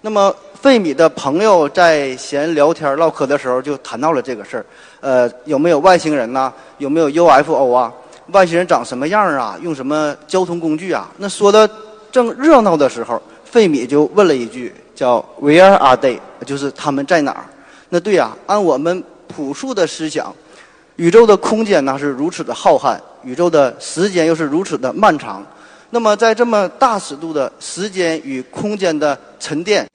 那么费米的朋友在闲聊天唠嗑的时候就谈到了这个事儿，呃，有没有外星人呐？有没有 UFO 啊？外星人长什么样啊？用什么交通工具啊？那说的正热闹的时候，费米就问了一句，叫 “Where are they？” 就是他们在哪儿？那对呀、按我们朴素的思想，宇宙的空间呢是如此的浩瀚，宇宙的时间又是如此的漫长。那么，在这么大尺度的时间与空间的沉淀，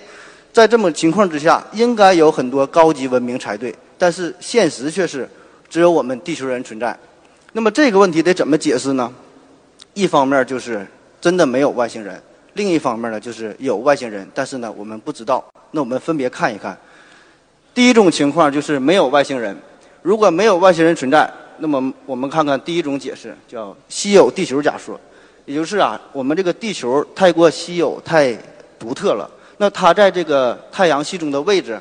在这么情况之下，应该有很多高级文明才对。但是现实却是，只有我们地球人存在。那么这个问题得怎么解释呢？一方面就是真的没有外星人，另一方面呢就是有外星人，但是呢我们不知道。那我们分别看一看。第一种情况就是没有外星人。如果没有外星人存在，那么我们看看第一种解释，叫稀有地球假说。也就是啊，我们这个地球太过稀有、太独特了。那它在这个太阳系中的位置，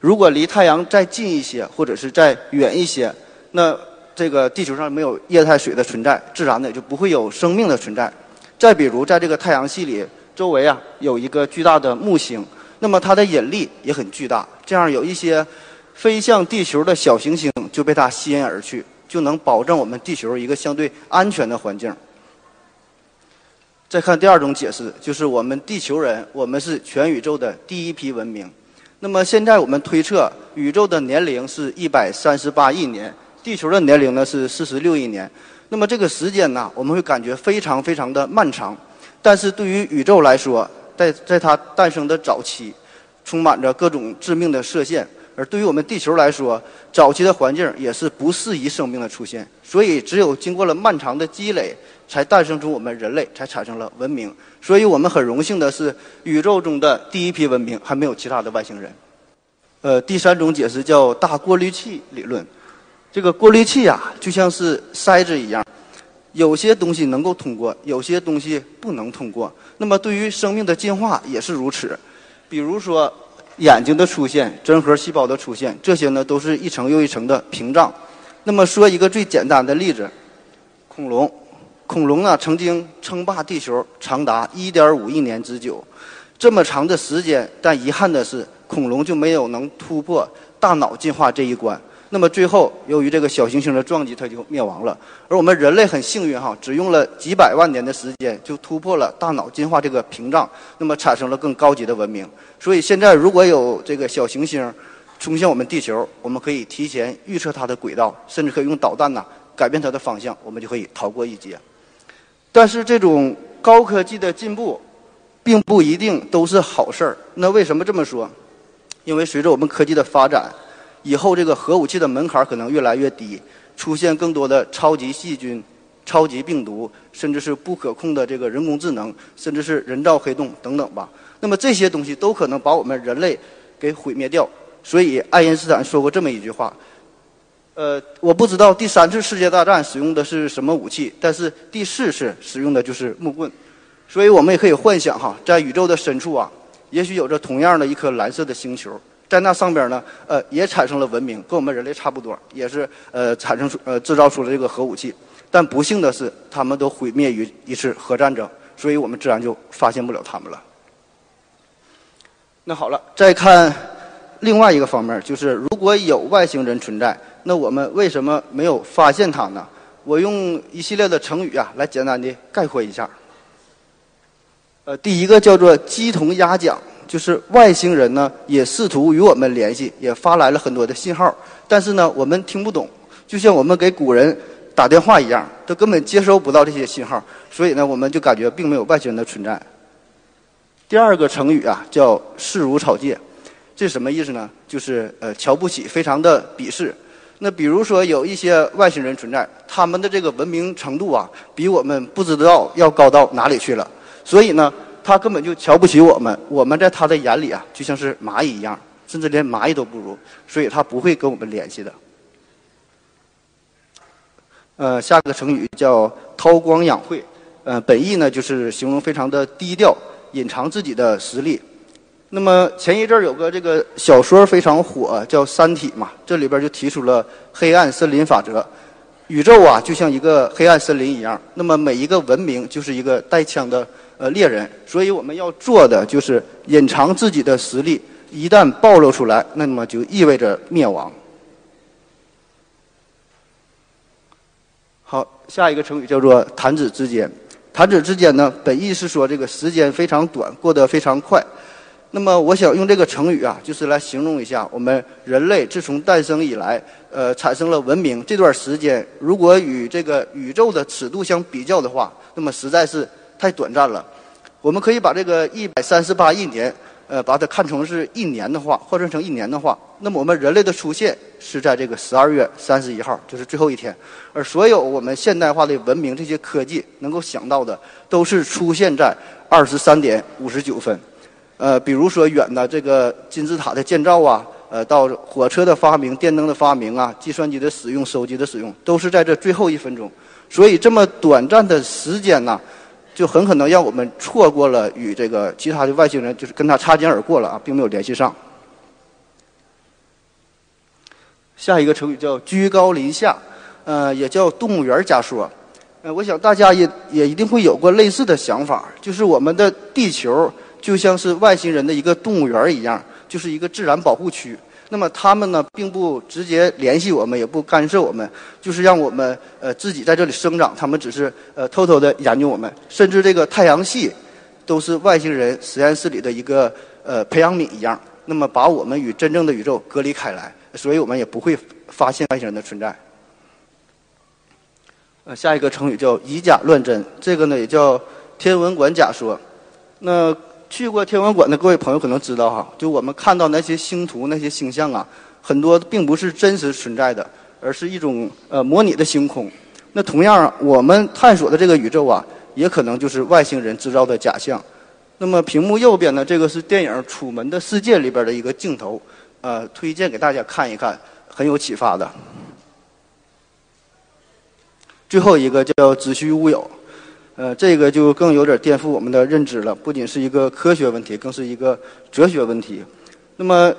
如果离太阳再近一些，或者是再远一些，那这个地球上没有液态水的存在，自然的就不会有生命的存在。再比如，在这个太阳系里周围啊有一个巨大的木星，那么它的引力也很巨大，这样有一些飞向地球的小行星就被它吸引而去，就能保证我们地球一个相对安全的环境。再看第二种解释，就是我们地球人，我们是全宇宙的第一批文明。那么现在我们推测，宇宙的年龄是一百三十八亿年，地球的年龄呢是四十六亿年。那么这个时间呢，我们会感觉非常非常的漫长。但是对于宇宙来说，在在它诞生的早期，充满着各种致命的射线；而对于我们地球来说，早期的环境也是不适宜生命的出现。所以，只有经过了漫长的积累，才诞生出我们人类，才产生了文明。所以我们很荣幸的是，宇宙中的第一批文明还没有其他的外星人。呃，第三种解释叫大过滤器理论。这个过滤器啊，就像是筛子一样，有些东西能够通过，有些东西不能通过。那么对于生命的进化也是如此。比如说眼睛的出现、真核细胞的出现，这些呢都是一层又一层的屏障。那么说一个最简单的例子，恐龙。恐龙呢曾经称霸地球长达1.5亿年之久，这么长的时间，但遗憾的是，恐龙就没有能突破大脑进化这一关。那么最后，由于这个小行星的撞击，它就灭亡了。而我们人类很幸运哈，只用了几百万年的时间，就突破了大脑进化这个屏障，那么产生了更高级的文明。所以现在如果有这个小行星冲向我们地球，我们可以提前预测它的轨道，甚至可以用导弹呐改变它的方向，我们就可以逃过一劫。但是这种高科技的进步，并不一定都是好事儿。那为什么这么说？因为随着我们科技的发展，以后这个核武器的门槛可能越来越低，出现更多的超级细菌、超级病毒，甚至是不可控的这个人工智能，甚至是人造黑洞等等吧。那么这些东西都可能把我们人类给毁灭掉。所以爱因斯坦说过这么一句话：“呃，我不知道第三次世界大战使用的是什么武器，但是第四次使用的就是木棍。”所以我们也可以幻想哈，在宇宙的深处啊，也许有着同样的一颗蓝色的星球。在那上边呢，呃，也产生了文明，跟我们人类差不多，也是呃产生出呃制造出了这个核武器。但不幸的是，他们都毁灭于一次核战争，所以我们自然就发现不了他们了。那好了，再看另外一个方面，就是如果有外星人存在，那我们为什么没有发现他呢？我用一系列的成语啊，来简单的概括一下。呃，第一个叫做鸡同鸭讲。就是外星人呢，也试图与我们联系，也发来了很多的信号，但是呢，我们听不懂，就像我们给古人打电话一样，他根本接收不到这些信号，所以呢，我们就感觉并没有外星人的存在。第二个成语啊，叫视如草芥，这什么意思呢？就是呃，瞧不起，非常的鄙视。那比如说有一些外星人存在，他们的这个文明程度啊，比我们不知道要高到哪里去了，所以呢。他根本就瞧不起我们，我们在他的眼里啊，就像是蚂蚁一样，甚至连蚂蚁都不如，所以他不会跟我们联系的。呃，下个成语叫韬光养晦，呃，本意呢就是形容非常的低调，隐藏自己的实力。那么前一阵儿有个这个小说非常火，叫《三体》嘛，这里边就提出了黑暗森林法则，宇宙啊就像一个黑暗森林一样，那么每一个文明就是一个带枪的。呃，猎人，所以我们要做的就是隐藏自己的实力，一旦暴露出来，那么就意味着灭亡。好，下一个成语叫做“弹指之间”。弹指之间呢，本意是说这个时间非常短，过得非常快。那么，我想用这个成语啊，就是来形容一下我们人类自从诞生以来，呃，产生了文明这段时间，如果与这个宇宙的尺度相比较的话，那么实在是。太短暂了，我们可以把这个一百三十八亿年，呃，把它看成是一年的话，换算成一年的话，那么我们人类的出现是在这个十二月三十一号，就是最后一天，而所有我们现代化的文明这些科技能够想到的，都是出现在二十三点五十九分，呃，比如说远的这个金字塔的建造啊，呃，到火车的发明、电灯的发明啊、计算机的使用、手机的使用，都是在这最后一分钟，所以这么短暂的时间呢。就很可能让我们错过了与这个其他的外星人，就是跟他擦肩而过了啊，并没有联系上。下一个成语叫居高临下，呃，也叫动物园假说。呃，我想大家也也一定会有过类似的想法，就是我们的地球就像是外星人的一个动物园一样，就是一个自然保护区。那么他们呢，并不直接联系我们，也不干涉我们，就是让我们呃自己在这里生长。他们只是呃偷偷的研究我们，甚至这个太阳系都是外星人实验室里的一个呃培养皿一样。那么把我们与真正的宇宙隔离开来，所以我们也不会发现外星人的存在。呃，下一个成语叫以假乱真，这个呢也叫天文馆假说。那。去过天文馆的各位朋友可能知道哈，就我们看到那些星图、那些星象啊，很多并不是真实存在的，而是一种呃模拟的星空。那同样，我们探索的这个宇宙啊，也可能就是外星人制造的假象。那么屏幕右边呢，这个是电影《楚门的世界》里边的一个镜头，呃，推荐给大家看一看，很有启发的。最后一个叫子虚乌有。呃，这个就更有点颠覆我们的认知了，不仅是一个科学问题，更是一个哲学问题。那么，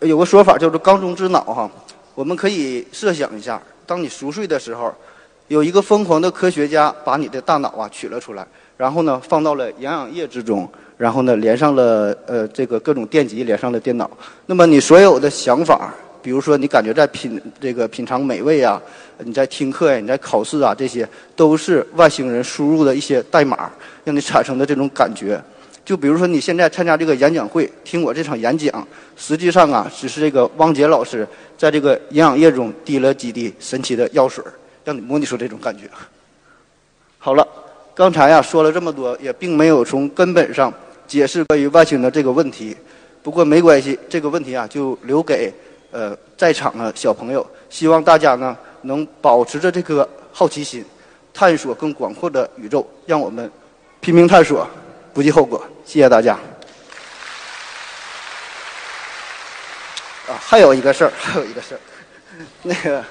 有个说法叫做“缸中之脑”哈，我们可以设想一下，当你熟睡的时候，有一个疯狂的科学家把你的大脑啊取了出来，然后呢放到了营养液之中，然后呢连上了呃这个各种电极，连上了电脑。那么你所有的想法，比如说你感觉在品这个品尝美味啊，你在听课呀，你在考试啊，这些都是外星人输入的一些代码，让你产生的这种感觉。就比如说你现在参加这个演讲会，听我这场演讲，实际上啊，只是这个汪杰老师在这个营养液中滴了几滴神奇的药水，让你模拟出这种感觉。好了，刚才呀说了这么多，也并没有从根本上解释关于外星的这个问题。不过没关系，这个问题啊就留给呃在场的小朋友。希望大家呢能保持着这颗好奇心，探索更广阔的宇宙，让我们拼命探索，不计后果。谢谢大家。啊，还有一个事儿，还有一个事儿，*laughs* 那个，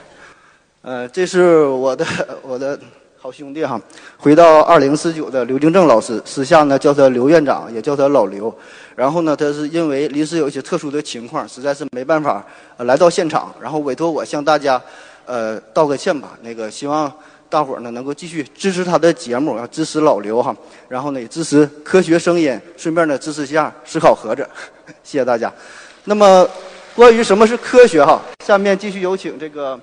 呃，这是我的我的好兄弟哈，回到二零四九的刘敬正老师，私下呢叫他刘院长，也叫他老刘。然后呢，他是因为临时有一些特殊的情况，实在是没办法来到现场，然后委托我向大家呃道个歉吧。那个希望大伙儿呢能够继续支持他的节目，要支持老刘哈。然后呢，也支持科学声音，顺便呢支持一下思考盒子，*laughs* 谢谢大家。那么。关于什么是科学哈，下面继续有请这个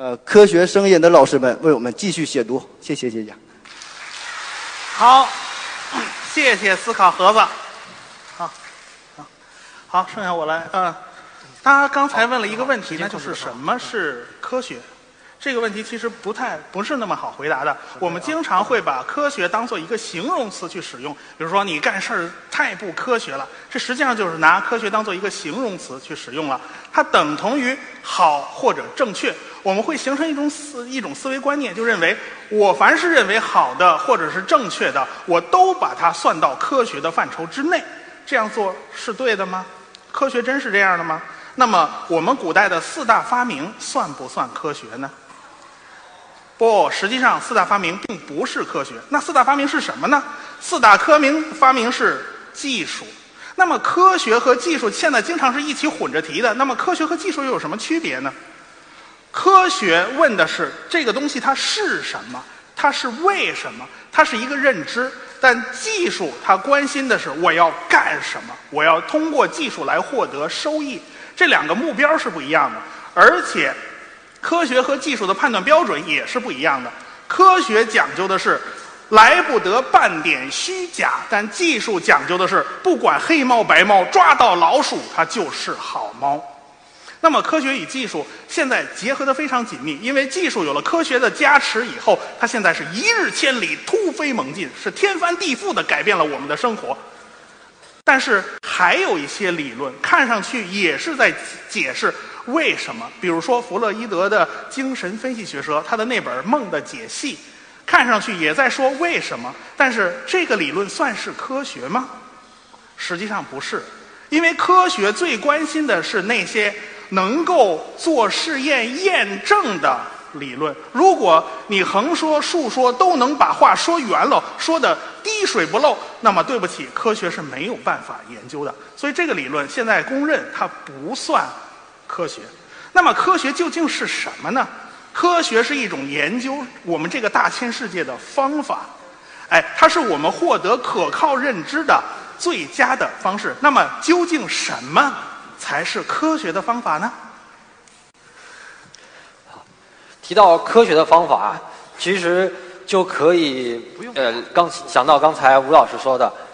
呃科学声音的老师们为我们继续解读，谢谢谢谢。好，谢谢思考盒子。好，好，好，剩下我来。嗯，他刚才问了一个问题，那就是什么是科学？这个问题其实不太不是那么好回答的。我们经常会把科学当做一个形容词去使用，比如说你干事儿太不科学了，这实际上就是拿科学当做一个形容词去使用了。它等同于好或者正确。我们会形成一种思一种思维观念，就认为我凡是认为好的或者是正确的，我都把它算到科学的范畴之内。这样做是对的吗？科学真是这样的吗？那么我们古代的四大发明算不算科学呢？不，实际上四大发明并不是科学。那四大发明是什么呢？四大科明发明是技术。那么科学和技术现在经常是一起混着提的。那么科学和技术又有什么区别呢？科学问的是这个东西它是什么，它是为什么，它是一个认知。但技术它关心的是我要干什么，我要通过技术来获得收益。这两个目标是不一样的，而且。科学和技术的判断标准也是不一样的。科学讲究的是来不得半点虚假，但技术讲究的是不管黑猫白猫，抓到老鼠它就是好猫。那么科学与技术现在结合的非常紧密，因为技术有了科学的加持以后，它现在是一日千里，突飞猛进，是天翻地覆的改变了我们的生活。但是还有一些理论，看上去也是在解释。为什么？比如说弗洛伊德的精神分析学说，他的那本《梦的解析》，看上去也在说为什么。但是这个理论算是科学吗？实际上不是，因为科学最关心的是那些能够做试验验证的理论。如果你横说竖说都能把话说圆了，说的滴水不漏，那么对不起，科学是没有办法研究的。所以这个理论现在公认它不算。科学，那么科学究竟是什么呢？科学是一种研究我们这个大千世界的方法，哎，它是我们获得可靠认知的最佳的方式。那么，究竟什么才是科学的方法呢？提到科学的方法，其实就可以呃，刚想到刚才吴老师说的，他。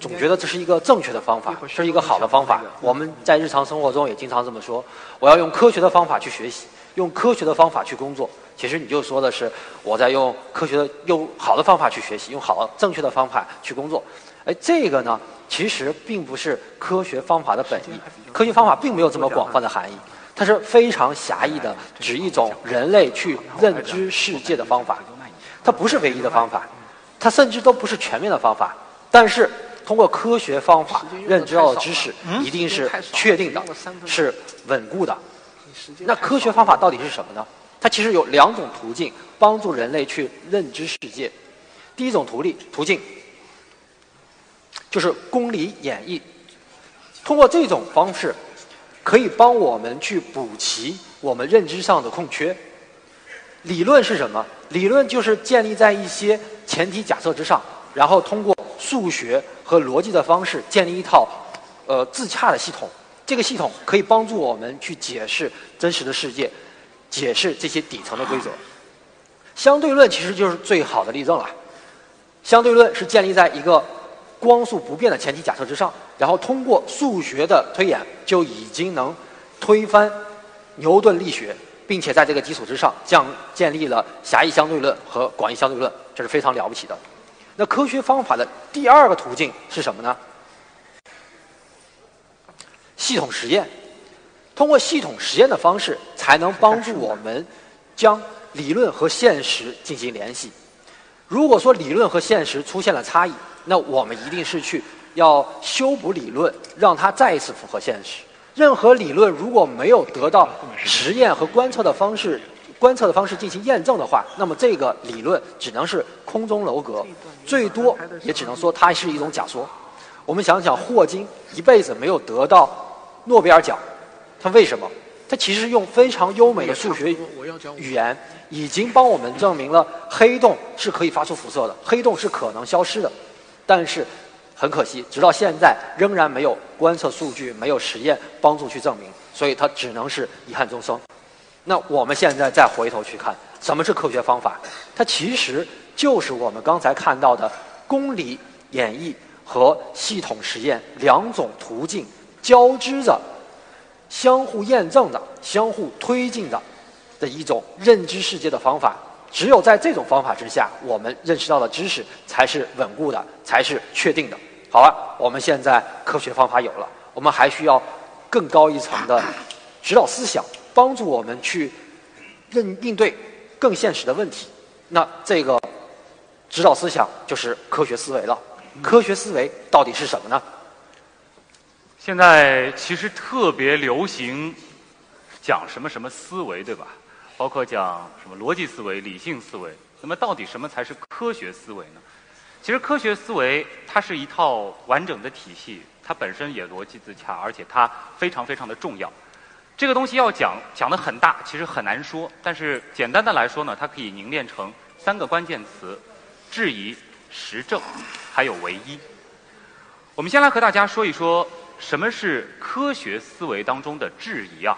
总觉得这是一个正确的方法，是一个好的方法。我们在日常生活中也经常这么说：我要用科学的方法去学习，用科学的方法去工作。其实你就说的是我在用科学的、用好的方法去学习，用好正确的方法去工作。哎，这个呢，其实并不是科学方法的本意。科学方法并没有这么广泛的含义，它是非常狭义的，指一种人类去认知世界的方法。它不是唯一的方法，它甚至都不是全面的方法。但是。通过科学方法认知到的知识，一定是确定的，是稳固的。那科学方法到底是什么呢？它其实有两种途径帮助人类去认知世界。第一种途径途径就是公理演绎，通过这种方式，可以帮我们去补齐我们认知上的空缺。理论是什么？理论就是建立在一些前提假设之上，然后通过数学。和逻辑的方式建立一套，呃，自洽的系统。这个系统可以帮助我们去解释真实的世界，解释这些底层的规则。相对论其实就是最好的例证了。相对论是建立在一个光速不变的前提假设之上，然后通过数学的推演就已经能推翻牛顿力学，并且在这个基础之上将建立了狭义相对论和广义相对论，这是非常了不起的。那科学方法的第二个途径是什么呢？系统实验，通过系统实验的方式，才能帮助我们将理论和现实进行联系。如果说理论和现实出现了差异，那我们一定是去要修补理论，让它再一次符合现实。任何理论如果没有得到实验和观测的方式、观测的方式进行验证的话，那么这个理论只能是空中楼阁，最多也只能说它是一种假说。我们想想，霍金一辈子没有得到诺贝尔奖，他为什么？他其实用非常优美的数学语言，已经帮我们证明了黑洞是可以发出辐射的，黑洞是可能消失的。但是很可惜，直到现在仍然没有观测数据、没有实验帮助去证明，所以它只能是遗憾终生。那我们现在再回头去看，什么是科学方法？它其实就是我们刚才看到的公理演绎和系统实验两种途径交织着。相互验证的、相互推进的的一种认知世界的方法，只有在这种方法之下，我们认识到的知识才是稳固的，才是确定的。好了，我们现在科学方法有了，我们还需要更高一层的指导思想，帮助我们去应应对更现实的问题。那这个指导思想就是科学思维了。科学思维到底是什么呢？现在其实特别流行讲什么什么思维，对吧？包括讲什么逻辑思维、理性思维。那么到底什么才是科学思维呢？其实科学思维它是一套完整的体系，它本身也逻辑自洽，而且它非常非常的重要。这个东西要讲讲的很大，其实很难说。但是简单的来说呢，它可以凝练成三个关键词：质疑、实证，还有唯一。我们先来和大家说一说。什么是科学思维当中的质疑啊？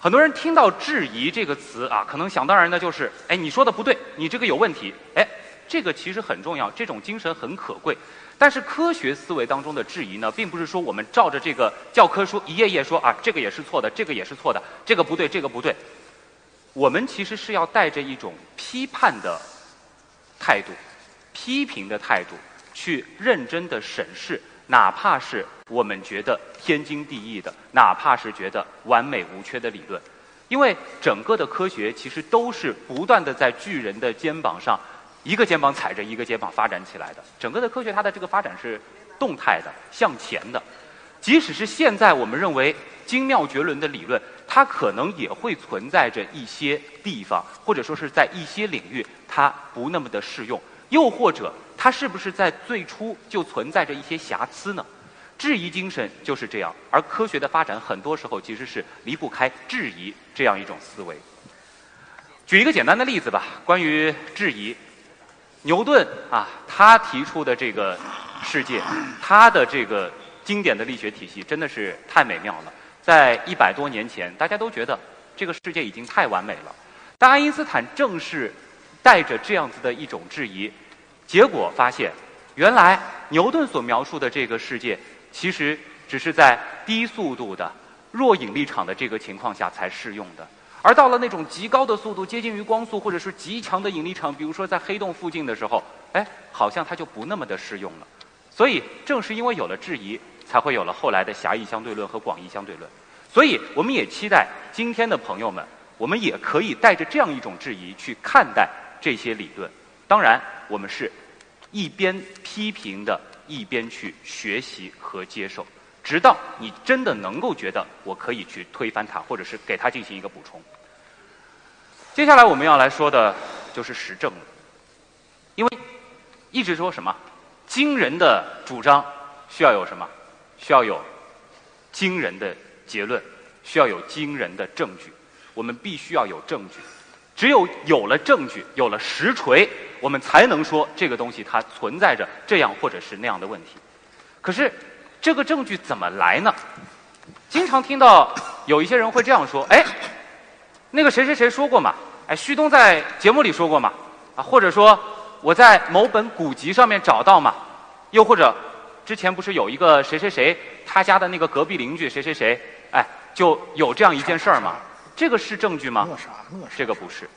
很多人听到“质疑”这个词啊，可能想当然的就是：哎，你说的不对，你这个有问题。哎，这个其实很重要，这种精神很可贵。但是科学思维当中的质疑呢，并不是说我们照着这个教科书一页页说啊，这个也是错的，这个也是错的，这个不对，这个不对。我们其实是要带着一种批判的态度、批评的态度，去认真的审视。哪怕是我们觉得天经地义的，哪怕是觉得完美无缺的理论，因为整个的科学其实都是不断的在巨人的肩膀上，一个肩膀踩着一个肩膀发展起来的。整个的科学它的这个发展是动态的、向前的。即使是现在我们认为精妙绝伦的理论，它可能也会存在着一些地方，或者说是在一些领域它不那么的适用，又或者。它是不是在最初就存在着一些瑕疵呢？质疑精神就是这样，而科学的发展很多时候其实是离不开质疑这样一种思维。举一个简单的例子吧，关于质疑，牛顿啊，他提出的这个世界，*clears throat* 他的这个经典的力学体系真的是太美妙了。在一百多年前，大家都觉得这个世界已经太完美了，但爱因斯坦正是带着这样子的一种质疑。结果发现，原来牛顿所描述的这个世界，其实只是在低速度的弱引力场的这个情况下才适用的。而到了那种极高的速度，接近于光速，或者是极强的引力场，比如说在黑洞附近的时候，哎，好像它就不那么的适用了。所以，正是因为有了质疑，才会有了后来的狭义相对论和广义相对论。所以，我们也期待今天的朋友们，我们也可以带着这样一种质疑去看待这些理论。当然，我们是。一边批评的，一边去学习和接受，直到你真的能够觉得我可以去推翻它，或者是给它进行一个补充。接下来我们要来说的就是实证了，因为一直说什么惊人的主张需要有什么？需要有惊人的结论，需要有惊人的证据。我们必须要有证据。只有有了证据，有了实锤，我们才能说这个东西它存在着这样或者是那样的问题。可是，这个证据怎么来呢？经常听到有一些人会这样说：“哎，那个谁谁谁说过嘛？哎，旭东在节目里说过嘛？啊，或者说我在某本古籍上面找到嘛？又或者之前不是有一个谁谁谁，他家的那个隔壁邻居谁谁谁，哎，就有这样一件事儿嘛？这个是证据吗？这个不是。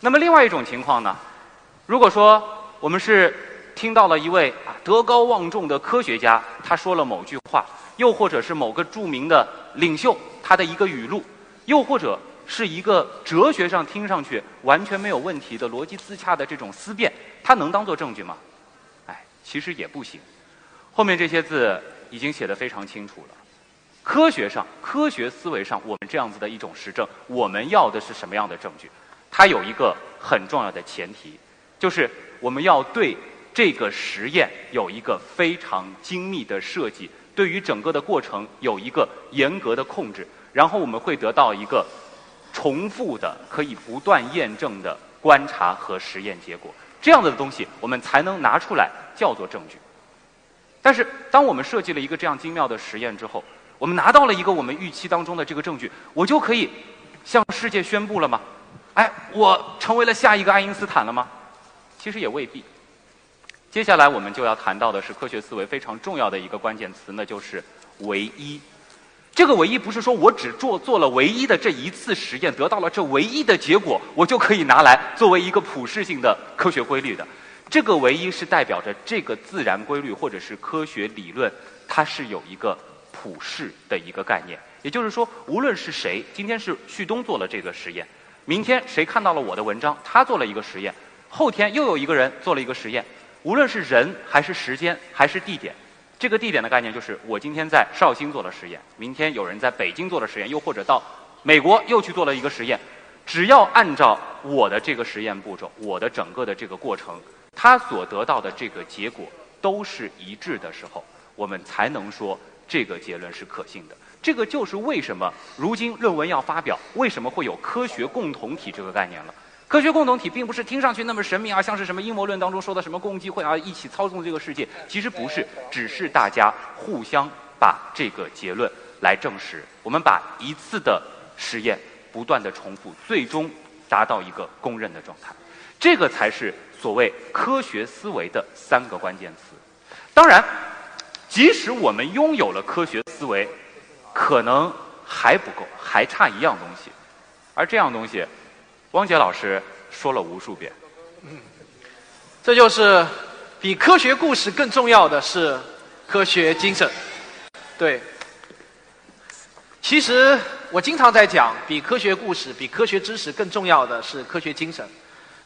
那么另外一种情况呢？如果说我们是听到了一位德高望重的科学家，他说了某句话，又或者是某个著名的领袖他的一个语录，又或者是一个哲学上听上去完全没有问题的逻辑自洽的这种思辨，它能当做证据吗？哎，其实也不行。后面这些字已经写得非常清楚了。科学上、科学思维上，我们这样子的一种实证，我们要的是什么样的证据？它有一个很重要的前提，就是我们要对这个实验有一个非常精密的设计，对于整个的过程有一个严格的控制，然后我们会得到一个重复的、可以不断验证的观察和实验结果。这样的东西，我们才能拿出来叫做证据。但是，当我们设计了一个这样精妙的实验之后，我们拿到了一个我们预期当中的这个证据，我就可以向世界宣布了吗？哎，我成为了下一个爱因斯坦了吗？其实也未必。接下来我们就要谈到的是科学思维非常重要的一个关键词，那就是唯一。这个唯一不是说我只做做了唯一的这一次实验，得到了这唯一的结果，我就可以拿来作为一个普世性的科学规律的。这个唯一是代表着这个自然规律或者是科学理论，它是有一个普世的一个概念。也就是说，无论是谁，今天是旭东做了这个实验。明天谁看到了我的文章，他做了一个实验，后天又有一个人做了一个实验，无论是人还是时间还是地点，这个地点的概念就是我今天在绍兴做了实验，明天有人在北京做了实验，又或者到美国又去做了一个实验，只要按照我的这个实验步骤，我的整个的这个过程，他所得到的这个结果都是一致的时候，我们才能说这个结论是可信的。这个就是为什么如今论文要发表，为什么会有科学共同体这个概念了？科学共同体并不是听上去那么神秘啊，像是什么阴谋论当中说的什么共济会啊，一起操纵这个世界，其实不是，只是大家互相把这个结论来证实。我们把一次的实验不断的重复，最终达到一个公认的状态，这个才是所谓科学思维的三个关键词。当然，即使我们拥有了科学思维。可能还不够，还差一样东西，而这样东西，汪杰老师说了无数遍。这就是比科学故事更重要的是科学精神。对，其实我经常在讲，比科学故事、比科学知识更重要的是科学精神。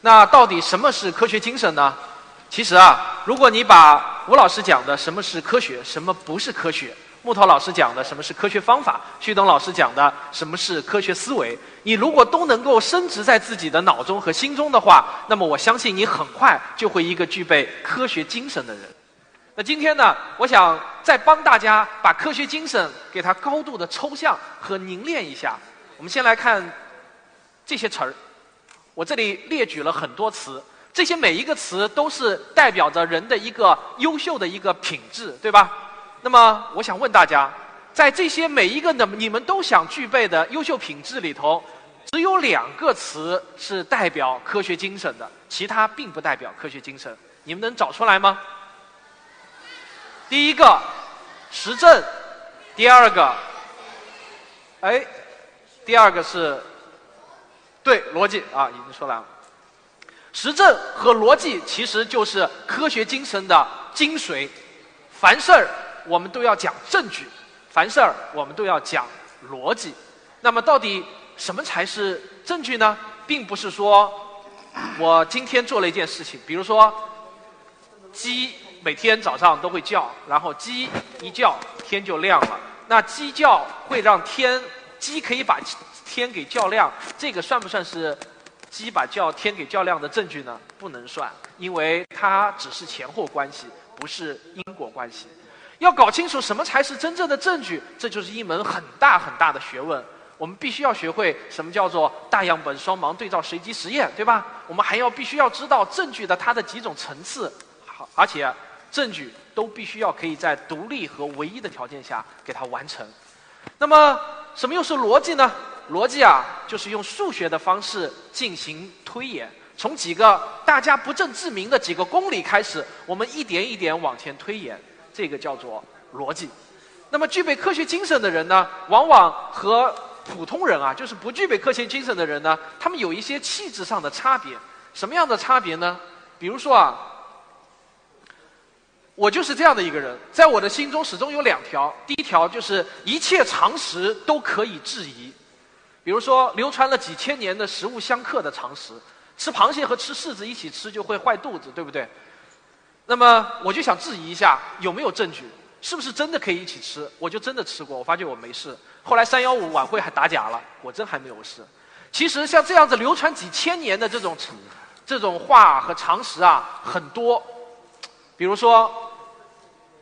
那到底什么是科学精神呢？其实啊，如果你把吴老师讲的什么是科学，什么不是科学。木头老师讲的什么是科学方法？旭东老师讲的什么是科学思维？你如果都能够升值在自己的脑中和心中的话，那么我相信你很快就会一个具备科学精神的人。那今天呢，我想再帮大家把科学精神给它高度的抽象和凝练一下。我们先来看这些词儿，我这里列举了很多词，这些每一个词都是代表着人的一个优秀的一个品质，对吧？那么，我想问大家，在这些每一个的你们都想具备的优秀品质里头，只有两个词是代表科学精神的，其他并不代表科学精神。你们能找出来吗？第一个，实证；第二个，哎，第二个是，对，逻辑啊，已经说来了。实证和逻辑其实就是科学精神的精髓，凡事儿。我们都要讲证据，凡事儿我们都要讲逻辑。那么，到底什么才是证据呢？并不是说我今天做了一件事情，比如说鸡每天早上都会叫，然后鸡一叫天就亮了。那鸡叫会让天，鸡可以把天给叫亮，这个算不算是鸡把叫天给叫亮的证据呢？不能算，因为它只是前后关系，不是因果关系。要搞清楚什么才是真正的证据，这就是一门很大很大的学问。我们必须要学会什么叫做大样本双盲对照随机实验，对吧？我们还要必须要知道证据的它的几种层次，好，而且证据都必须要可以在独立和唯一的条件下给它完成。那么什么又是逻辑呢？逻辑啊，就是用数学的方式进行推演，从几个大家不证自明的几个公理开始，我们一点一点往前推演，这个叫做逻辑。那么具备科学精神的人呢，往往和普通人啊，就是不具备科学精神的人呢，他们有一些气质上的差别。什么样的差别呢？比如说啊，我就是这样的一个人，在我的心中始终有两条。第一条就是一切常识都可以质疑，比如说流传了几千年的食物相克的常识，吃螃蟹和吃柿子一起吃就会坏肚子，对不对？那么我就想质疑一下，有没有证据？是不是真的可以一起吃？我就真的吃过，我发现我没事。后来三幺五晚会还打假了，果真还没有事。其实像这样子流传几千年的这种这种话和常识啊，很多。比如说，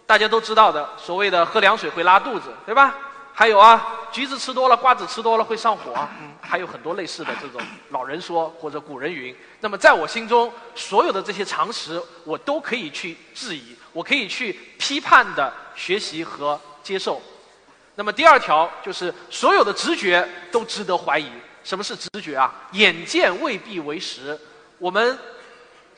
大家都知道的所谓的喝凉水会拉肚子，对吧？还有啊，橘子吃多了、瓜子吃多了会上火，嗯，还有很多类似的这种老人说或者古人云。那么在我心中，所有的这些常识，我都可以去质疑，我可以去批判的学习和接受。那么第二条就是所有的直觉都值得怀疑。什么是直觉啊？眼见未必为实。我们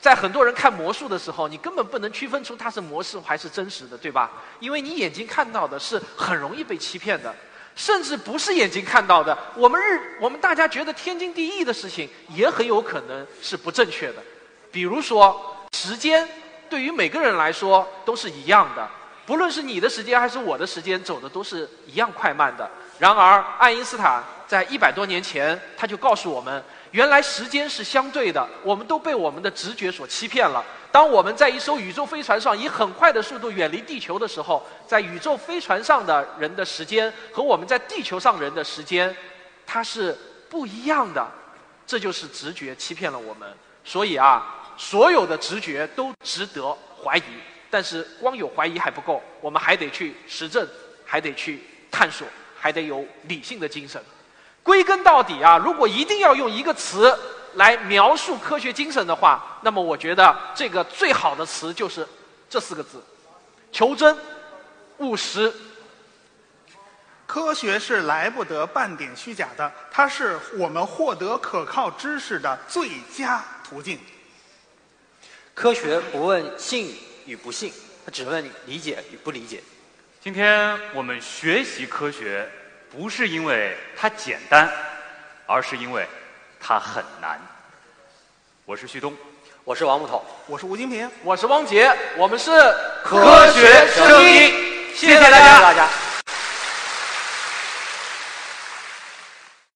在很多人看魔术的时候，你根本不能区分出它是魔术还是真实的，对吧？因为你眼睛看到的是很容易被欺骗的，甚至不是眼睛看到的，我们日我们大家觉得天经地义的事情，也很有可能是不正确的。比如说，时间对于每个人来说都是一样的，不论是你的时间还是我的时间，走的都是一样快慢的。然而，爱因斯坦在一百多年前他就告诉我们。原来时间是相对的，我们都被我们的直觉所欺骗了。当我们在一艘宇宙飞船上以很快的速度远离地球的时候，在宇宙飞船上的人的时间和我们在地球上人的时间，它是不一样的。这就是直觉欺骗了我们。所以啊，所有的直觉都值得怀疑，但是光有怀疑还不够，我们还得去实证，还得去探索，还得有理性的精神。归根到底啊，如果一定要用一个词来描述科学精神的话，那么我觉得这个最好的词就是这四个字：求真、务实。科学是来不得半点虚假的，它是我们获得可靠知识的最佳途径。科学不问信与不信，它只问理解与不理解。今天我们学习科学。不是因为它简单而是因为它很难。我是旭东。我是王木头。我是吴京平。我是汪杰。我们是科学声音谢谢大家。谢谢大家。